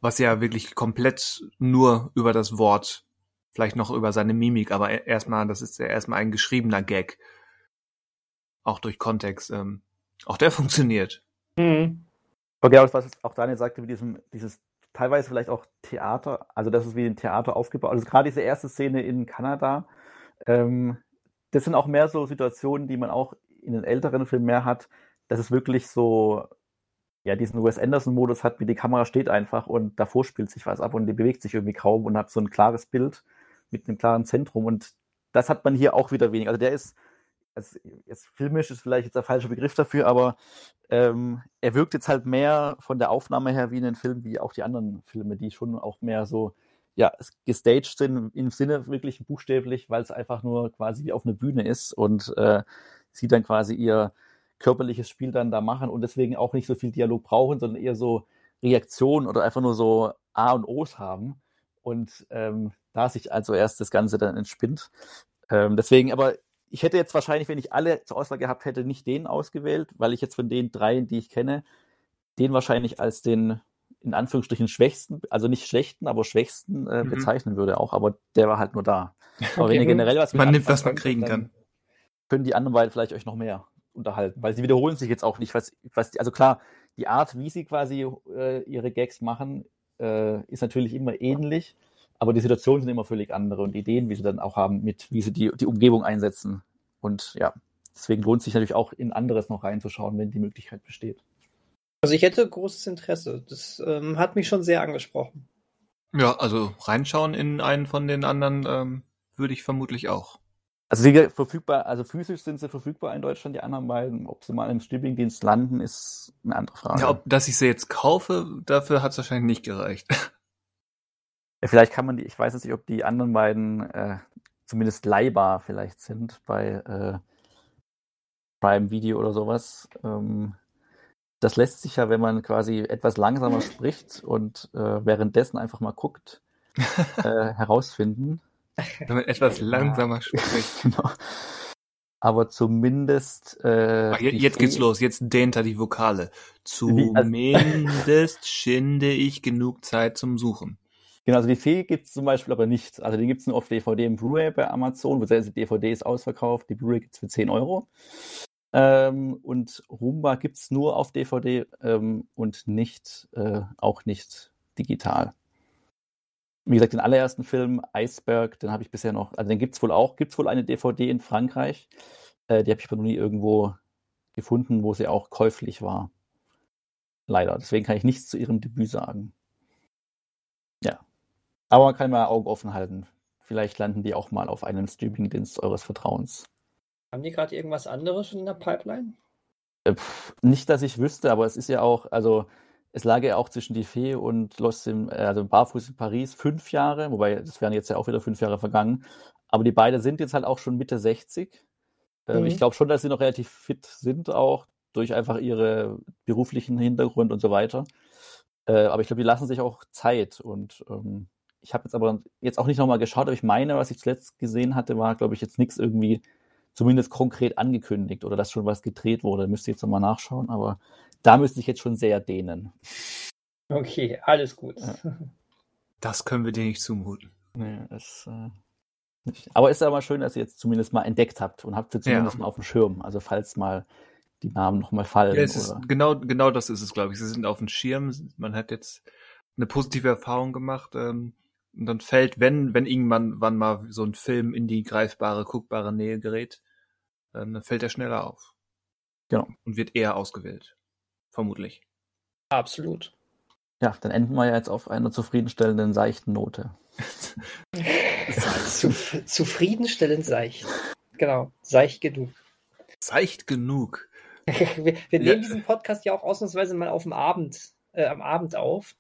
Was ja wirklich komplett nur über das Wort, vielleicht noch über seine Mimik, aber e-, erstmal, das ist ja erstmal ein geschriebener Gag. Auch durch Kontext. Ähm, auch der funktioniert. Mhm. Okay, aber was auch Daniel sagte, wie diesem, dieses teilweise vielleicht auch Theater, also das ist wie ein Theater aufgebaut. Also gerade diese erste Szene in Kanada, ähm, das sind auch mehr so Situationen, die man auch in den älteren Filmen mehr hat, dass es wirklich so ja, diesen Wes Anderson-Modus hat, wie die Kamera steht einfach und davor spielt sich was ab und die bewegt sich irgendwie kaum und hat so ein klares Bild mit einem klaren Zentrum. Und das hat man hier auch wieder weniger. Also der ist, also jetzt filmisch ist vielleicht jetzt der falsche Begriff dafür, aber ähm, er wirkt jetzt halt mehr von der Aufnahme her wie in den Filmen, wie auch die anderen Filme, die schon auch mehr so ja, gestaged sind im Sinne wirklich buchstäblich, weil es einfach nur quasi auf einer Bühne ist und äh, sie dann quasi ihr körperliches Spiel dann da machen und deswegen auch nicht so viel Dialog brauchen, sondern eher so Reaktionen oder einfach nur so A und O's haben. Und ähm, da sich also erst das Ganze dann entspinnt. Ähm, deswegen, aber ich hätte jetzt wahrscheinlich, wenn ich alle zur Auswahl gehabt hätte, nicht den ausgewählt, weil ich jetzt von den dreien, die ich kenne, den wahrscheinlich als den in Anführungsstrichen schwächsten, also nicht schlechten, aber schwächsten äh, mhm. bezeichnen würde auch, aber der war halt nur da. Aber okay. wenn ihr generell was Man nimmt, was man kriegen kann. Können die anderen beiden vielleicht euch noch mehr unterhalten, weil sie wiederholen sich jetzt auch nicht. Was, was, also klar, die Art, wie sie quasi äh, ihre Gags machen, äh, ist natürlich immer ähnlich, aber die Situationen sind immer völlig andere und die Ideen, wie sie dann auch haben, mit wie sie die, die Umgebung einsetzen. Und ja, deswegen lohnt es sich natürlich auch in anderes noch reinzuschauen, wenn die Möglichkeit besteht. Also ich hätte großes Interesse. Das ähm, hat mich schon sehr angesprochen. Ja, also reinschauen in einen von den anderen ähm, würde ich vermutlich auch. Also sie verfügbar, also physisch sind sie verfügbar in Deutschland, die anderen beiden. Ob sie mal im Streamingdienst landen, ist eine andere Frage. Ja, ob, dass ich sie jetzt kaufe, dafür hat es wahrscheinlich nicht gereicht. Ja, vielleicht kann man die, ich weiß jetzt nicht, ob die anderen beiden äh, zumindest leihbar vielleicht sind bei äh, Prime Video oder sowas. Ähm, das lässt sich ja, wenn man quasi etwas langsamer spricht und äh, währenddessen einfach mal guckt, äh, herausfinden. Wenn man etwas langsamer spricht. genau. Aber zumindest. Äh, Ach, jetzt geht's los, jetzt dehnt er die Vokale. Zumindest schinde ich genug Zeit zum Suchen. Genau, also die Fee gibt es zum Beispiel aber nicht. Also die gibt es nur auf DVD und Blu-ray bei Amazon, beziehungsweise die DVD ist ausverkauft, die Blu-ray gibt es für 10 Euro. Ähm, und Roomba gibt es nur auf DVD ähm, und nicht, äh, auch nicht digital. Wie gesagt, den allerersten Film, Iceberg, den habe ich bisher noch, also den gibt es wohl auch, gibt es wohl eine DVD in Frankreich. Äh, die habe ich aber noch nie irgendwo gefunden, wo sie auch käuflich war. Leider. Deswegen kann ich nichts zu ihrem Debüt sagen. Ja. Aber man kann mal Augen offen halten. Vielleicht landen die auch mal auf einem Streamingdienst eures Vertrauens. Haben die gerade irgendwas anderes in der Pipeline? Äh, nicht, dass ich wüsste, aber es ist ja auch, also es lag ja auch zwischen die Fee und Los im, äh, also Barfuß in Paris fünf Jahre, wobei das wären jetzt ja auch wieder fünf Jahre vergangen. Aber die beiden sind jetzt halt auch schon Mitte 60. Ähm, mhm. Ich glaube schon, dass sie noch relativ fit sind, auch durch einfach ihre beruflichen Hintergrund und so weiter. Äh, aber ich glaube, die lassen sich auch Zeit und ähm, ich habe jetzt aber jetzt auch nicht nochmal geschaut, aber ich meine, was ich zuletzt gesehen hatte, war, glaube ich, jetzt nichts irgendwie zumindest konkret angekündigt oder dass schon was gedreht wurde. Müsste ich jetzt nochmal nachschauen, aber da müsste ich jetzt schon sehr dehnen. Okay, alles gut. Ja. Das können wir dir nicht zumuten. Nee, das, äh, nicht. Aber ist aber schön, dass ihr jetzt zumindest mal entdeckt habt und habt sie zumindest ja. mal auf dem Schirm. Also falls mal die Namen nochmal fallen. Ja, ist, genau, genau das ist es, glaube ich. Sie sind auf dem Schirm. Man hat jetzt eine positive Erfahrung gemacht. Ähm, und dann fällt, wenn, wenn irgendwann wann mal so ein Film in die greifbare, guckbare Nähe gerät, dann fällt er schneller auf. Genau. Und wird eher ausgewählt. Vermutlich. Absolut. Ja, dann enden wir ja jetzt auf einer zufriedenstellenden seichten Note. Zuf zufriedenstellend seicht. Genau, seicht genug. Seicht genug. wir, wir nehmen ja. diesen Podcast ja auch ausnahmsweise mal auf dem Abend, äh, am Abend auf.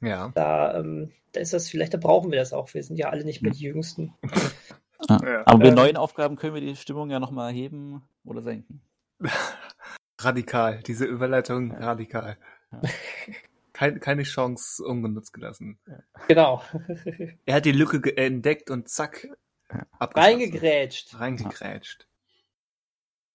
Ja. Da, ähm, da ist das vielleicht, da brauchen wir das auch. Wir sind ja alle nicht mehr die Jüngsten. Ja. Aber mit ähm, neuen Aufgaben können wir die Stimmung ja nochmal heben oder senken. radikal, diese Überleitung ja. radikal. Ja. Kein, keine Chance ungenutzt gelassen. Genau. er hat die Lücke entdeckt und zack. Reingegrätscht. Reingegrätscht.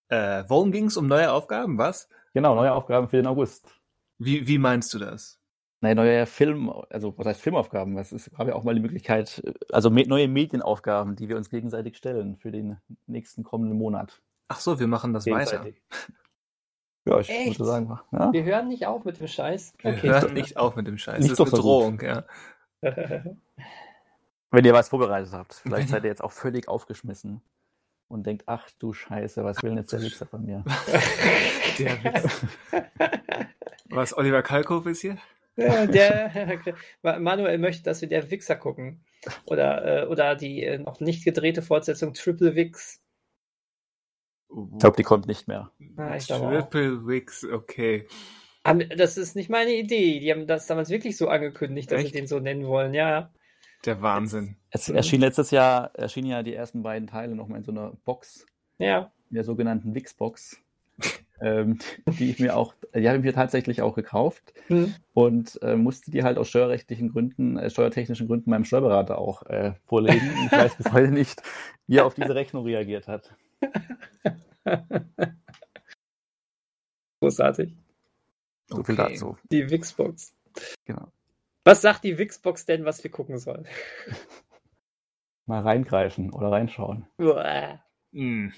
Äh, worum ging es um neue Aufgaben? Was? Genau, neue Aufgaben für den August. Wie, wie meinst du das? Nein, neue Film, also was heißt Filmaufgaben? Es ist, gab ja auch mal die Möglichkeit, also neue Medienaufgaben, die wir uns gegenseitig stellen für den nächsten kommenden Monat. Ach so, wir machen das weiter. Ja, ich Echt? würde sagen, ja. Wir hören nicht auf mit dem Scheiß. Wir okay. hören nicht auf mit dem Scheiß. Nicht das ist eine Drohung, ja. Wenn ihr was vorbereitet habt. Vielleicht seid ihr jetzt auch völlig aufgeschmissen und denkt, ach du Scheiße, was will denn jetzt der Wichser von mir? der Witz. Was, Oliver Kalkow ist hier? Ja, der, Manuel möchte, dass wir der Wichser gucken. Oder, äh, oder die äh, noch nicht gedrehte Fortsetzung Triple Wix. Ich glaube, die kommt nicht mehr. Ah, Triple Wix, okay. Das ist nicht meine Idee. Die haben das damals wirklich so angekündigt, dass Echt? sie den so nennen wollen, ja. Der Wahnsinn. Es erschien letztes Jahr, erschienen ja die ersten beiden Teile nochmal in so einer Box. Ja. In der sogenannten Wix-Box. Ähm, die ich mir auch, die habe ich mir tatsächlich auch gekauft mhm. und äh, musste die halt aus steuerrechtlichen Gründen, äh, steuertechnischen Gründen meinem Steuerberater auch äh, vorlegen. ich weiß bis heute nicht, wie er auf diese Rechnung reagiert hat. Großartig. So okay. viel dazu. Die Wixbox. Genau. Was sagt die Wixbox denn, was wir gucken sollen? Mal reingreifen oder reinschauen. Hm.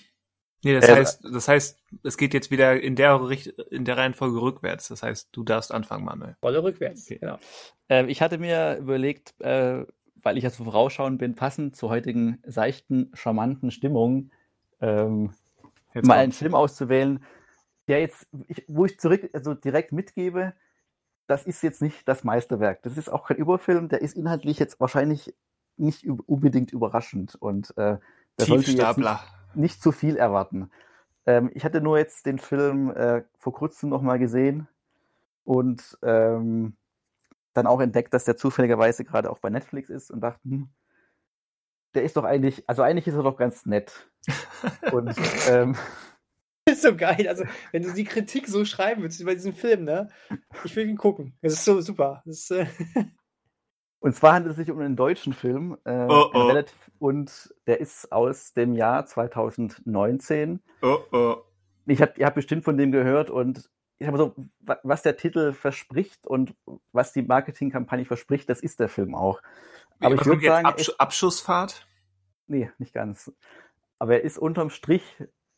Nee, das, äh, heißt, das heißt, es geht jetzt wieder in der, Richt in der Reihenfolge rückwärts. Das heißt, du darfst anfangen, Manuel. Volle rückwärts, okay. genau. Äh, ich hatte mir überlegt, äh, weil ich jetzt vorausschauend bin, passend zur heutigen seichten, charmanten Stimmung, ähm, mal einen Film auszuwählen, der jetzt, ich, wo ich zurück, also direkt mitgebe, das ist jetzt nicht das Meisterwerk. Das ist auch kein Überfilm, der ist inhaltlich jetzt wahrscheinlich nicht unbedingt überraschend und äh, jetzt nicht, zu viel erwarten. Ähm, ich hatte nur jetzt den Film äh, vor kurzem nochmal gesehen und ähm, dann auch entdeckt, dass der zufälligerweise gerade auch bei Netflix ist und dachte, hm, der ist doch eigentlich, also eigentlich ist er doch ganz nett. und ähm, ist so geil. Also, wenn du die Kritik so schreiben würdest über diesen Film, ne? Ich will ihn gucken. Das ist so super. Ist, äh und zwar handelt es sich um einen deutschen Film. Äh, oh, oh. Relativ, und der ist aus dem Jahr 2019. Oh, oh. Ich hab, ihr habt bestimmt von dem gehört und ich habe so, was der Titel verspricht und was die Marketingkampagne verspricht, das ist der Film auch. Aber ich würde sagen. Absch Abschussfahrt? Nee, nicht ganz. Aber er ist unterm Strich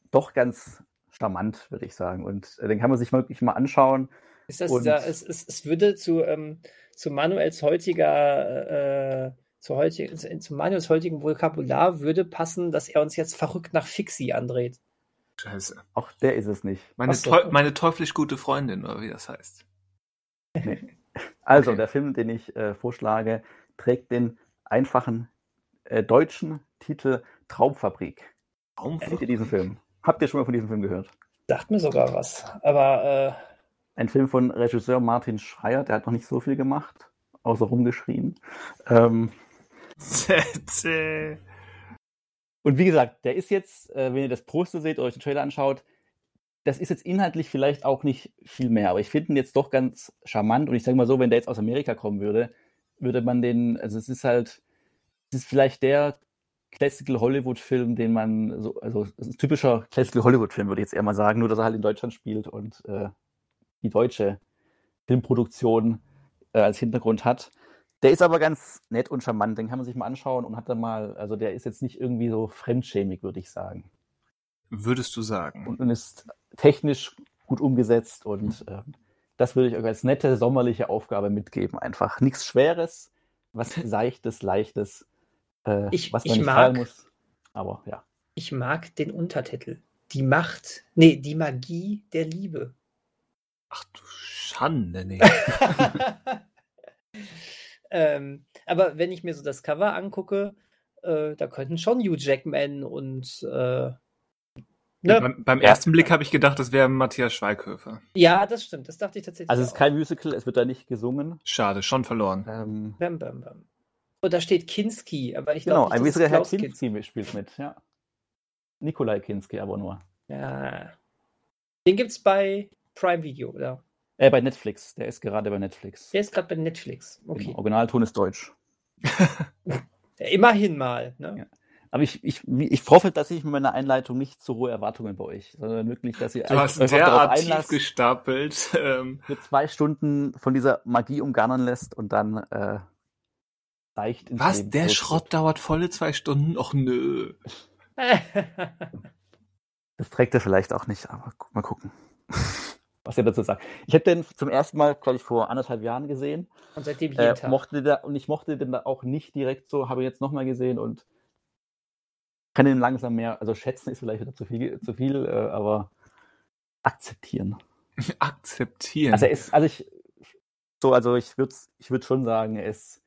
doch ganz charmant, würde ich sagen. Und äh, den kann man sich wirklich mal anschauen. Ist das da, es, es, es würde zu, ähm, zu Manuels heutiger, äh, zu, heutig, zu Manuels heutigen Vokabular würde passen, dass er uns jetzt verrückt nach Fixi andreht. Scheiße. Auch der ist es nicht. Meine, Teu meine teuflisch gute Freundin, oder wie das heißt. Nee. Also, der Film, den ich äh, vorschlage, trägt den einfachen äh, deutschen Titel Traumfabrik. Traumfabrik? Kennt ihr diesen Film? Habt ihr schon mal von diesem Film gehört? Sagt mir sogar was. Aber. Äh... Ein Film von Regisseur Martin Schreier, der hat noch nicht so viel gemacht, außer rumgeschrien. Ähm, und wie gesagt, der ist jetzt, äh, wenn ihr das Poster seht oder euch den Trailer anschaut, das ist jetzt inhaltlich vielleicht auch nicht viel mehr, aber ich finde ihn jetzt doch ganz charmant und ich sage mal so, wenn der jetzt aus Amerika kommen würde, würde man den, also es ist halt, es ist vielleicht der Classical Hollywood-Film, den man so, also ein typischer Classical Hollywood-Film, würde ich jetzt eher mal sagen, nur dass er halt in Deutschland spielt und äh, die deutsche Filmproduktion äh, als Hintergrund hat. Der ist aber ganz nett und charmant, den kann man sich mal anschauen und hat dann mal, also der ist jetzt nicht irgendwie so fremdschämig, würde ich sagen. Würdest du sagen? Und, und ist technisch gut umgesetzt und äh, das würde ich euch als nette sommerliche Aufgabe mitgeben. Einfach nichts Schweres, was Seichtes, Leichtes äh, ich, was man ich nicht mag, muss. Aber ja. Ich mag den Untertitel. Die Macht, nee, die Magie der Liebe. Ach du Schande, nee. ähm, aber wenn ich mir so das Cover angucke, äh, da könnten schon Hugh Jackman und äh, Ne? Beim, beim, ersten Blick habe ich gedacht, das wäre Matthias Schweighöfer. Ja, das stimmt. Das dachte ich tatsächlich. Also es ist kein Musical, es wird da nicht gesungen. Schade, schon verloren. Ähm, bam, bam, bam. Und da steht Kinski, aber ich glaube. Genau, ein gewisser Herr Kinski Kinski spielt mit, ja. Nikolai Kinski aber nur. Ja. Den gibt's bei Prime Video, oder? Äh, bei Netflix. Der ist gerade bei Netflix. Der ist gerade bei Netflix. Okay. Genau. Originalton ist deutsch. ja, immerhin mal, ne? Ja. Aber ich, ich, ich hoffe, dass ich mit meiner Einleitung nicht zu hohe Erwartungen bei euch, sondern wirklich, dass ihr du hast darauf einlasst, gestapelt. Ähm. Mit zwei Stunden von dieser Magie umgarnen lässt und dann äh, leicht ins Was? Leben Der Schrott dauert volle zwei Stunden? Och nö. das trägt er vielleicht auch nicht, aber mal gucken. Was er dazu sagt. Ich habe den zum ersten Mal, glaube ich, vor anderthalb Jahren gesehen. Und seitdem jeden äh, Tag. Mochte der, und ich mochte den auch nicht direkt so, habe jetzt nochmal gesehen und kann ihn langsam mehr, also schätzen ist vielleicht wieder zu viel, zu viel äh, aber akzeptieren. akzeptieren. Also ist, also ich, so, also ich würde ich würd schon sagen, er ist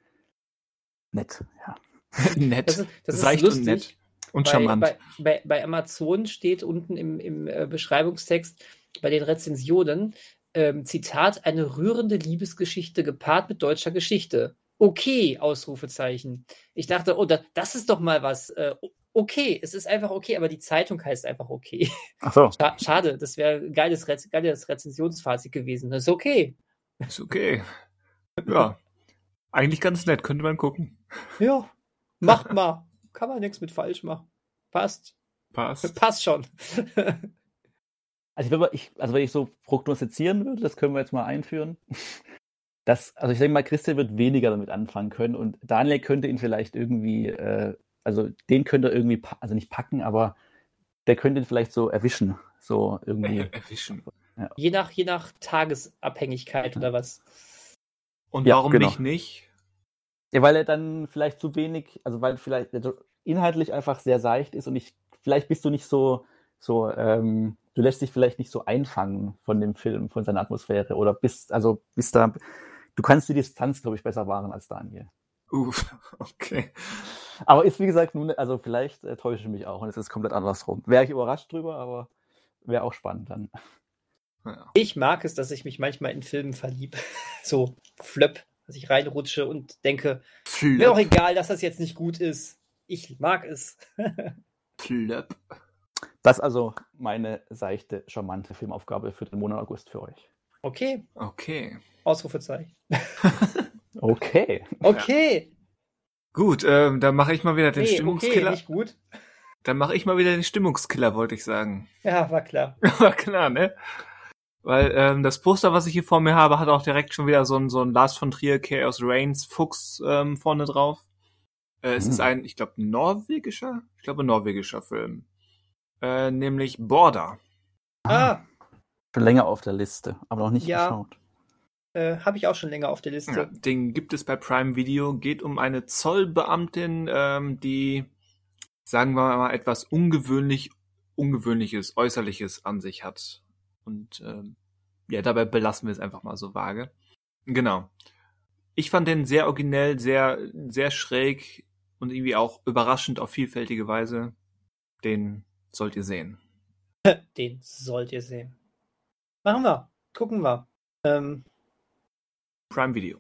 nett, ja. nett. Das ist, das ist und nett. Und bei, charmant. Bei, bei, bei, Amazon steht unten im, im äh, Beschreibungstext bei den Rezensionen, ähm, Zitat, eine rührende Liebesgeschichte gepaart mit deutscher Geschichte. Okay, Ausrufezeichen. Ich dachte, oh, da, das ist doch mal was. Äh, okay, es ist einfach okay, aber die Zeitung heißt einfach okay. Ach so. Scha schade, das wäre ein geiles, Rez geiles Rezensionsfazit gewesen. Das ist okay. Ist okay. Ja. Eigentlich ganz nett, könnte man gucken. Ja, macht mal. Kann man nichts mit falsch machen. Passt. Passt. Passt schon. Also, wenn ich, also wenn ich so prognostizieren würde, das können wir jetzt mal einführen. Das, also ich denke mal, Christian wird weniger damit anfangen können und Daniel könnte ihn vielleicht irgendwie, äh, also den könnte er irgendwie, also nicht packen, aber der könnte ihn vielleicht so erwischen. So irgendwie. Erwischen. Ja. Je, nach, je nach Tagesabhängigkeit oder was. Und ja, warum genau. nicht nicht? Ja, weil er dann vielleicht zu wenig, also weil vielleicht inhaltlich einfach sehr seicht ist und ich, vielleicht bist du nicht so, so, ähm, du lässt dich vielleicht nicht so einfangen von dem Film, von seiner Atmosphäre oder bist, also bist da, du kannst die Distanz, glaube ich, besser wahren als Daniel. Uff, okay. Aber ist, wie gesagt, nun, also vielleicht äh, täusche ich mich auch und es ist komplett andersrum. Wäre ich überrascht drüber, aber wäre auch spannend dann. Ja. Ich mag es, dass ich mich manchmal in Filmen verliebe. So flöpp, dass ich reinrutsche und denke, flöpp. mir auch egal, dass das jetzt nicht gut ist. Ich mag es. flöpp. Das ist also meine seichte, charmante Filmaufgabe für den Monat August für euch. Okay. Okay. Ausrufezeichen. okay. Okay. Ja. Gut, ähm, dann mache ich mal wieder den nee, Stimmungskiller. Okay, nicht gut. Dann mache ich mal wieder den Stimmungskiller, wollte ich sagen. Ja, war klar. war klar, ne? Weil ähm, das Poster, was ich hier vor mir habe, hat auch direkt schon wieder so ein, so ein Lars von Trier Chaos Reigns Fuchs ähm, vorne drauf. Äh, es hm. ist ein, ich glaube, norwegischer, ich glaube, norwegischer Film. Äh, nämlich Border. Ah. Schon länger auf der Liste, aber noch nicht ja. geschaut. Äh, Habe ich auch schon länger auf der Liste. Ja, den gibt es bei Prime Video. Geht um eine Zollbeamtin, ähm, die, sagen wir mal, etwas ungewöhnlich, ungewöhnliches, äußerliches an sich hat. Und ähm, ja, dabei belassen wir es einfach mal so vage. Genau. Ich fand den sehr originell, sehr, sehr schräg und irgendwie auch überraschend auf vielfältige Weise. Den sollt ihr sehen. Den sollt ihr sehen. Machen wir. Gucken wir. Ähm, Prime Video.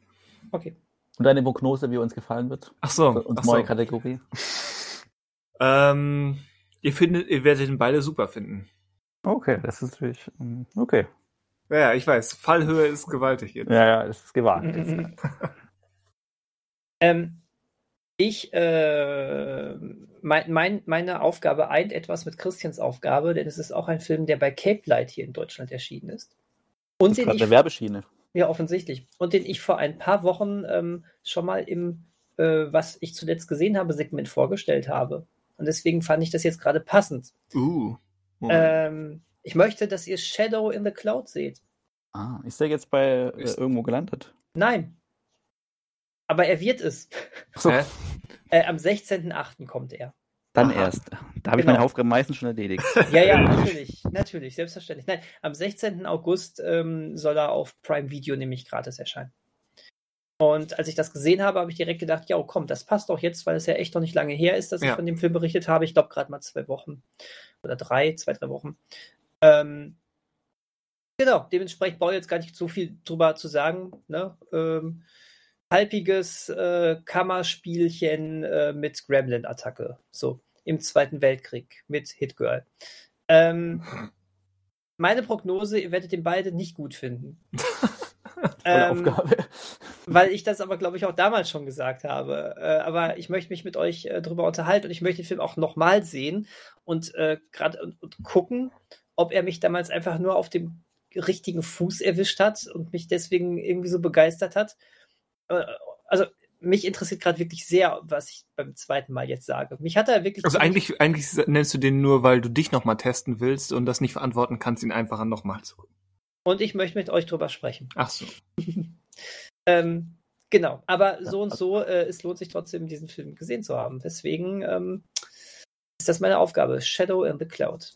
Okay. Und eine Prognose, wie uns gefallen wird? Ach so. Und ach neue so. Kategorie. Ähm, ihr findet, ihr werdet ihn beide super finden. Okay, das ist natürlich, mm, okay. Ja, ich weiß. Fallhöhe ist gewaltig jetzt. Ja, ja, das ist gewagt. ähm, ich, äh, mein, mein, meine Aufgabe eint etwas mit Christians Aufgabe, denn es ist auch ein Film, der bei Cape Light hier in Deutschland erschienen ist. Und das ist gerade eine Werbeschiene. Ja, offensichtlich. Und den ich vor ein paar Wochen ähm, schon mal im, äh, was ich zuletzt gesehen habe, Segment vorgestellt habe. Und deswegen fand ich das jetzt gerade passend. Uh. Ähm, ich möchte, dass ihr Shadow in the Cloud seht. Ah, ist der jetzt bei äh, irgendwo gelandet? Nein. Aber er wird es. So. Äh, am 16.08. kommt er. Dann Aha. erst. Da habe ich Genau. meine Aufgaben meistens schon erledigt. Ja, ja, natürlich. Natürlich, selbstverständlich. Nein, am 16. August ähm, soll er auf Prime Video nämlich gratis erscheinen. Und als ich das gesehen habe, habe ich direkt gedacht, ja, oh, komm, das passt doch jetzt, weil es ja echt noch nicht lange her ist, dass ich Ja. von dem Film berichtet habe. Ich glaube gerade mal zwei Wochen oder drei, zwei, drei Wochen. Ähm, genau, dementsprechend brauche ich jetzt gar nicht so viel drüber zu sagen. Ne? Ähm, halbiges äh, Kammerspielchen äh, mit Gremlin-Attacke. So, im Zweiten Weltkrieg mit Hitgirl. Ähm, meine Prognose, ihr werdet den beide nicht gut finden. Ähm, Aufgabe. weil ich das aber, glaube ich, auch damals schon gesagt habe. Äh, aber ich möchte mich mit euch äh, drüber unterhalten und ich möchte den Film auch nochmal sehen und äh, gerade und, und gucken, ob er mich damals einfach nur auf dem richtigen Fuß erwischt hat und mich deswegen irgendwie so begeistert hat. Äh, also mich interessiert gerade wirklich sehr, was ich beim zweiten Mal jetzt sage. Mich hat er wirklich. Also eigentlich, eigentlich nennst du den nur, weil du dich nochmal testen willst und das nicht verantworten kannst, ihn einfach nochmal zu. Und ich möchte mit euch drüber sprechen. Ach so. Ähm, genau, aber so und so, äh, es lohnt sich trotzdem, diesen Film gesehen zu haben. Deswegen, ähm, ist das meine Aufgabe. Shadow in the Cloud.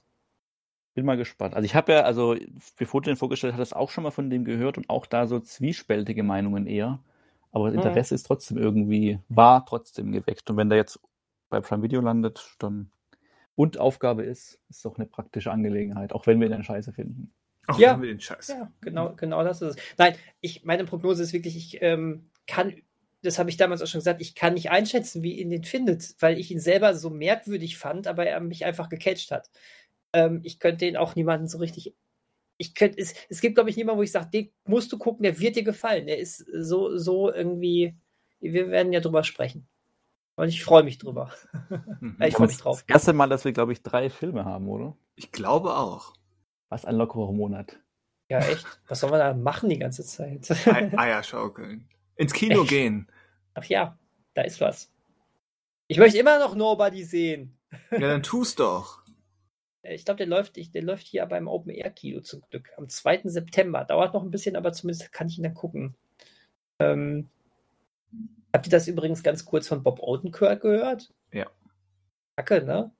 Bin mal gespannt. Also ich habe ja, also bevor du den vorgestellt hattest, auch schon mal von dem gehört und auch da so zwiespältige Meinungen eher. Aber das Interesse mhm. ist trotzdem irgendwie, war trotzdem geweckt. Und wenn der jetzt bei Prime Video landet, dann und Aufgabe ist, ist doch eine praktische Angelegenheit, auch wenn wir den Scheiße finden. Auch ja, wenn wir den Scheiße. Ja, genau, genau das ist es. Nein, ich, meine Prognose ist wirklich, ich ähm, kann, das habe ich damals auch schon gesagt, ich kann nicht einschätzen, wie ihn den findet, weil ich ihn selber so merkwürdig fand, aber er mich einfach gecatcht hat. Ähm, ich könnte ihn auch niemanden so richtig ich könnte, es, es gibt, glaube ich, niemanden, wo ich sage, den musst du gucken, der wird dir gefallen. Der ist so, so irgendwie, wir werden ja drüber sprechen. Und ich freue mich drüber. Mhm. ich freue mich drauf. Das erste Mal, dass wir, glaube ich, drei Filme haben, oder? Ich glaube auch. Was ein lockerer Monat. Ja, echt. Was soll man da machen die ganze Zeit? Eier schaukeln. Ins Kino echt? gehen. Ach ja, da ist was. Ich möchte immer noch Nobody sehen. Ja, dann tust doch. Ich glaube, der läuft, der läuft hier beim Open Air Kino zum Glück. Am 2. September. Dauert noch ein bisschen, aber zumindest kann ich ihn dann gucken. Ähm, habt ihr das übrigens ganz kurz von Bob Odenkirk gehört? Ja. Kacke, ne?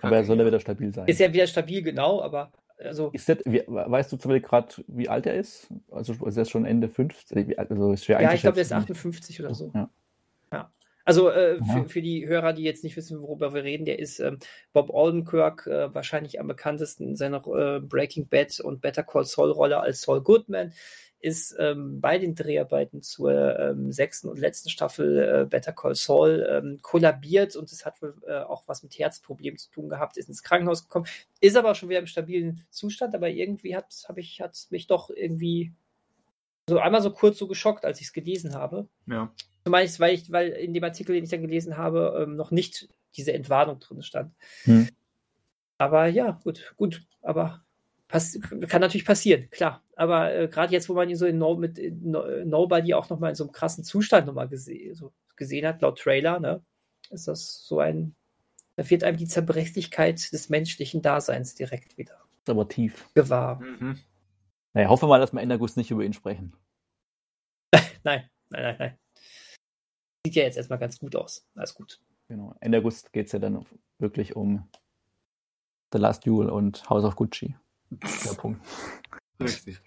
Aber er soll ja wieder stabil sein. Ist ja wieder stabil, genau, aber also. Ist das, wie, weißt du zufällig gerade, wie alt er ist? Also, also er ist schon Ende 50? Also ist schwer ja, ich glaube, er ist 58 oder so. Ja. Also äh, für, für, die Hörer, die jetzt nicht wissen, worüber wir reden, der ist ähm, Bob Oldenkirk, äh, wahrscheinlich am bekanntesten in seiner äh, Breaking Bad und Better Call Saul Rolle als Saul Goodman, ist ähm, bei den Dreharbeiten zur ähm, sechsten und letzten Staffel äh, Better Call Saul ähm, kollabiert und es hat wohl äh, auch was mit Herzproblemen zu tun gehabt, ist ins Krankenhaus gekommen, ist aber schon wieder im stabilen Zustand, aber irgendwie hat ich hat mich doch irgendwie so einmal so kurz so geschockt, als ich es gelesen habe. Ja. Zumal ich, weil ich, weil in dem Artikel, den ich dann gelesen habe, ähm, noch nicht diese Entwarnung drin stand. Hm. Aber ja, gut, gut. Aber pass kann natürlich passieren, klar. Aber äh, gerade jetzt, wo man ihn so in, no mit in no Nobody auch nochmal in so einem krassen Zustand nochmal gese so gesehen hat, laut Trailer, ne, ist das so ein, da wird einem die Zerbrechlichkeit des menschlichen Daseins direkt wieder. Aber tief. Gewahr. Mhm. Naja, hoffen wir mal, dass wir Ende August nicht über ihn sprechen. nein, nein, nein, nein sieht ja jetzt erstmal ganz gut aus. Alles gut. Genau. Ende August geht es ja dann wirklich um The Last Duel und House of Gucci. Der Punkt. Richtig.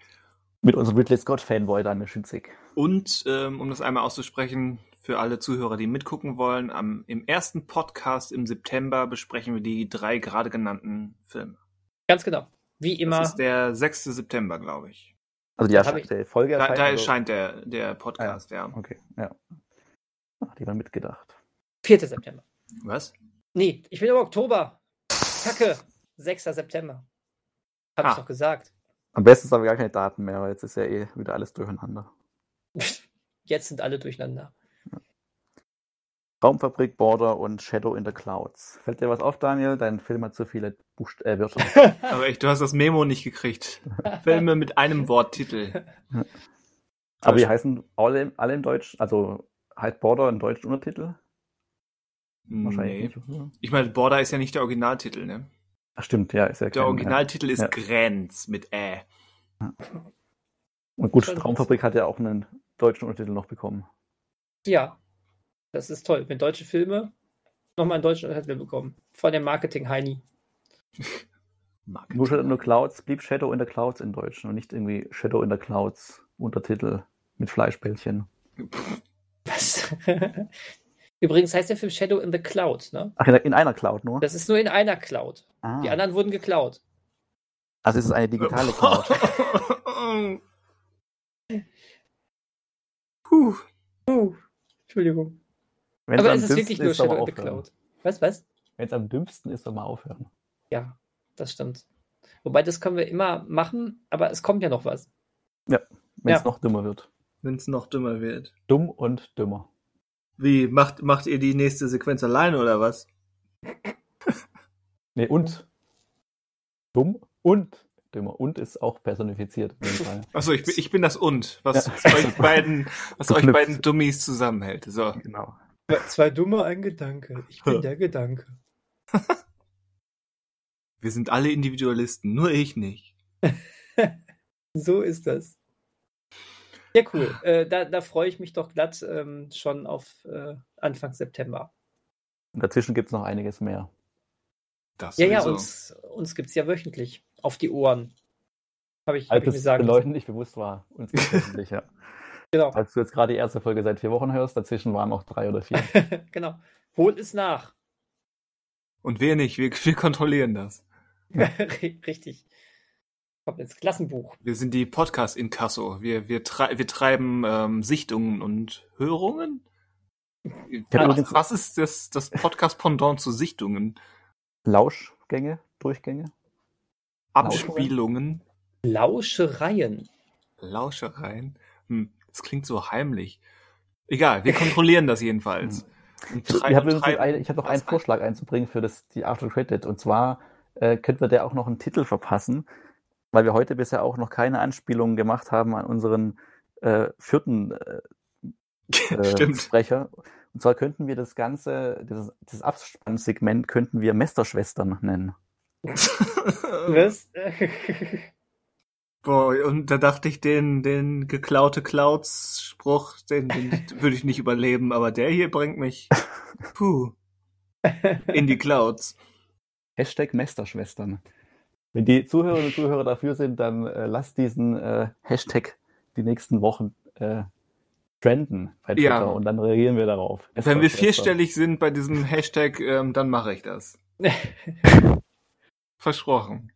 Mit unserem Ridley Scott-Fanboy Daniel Schützig. Und ähm, um das einmal auszusprechen, für alle Zuhörer, die mitgucken wollen, am, im ersten Podcast im September besprechen wir die drei gerade genannten Filme. Ganz genau. Wie immer. Das ist der 6. September, glaube ich. Also die, erscheint, die Folge erscheint. Da, da erscheint der, der Podcast, ah, ja. ja. Okay, ja. Ach, die waren mitgedacht. 4. September. Was? Nee, ich bin im Oktober. Kacke. 6. September. Hab ah. ich doch gesagt. Am besten haben wir gar keine Daten mehr, weil jetzt ist ja eh wieder alles durcheinander. Jetzt sind alle durcheinander. Raumfabrik, Border und Shadow in the Clouds. Fällt dir was auf, Daniel? Dein Film hat zu viele Buchst äh, Wörter. Aber echt, du hast das Memo nicht gekriegt. Filme mit einem Worttitel. Aber die heißen alle, alle im Deutsch, also Heißt Border einen deutschen Untertitel? Wahrscheinlich nee. nicht. Ich meine, Border ist ja nicht der Originaltitel, ne? Ach stimmt, ja, ist ja Der Originaltitel ja. ist ja. Grenz mit Ä. Und gut, Traumfabrik hat ja auch einen deutschen Untertitel noch bekommen. Ja, das ist toll, wenn deutsche Filme nochmal einen deutschen Untertitel bekommen. Von dem Marketing-Heini. Marketing. Nur Shadow in the Clouds blieb Shadow in the Clouds in Deutsch und nicht irgendwie Shadow in the Clouds Untertitel mit Fleischbällchen. Was? Übrigens heißt der Film Shadow in the Cloud, ne? Ach, in einer Cloud nur? Das ist nur in einer Cloud. Ah. Die anderen wurden geklaut. Also es ist eine digitale Cloud. Puh. Puh. Entschuldigung. Wenn's Aber es ist wirklich nur Shadow in the Cloud. Was, was? Wenn es am dümmsten ist, soll mal aufhören. Ja, das stimmt. Wobei, das können wir immer machen, aber es kommt ja noch was. Ja, wenn es ja. noch dümmer wird wenn es noch dümmer wird. Dumm und dümmer. Wie, macht, macht ihr die nächste Sequenz alleine oder was? nee, und. Dumm und dümmer. Und ist auch personifiziert. Achso, ich bin, ich bin das und, was ja. euch beiden, was euch beiden Dummies zusammenhält. So. Genau. Zwei Dumme, ein Gedanke. Ich bin der Gedanke. Wir sind alle Individualisten, nur ich nicht. so ist das. Ja, cool. Äh, da, da freue ich mich doch glatt ähm, schon auf äh, Anfang September. Und dazwischen gibt es noch einiges mehr. Das ja, ja, uns, uns gibt es ja wöchentlich auf die Ohren. Habe ich, hab ich mir sagen Leuten nicht bewusst war. Uns wöchentlich, ja. Genau. Falls du jetzt gerade die erste Folge seit vier Wochen hörst, dazwischen waren noch drei oder vier. genau. Holt es nach. Und wir nicht, wir, wir kontrollieren das. Richtig. Kommt ins Klassenbuch. Wir sind die Podcast-Inkasso. Wir, wir, trei wir treiben ähm, Sichtungen und Hörungen. Was, was ist das, das Podcast-Pendant zu Sichtungen? Lauschgänge, Durchgänge? Abspielungen. Lauschereien. Lauschereien? Hm, das klingt so heimlich. Egal, wir kontrollieren das jedenfalls. Ich habe hab noch einen Vorschlag einzubringen für das, die After Credit. Und zwar äh, könnten wir der auch noch einen Titel verpassen, weil wir heute bisher auch noch keine Anspielungen gemacht haben an unseren äh, vierten äh, äh Sprecher. Und zwar könnten wir das Ganze, dieses, dieses Abspannsegment könnten wir Mesterschwestern nennen. Was? Boah, und da dachte ich, den, den geklaute Clouds-Spruch, den, den würde ich nicht überleben, aber der hier bringt mich, puh, in die Clouds. Hashtag Mesterschwestern. Wenn die Zuhörerinnen und Zuhörer dafür sind, dann äh, lasst diesen äh, Hashtag die nächsten Wochen äh, trenden bei Twitter ja. und dann reagieren wir darauf. Wenn wir vierstellig sind bei diesem Hashtag, ähm, dann mache ich das. Versprochen.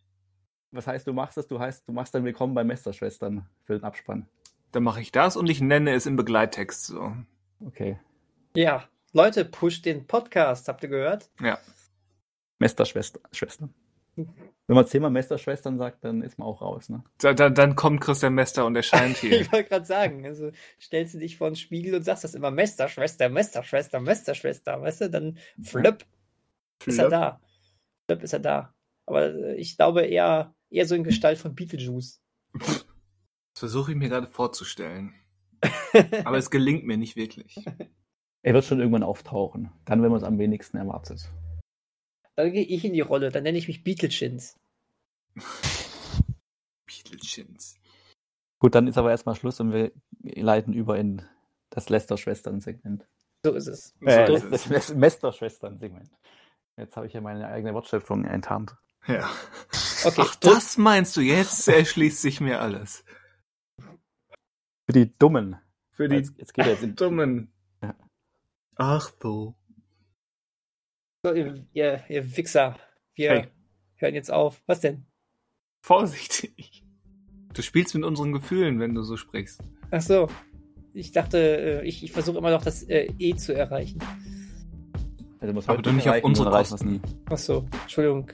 Was heißt, du machst das? Du heißt, du machst dann Willkommen bei Mesterschwestern für den Abspann. Dann mache ich das und ich nenne es im Begleittext so. Okay. Ja, Leute, push den Podcast, habt ihr gehört? Ja. Mesterschwestern. Wenn man zehnmal Mesterschwestern sagt, dann ist man auch raus, ne? Da, da, dann kommt Christian Mester und erscheint hier. ich wollte gerade sagen, also stellst du dich vor den Spiegel und sagst das immer Mesterschwester, Mesterschwester, Mesterschwester, weißt du, dann flip, flip. ist er da. Flip ist er da. Aber ich glaube eher, eher so in Gestalt von Beetlejuice. Das versuche ich mir gerade vorzustellen. Aber es gelingt mir nicht wirklich. Er wird schon irgendwann auftauchen. Dann, wenn man es am wenigsten erwartet. Dann gehe ich in die Rolle. Dann nenne ich mich Beetlechins. Beetlechins. Gut, dann ist aber erstmal Schluss und wir leiten über in das Lester-Schwestern-Segment. So ist es. Äh, so ist das Mester-Schwestern-Segment. Jetzt habe ich ja meine eigene Wortschöpfung enttarnt. Ja. Okay. Ach, das meinst du? Jetzt erschließt sich mir alles. Für die Dummen. Für die jetzt, jetzt geht jetzt in, Dummen. Ja. Ach du. So, ihr, ihr, ihr Wichser. Wir hey. hören jetzt auf. Was denn? Vorsichtig. Du spielst mit unseren Gefühlen, wenn du so sprichst. Ach so. Ich dachte, äh, ich, ich versuche immer noch das äh, E zu erreichen. Also muss Aber du nicht auf unsere Kosten. Ach so, Entschuldigung.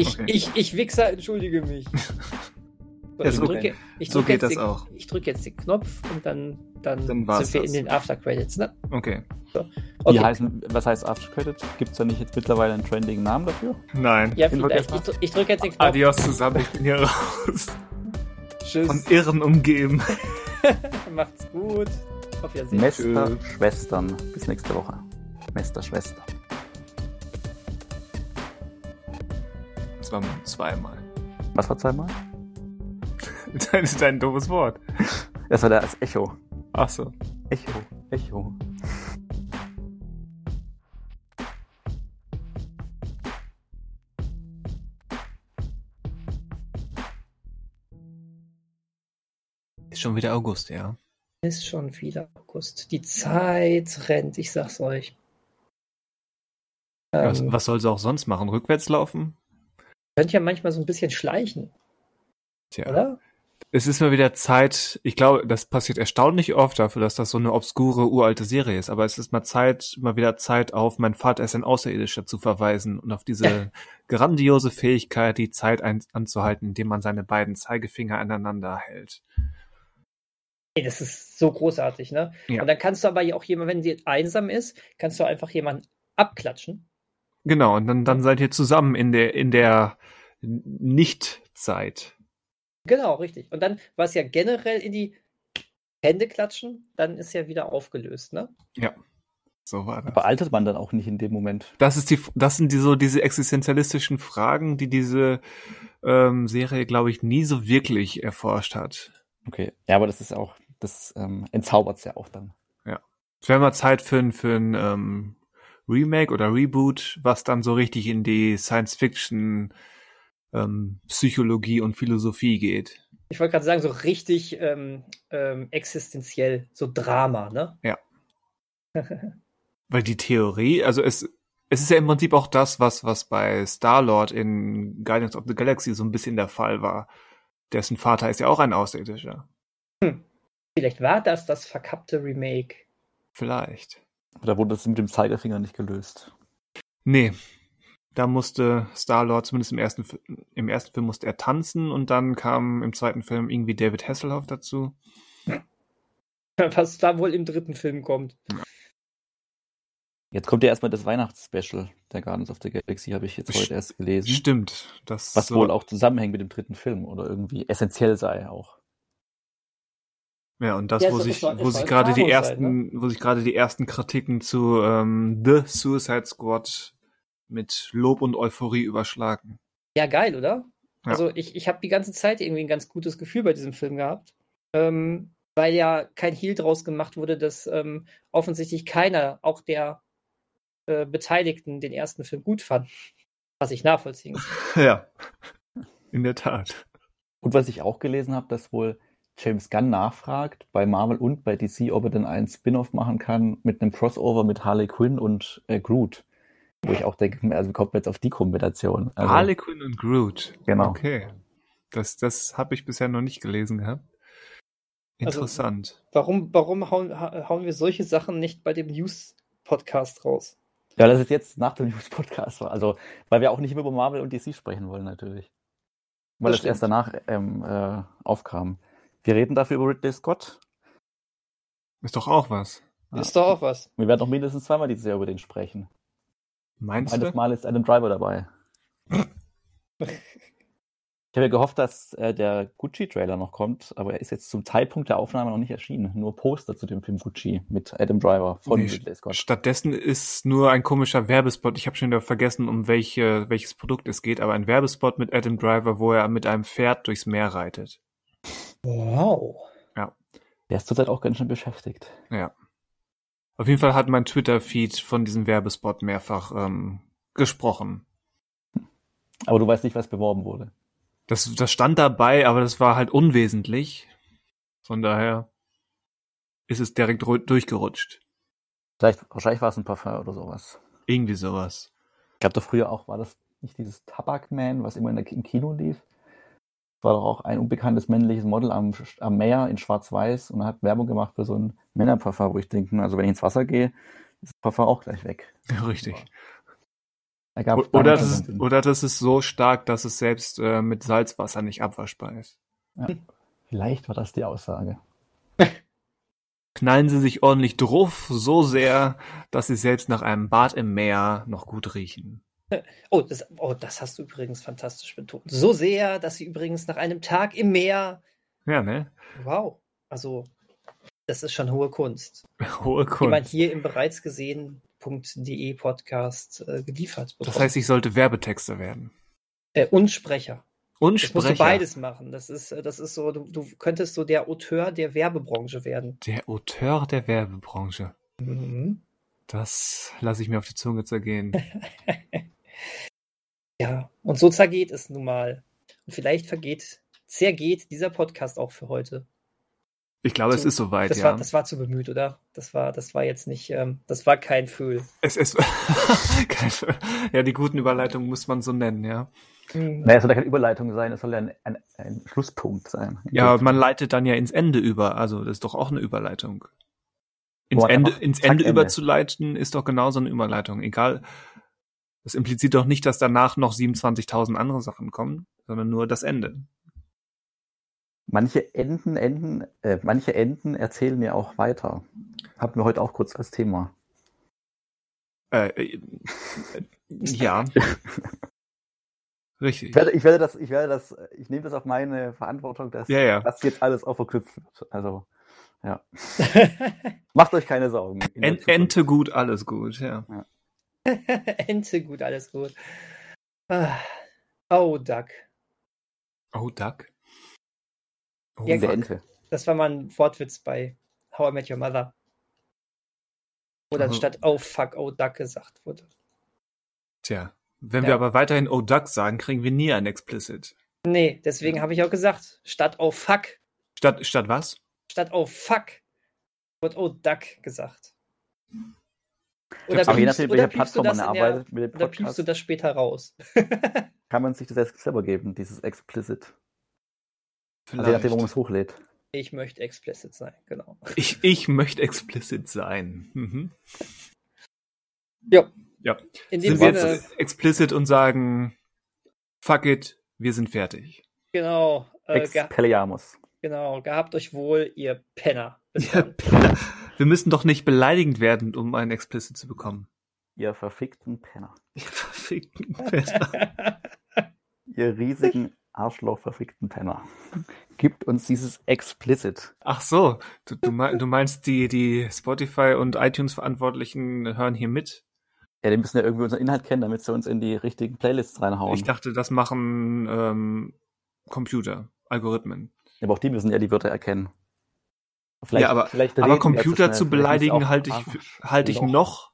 Ich, okay. ich, ich Wichser, entschuldige mich. So, ja, so, drücke, so geht das den, auch. Ich drücke jetzt den Knopf und dann, dann, dann sind wir das. in den After Credits, ne? Okay. So. okay. Wie heißen, was heißt After Credits? Gibt es da nicht jetzt mittlerweile einen trendigen Namen dafür? Nein. Ja, vielleicht. Ich, ich drücke jetzt den Knopf. Adios zusammen, ich bin hier raus. Tschüss. Von Irren umgeben. Macht's gut. Auf Wiedersehen. Mester Schwestern. Bis nächste Woche. Mester Schwester. Das war zweimal. Was war zweimal? Das ist ein doofes Wort. Das war das Echo. Ach so. Echo, Echo. Ist schon wieder August, ja. Ist schon wieder August. Die Zeit rennt, ich sag's euch. Was, ähm, was soll sie auch sonst machen? Rückwärts laufen? Könnt ja manchmal so ein bisschen schleichen. Tja. Oder? Es ist mal wieder Zeit, ich glaube, das passiert erstaunlich oft dafür, dass das so eine obskure, uralte Serie ist, aber es ist mal Zeit, mal wieder Zeit auf mein Vater ist ein Außerirdischer zu verweisen und auf diese grandiose Fähigkeit, die Zeit anzuhalten, indem man seine beiden Zeigefinger aneinander hält. Ey, das ist so großartig, ne? Ja. Und dann kannst du aber auch jemand, wenn sie einsam ist, kannst du einfach jemanden abklatschen. Genau, und dann, dann seid ihr zusammen in der, in der Nicht-Zeit. Genau, richtig. Und dann war es ja generell in die Hände klatschen, dann ist ja wieder aufgelöst, ne? Ja. So war das. Bealtet man dann auch nicht in dem Moment. Das ist die, das sind die so diese existenzialistischen Fragen, die diese ähm, Serie, glaube ich, nie so wirklich erforscht hat. Okay, ja, aber das ist auch, das ähm, entzaubert es ja auch dann. Ja. Es wäre mal Zeit für ein, für ein ähm, Remake oder Reboot, was dann so richtig in die Science-Fiction, ähm, Psychologie und Philosophie geht. Ich wollte gerade sagen, so richtig ähm, ähm, existenziell, so Drama, ne? Ja. Weil die Theorie, also es, es ist ja im Prinzip auch das, was, was bei Star-Lord in Guardians of the Galaxy so ein bisschen der Fall war. Dessen Vater ist ja auch ein Außerirdischer. Hm. Vielleicht war das das verkappte Remake. Vielleicht. Da wurde das mit dem Zeigefinger nicht gelöst. Nee. Da musste Star-Lord, zumindest im ersten, im ersten Film musste er tanzen und dann kam im zweiten Film irgendwie David Hasselhoff dazu. Was da wohl im dritten Film kommt. Ja. Jetzt kommt ja erstmal das Weihnachtsspecial der Guardians of the Galaxy, habe ich jetzt heute erst gelesen. Stimmt. Das was so wohl auch zusammenhängt mit dem dritten Film oder irgendwie essentiell sei auch. Ja, und das, ja, wo sich, wo sich gerade die ersten, sein, ne? wo sich gerade die ersten Kritiken zu ähm, The Suicide Squad mit Lob und Euphorie überschlagen. Ja, geil, oder? Ja. Also ich, ich habe die ganze Zeit irgendwie ein ganz gutes Gefühl bei diesem Film gehabt. Ähm, weil ja kein Heal draus gemacht wurde, dass ähm, offensichtlich keiner, auch der äh, Beteiligten, den ersten Film gut fand. Was ich nachvollziehen kann. Ja, in der Tat. Und was ich auch gelesen habe, dass wohl James Gunn nachfragt bei Marvel und bei DC, ob er denn einen Spin-off machen kann mit einem Crossover mit Harley Quinn und äh, Groot. Wo ich auch denke, also kommt jetzt auf die Kombination. Also, Harley Quinn und Groot. Genau. Okay. Das, das habe ich bisher noch nicht gelesen gehabt. Also, Interessant. Also, warum warum hauen, hauen wir solche Sachen nicht bei dem News-Podcast raus? Ja, das ist jetzt nach dem News-Podcast. Also, weil wir auch nicht über Marvel und DC sprechen wollen, natürlich. Weil das, das erst danach ähm, äh, aufkam. Wir reden dafür über Ridley Scott. Ist doch auch was. Ja. Ist doch auch was. Wir werden noch mindestens zweimal dieses Jahr über den sprechen. Meinst Eines du? Mal ist Adam Driver dabei. Ich habe ja gehofft, dass äh, der Gucci-Trailer noch kommt, aber er ist jetzt zum Zeitpunkt der Aufnahme noch nicht erschienen. Nur Poster zu dem Film Gucci mit Adam Driver von nee, Ridley Scott. Stattdessen ist nur ein komischer Werbespot. Ich habe schon wieder vergessen, um welche, welches Produkt es geht, aber ein Werbespot mit Adam Driver, wo er mit einem Pferd durchs Meer reitet. Wow. Ja. Der ist zurzeit auch ganz schön beschäftigt. Ja. Auf jeden Fall hat mein Twitter-Feed von diesem Werbespot mehrfach ähm, gesprochen. Aber du weißt nicht, was beworben wurde. Das, das stand dabei, aber das war halt unwesentlich. Von daher ist es direkt durchgerutscht. Vielleicht, wahrscheinlich war es ein Parfum oder sowas. Irgendwie sowas. Ich glaube, doch früher auch war das nicht dieses Tabakman, was immer in der, im Kino lief. War doch auch ein unbekanntes männliches Model am, am Meer in Schwarz-Weiß und hat Werbung gemacht für so ein Männerparfum, wo ich denke, also wenn ich ins Wasser gehe, ist das Parfum auch gleich weg. Ja, richtig. Oder das, ist, oder das ist so stark, dass es selbst äh, mit Salzwasser nicht abwaschbar ist. Ja, vielleicht war das die Aussage. Knallen sie sich ordentlich drauf, so sehr, dass sie selbst nach einem Bad im Meer noch gut riechen. Oh das, oh, das hast du übrigens fantastisch betont. So sehr, dass sie übrigens nach einem Tag im Meer. Ja, ne? Wow. Also, das ist schon hohe Kunst. Hohe Kunst. Die man hier im bereits gesehen www.de Podcast äh, geliefert bekommen. Das heißt, ich sollte Werbetexter werden. Äh, und Sprecher. Und Sprecher. musst du beides machen. Das ist, äh, das ist so, du, du könntest so der Auteur der Werbebranche werden. Der Auteur der Werbebranche. Mhm. Das lasse ich mir auf die Zunge zergehen. ja, und so zergeht es nun mal. Und vielleicht vergeht, zergeht dieser Podcast auch für heute. Ich glaube, es ist soweit, das ja. War, das war zu bemüht, oder? Das war, das war jetzt nicht, ähm, das war kein Föhl. Es ist, kein Föhl. ja, die guten Überleitungen muss man so nennen, ja. Mhm. Naja, es soll ja keine Überleitung sein, es soll ja ein, ein, ein Schlusspunkt sein. Ja, man leitet dann ja ins Ende über, also das ist doch auch eine Überleitung. Ins Boah, Ende, ins Ende überzuleiten ist doch genauso eine Überleitung. Egal, das impliziert doch nicht, dass danach noch 27.000 andere Sachen kommen, sondern nur das Ende. Manche Enden, Enden, äh, manche Enden erzählen ja auch weiter. Hatten wir heute auch kurz als Thema. Äh, äh, ja. Richtig. Ich werde, ich werde das, ich werde das, ich nehme das auf meine Verantwortung, dass ja, ja. das jetzt alles auch verknüpft wird. Also, ja. Macht euch keine Sorgen. Ent, Ente gut, alles gut, ja. ja. Ente gut, alles gut. Ah. Oh, Duck. Oh, Duck? Oh, ja, Ente. Das war mal ein Wortwitz bei How I Met Your Mother. Wo dann statt oh fuck, oh duck gesagt wurde. Tja, wenn ja. wir aber weiterhin oh duck sagen, kriegen wir nie ein Explicit. Nee, deswegen habe ich auch gesagt, statt oh fuck. Statt, statt was? Statt oh fuck wird oh duck gesagt. Oder piepst, je nachdem, welche Plattform man arbeitet der, mit dem Podcast. Oder piepst du das später raus? kann man sich das selber geben, dieses Explicit. Also je nachdem, wo man es hochlädt. Ich möchte explicit sein, genau. Ich, ich möchte explicit sein. Mhm. Ja. Ja. In dem sind Sinne, jetzt explicit und sagen, fuck it, wir sind fertig. Genau. Äh, Expelliarmus. Genau, gehabt euch wohl, ihr Penner. Ihr Penner. Wir müssen doch nicht beleidigend werden, um einen Explicit zu bekommen. Ihr verfickten Penner. Ihr verfickten Penner. ihr riesigen Arschloch-verfickten Penner. Gibt uns dieses Explicit. Ach so, du, du, meinst, die, die Spotify und iTunes-Verantwortlichen hören hier mit? Ja, die müssen ja irgendwie unseren Inhalt kennen, damit sie uns in die richtigen Playlists reinhauen. Ich dachte, das machen ähm, Computer, Algorithmen. Aber auch die müssen ja die Wörter erkennen. Vielleicht, ja, aber, vielleicht aber Computer zu beleidigen halte ich, halte ich noch,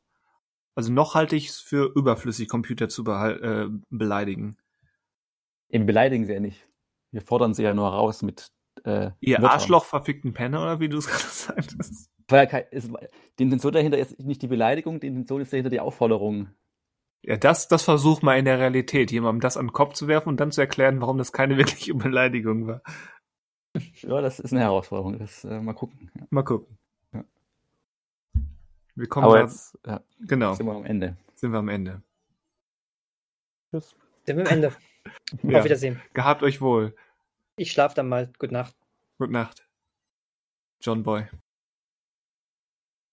also noch halte ich es für überflüssig, Computer zu äh, beleidigen. Eben beleidigen sie ja nicht. Wir fordern sie ja nur raus mit. Äh, Ihr Arschloch verfickten Penner, oder wie du es gerade sagtest. die Intention dahinter ist nicht die Beleidigung, die Intention ist dahinter die Aufforderung. Ja, das, das versucht mal in der Realität, jemandem das an den Kopf zu werfen und dann zu erklären, warum das keine wirkliche Beleidigung war. Ja, das ist eine Herausforderung. Das, äh, mal gucken. Ja. Mal gucken. Ja. Wir kommen Aber jetzt ja, genau. sind wir am Ende. Sind wir am Ende. Tschüss. Sind wir am Ende. ja. Auf Wiedersehen. Gehabt euch wohl. Ich schlaf dann mal. Gute Nacht. Gute Nacht. John Boy.